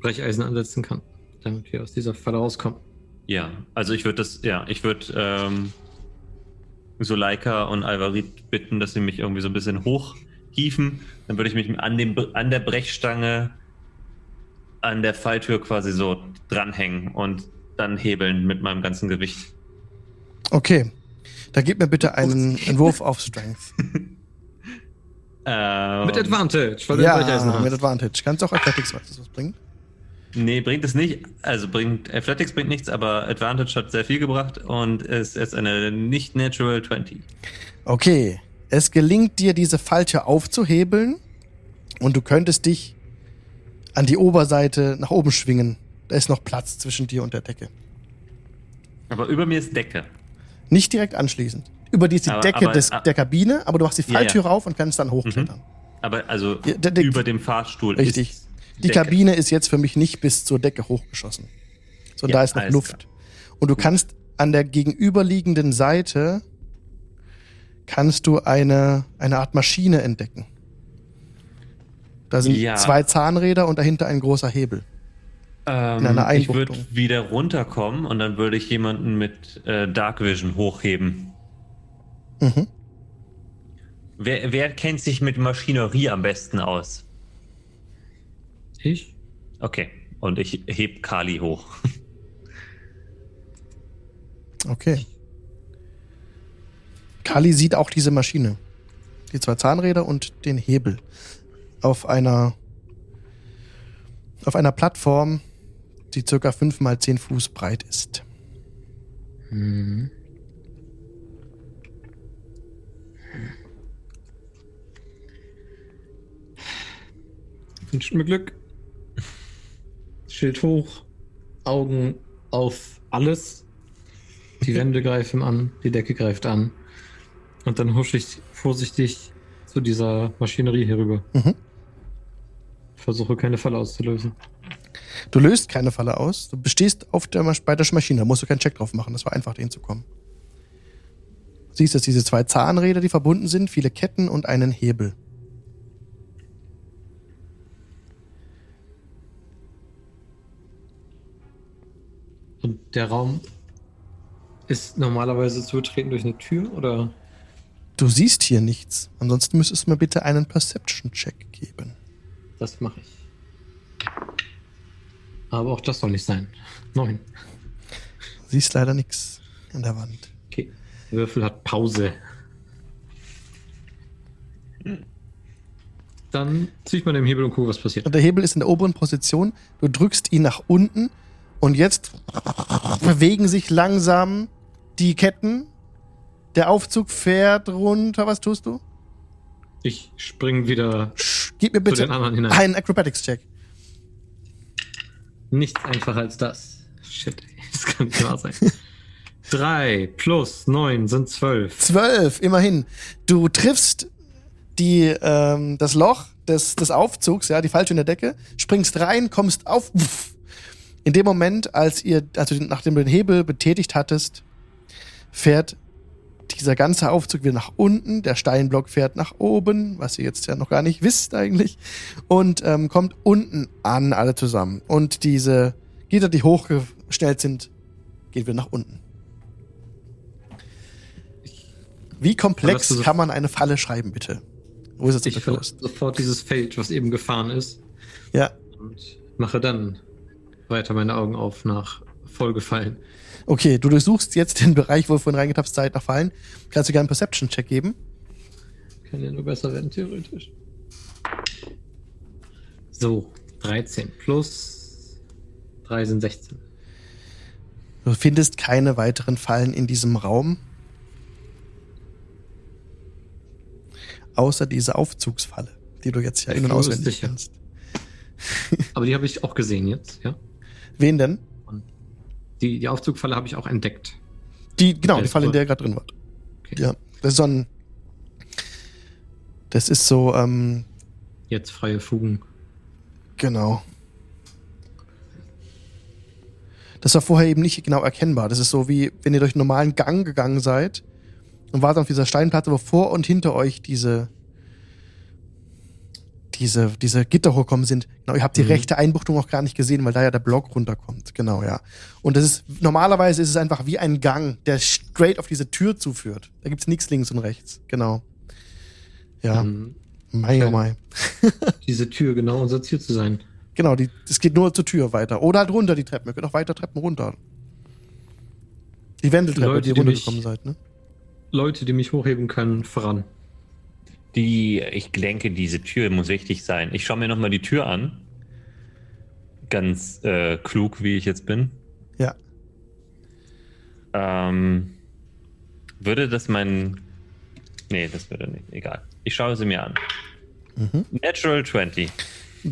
S6: Brecheisen ansetzen kann, damit wir aus dieser Falle rauskommen.
S3: Ja, also ich würde das, ja, ich würde ähm, Suleika und Alvarit bitten, dass sie mich irgendwie so ein bisschen hochhieven. Dann würde ich mich an, dem, an der Brechstange an der Falltür quasi so dranhängen und dann hebeln mit meinem ganzen Gewicht.
S1: Okay. Da gebt mir bitte einen Entwurf auf Strength.
S3: Ähm,
S6: Mit Advantage, weil du
S1: Ja, mit
S6: hast.
S1: Advantage. Kannst auch Athletics, was das was bringt?
S3: Nee, bringt es nicht. Also bringt Athletics bringt nichts, aber Advantage hat sehr viel gebracht und ist jetzt eine nicht natural 20.
S1: Okay. Es gelingt dir, diese Falltür aufzuhebeln und du könntest dich an die Oberseite nach oben schwingen. Da ist noch Platz zwischen dir und der Decke.
S3: Aber über mir ist Decke.
S1: Nicht direkt anschließend. Über die die
S3: Aber-
S1: Decke
S3: aber-
S1: des,
S3: ah.
S1: der Kabine, aber du machst die
S3: Ja, ja.
S1: Falltür rauf und kannst dann hochklettern.
S3: Aber also
S1: Ja, der- der-
S3: über dem Fahrstuhl
S1: Richtig.
S3: ist
S1: Die
S3: Decke.
S1: Kabine ist jetzt für mich nicht bis zur Decke hochgeschossen. Sondern
S3: Ja,
S1: da ist noch Luft. Und du kannst an der gegenüberliegenden Seite kannst du eine, eine Art Maschine entdecken. Da sind
S3: Ja.
S1: zwei Zahnräder und dahinter ein großer Hebel.
S3: Ähm,
S1: in einer
S3: ich würde wieder runterkommen und dann würde ich jemanden mit äh, Dark Vision hochheben.
S1: Mhm.
S3: Wer, wer kennt sich mit Maschinerie am besten aus?
S6: Ich?
S3: Okay. Und ich heb Kali hoch.
S1: Okay. Kali sieht auch diese Maschine. Die zwei Zahnräder und den Hebel. Auf einer, auf einer Plattform, die circa 5 mal 10 Fuß breit ist.
S6: Mhm. Wünscht mir Glück. Schild hoch, Augen auf alles. Die Wände greifen an, die Decke greift an. Und dann husche ich vorsichtig zu dieser Maschinerie hier rüber.
S1: Mhm.
S6: Versuche keine Falle auszulösen.
S1: Du löst keine Falle aus. Du bestehst auf der, bei der Maschine. Da musst du keinen Check drauf machen. Das war einfach, dahin zu kommen. Du siehst, dass diese zwei Zahnräder, die verbunden sind, viele Ketten und einen Hebel.
S6: Und der Raum ist normalerweise zu betreten durch eine Tür oder?
S1: Du siehst hier nichts. Ansonsten müsstest du mir bitte einen Perception-Check geben.
S6: das mache ich. Aber auch das soll nicht sein. Neun.
S1: Siehst leider nichts an der Wand.
S6: Okay. Der Würfel hat Pause. Dann ziehe ich mal den Hebel und gucke, was passiert.
S1: Und der Hebel ist in der oberen Position. Du drückst ihn nach unten und jetzt bewegen sich langsam die Ketten. Der Aufzug fährt runter. Was tust du?
S6: Ich spring wieder
S1: Sch- Gib mir
S6: zu
S1: bitte
S6: den anderen hinein.
S1: einen Acrobatics-Check.
S6: Nichts einfacher als das. Shit, das kann nicht wahr sein. Drei plus neun sind zwölf.
S1: Zwölf, immerhin. Du triffst die, ähm, das Loch des, des Aufzugs, ja, die falsche in der Decke, springst rein, kommst auf. In dem Moment, als ihr, also nachdem du den Hebel betätigt hattest, fährt dieser ganze Aufzug wieder nach unten, der Steinblock fährt nach oben, was ihr jetzt ja noch gar nicht wisst eigentlich, und ähm, kommt unten an, alle zusammen. Und diese Gitter, die hochgestellt sind, geht wieder nach unten. Wie komplex
S6: so-
S1: kann man eine Falle schreiben, bitte? Wo ist es
S6: Ich verlasse sofort dieses Feld, was eben gefahren ist,
S1: Ja,
S6: und mache dann weiter meine Augen auf nach Vollgefallen.
S1: Okay, du durchsuchst jetzt den Bereich, wo du vorhin reingetappt Zeit nach Fallen. Kannst du gerne einen Perception-Check geben?
S6: Kann ja nur besser werden, theoretisch. So, 13 plus 3 sind 16.
S1: Du findest keine weiteren Fallen in diesem Raum. Außer diese Aufzugsfalle, die du jetzt ja in- und auswendig kennst.
S6: Aber die habe ich auch gesehen jetzt, ja?
S1: Wen denn?
S6: Die, die Aufzugfalle habe ich auch entdeckt.
S1: Die, genau, die Falle, in der ihr gerade drin wart.
S6: Okay.
S1: Ja, das ist so ein. Das ist so, ähm,
S6: Jetzt freie Fugen.
S1: genau. Das war vorher eben nicht genau erkennbar. Das ist so wie, wenn ihr durch einen normalen Gang gegangen seid und wart auf dieser Steinplatte, wo vor und hinter euch diese, diese, diese Gitter hochkommen sind. Genau, ihr habt die
S6: Mhm.
S1: rechte Einbuchtung auch gar nicht gesehen, weil da ja der Block runterkommt. Genau, ja. Und das ist, normalerweise ist es einfach wie ein Gang, der straight auf diese Tür zuführt. Da gibt's nichts links und rechts. Genau. Ja.
S6: Ähm,
S1: Mei, oh mei.
S6: diese Tür genau unser Ziel zu sein.
S1: Genau, die, es geht nur zur Tür weiter. Oder halt runter die Treppen. Ihr könnt auch weiter Treppen runter. Die Wendeltreppe,
S6: Leute,
S1: die
S6: die
S1: runtergekommen seid, ne?
S6: Leute, die mich hochheben können, voran.
S3: Die, ich denke, diese Tür muss wichtig sein. Ich schaue mir nochmal die Tür an. Ganz äh, klug, wie ich jetzt bin.
S1: Ja.
S3: Ähm, würde das mein. Nee, das würde nicht. Egal. Ich schaue sie mir an. Natural 20.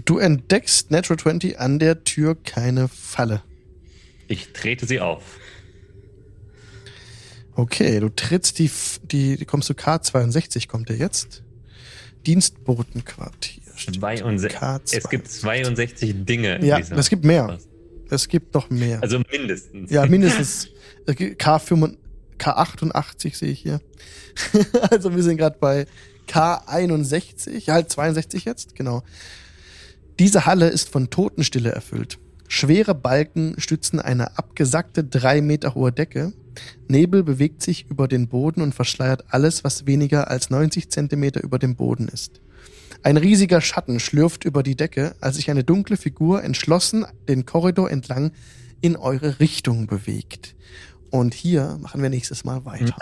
S1: Du entdeckst Natural 20 an der Tür keine Falle.
S3: Ich trete sie auf.
S1: Okay, du trittst die, die, kommst zu K62, kommt der jetzt. Dienstbotenquartier. steht.
S3: 62.
S1: K62.
S3: Es gibt 62 Dinge. in
S1: Ja, es gibt mehr. Es gibt noch mehr.
S3: Also mindestens.
S1: ja, mindestens es gibt K85, K88 sehe ich hier. also wir sind gerade bei K61, ja, halt 62 jetzt, genau. Diese Halle ist von Totenstille erfüllt. Schwere Balken stützen eine abgesackte drei Meter hohe Decke. Nebel bewegt sich über den Boden und verschleiert alles, was weniger als 90 Zentimeter über dem Boden ist. Ein riesiger Schatten schlürft über die Decke, als sich eine dunkle Figur entschlossen den Korridor entlang in eure Richtung bewegt. Und hier machen wir nächstes Mal weiter.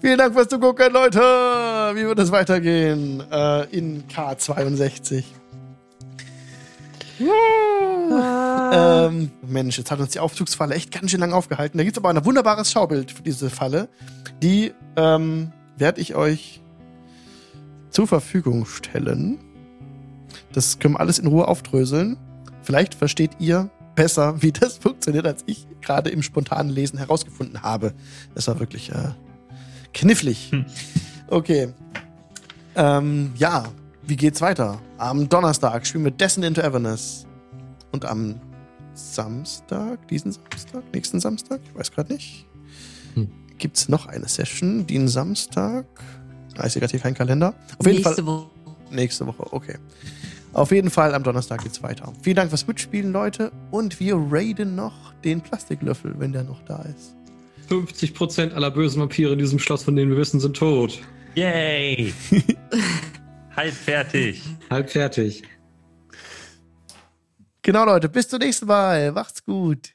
S1: Vielen Dank fürs Zugucken, Leute. Wie wird es weitergehen äh, in K62? Ähm, Mensch, jetzt hat uns die Aufzugsfalle echt ganz schön lang aufgehalten. Da gibt es aber ein wunderbares Schaubild für diese Falle. Die ähm, werde ich euch zur Verfügung stellen. Das können wir alles in Ruhe aufdröseln. Vielleicht versteht ihr besser, wie das funktioniert, als ich gerade im spontanen Lesen herausgefunden habe. Das war wirklich äh, knifflig. Okay. Ähm, ja, wie geht's weiter? Am Donnerstag spielen wir Descent into Everness. Und am Samstag, diesen Samstag, nächsten Samstag, ich weiß gerade nicht,
S6: Hm.
S1: gibt's noch eine Session, den Samstag. Ah, ich sehe gerade hier keinen Kalender. Auf jeden
S4: Nächste
S1: Fall.
S4: Woche.
S1: Nächste Woche, okay. Auf jeden Fall am Donnerstag geht's weiter. Vielen Dank fürs Mitspielen, Leute. Und wir raiden noch den Plastiklöffel, wenn der noch da ist.
S6: 50% aller bösen Vampire in diesem Schloss, von denen wir wissen, sind tot.
S3: Yay! Halb fertig.
S6: Halb fertig.
S1: Genau, Leute. Bis zum nächsten Mal. Macht's gut.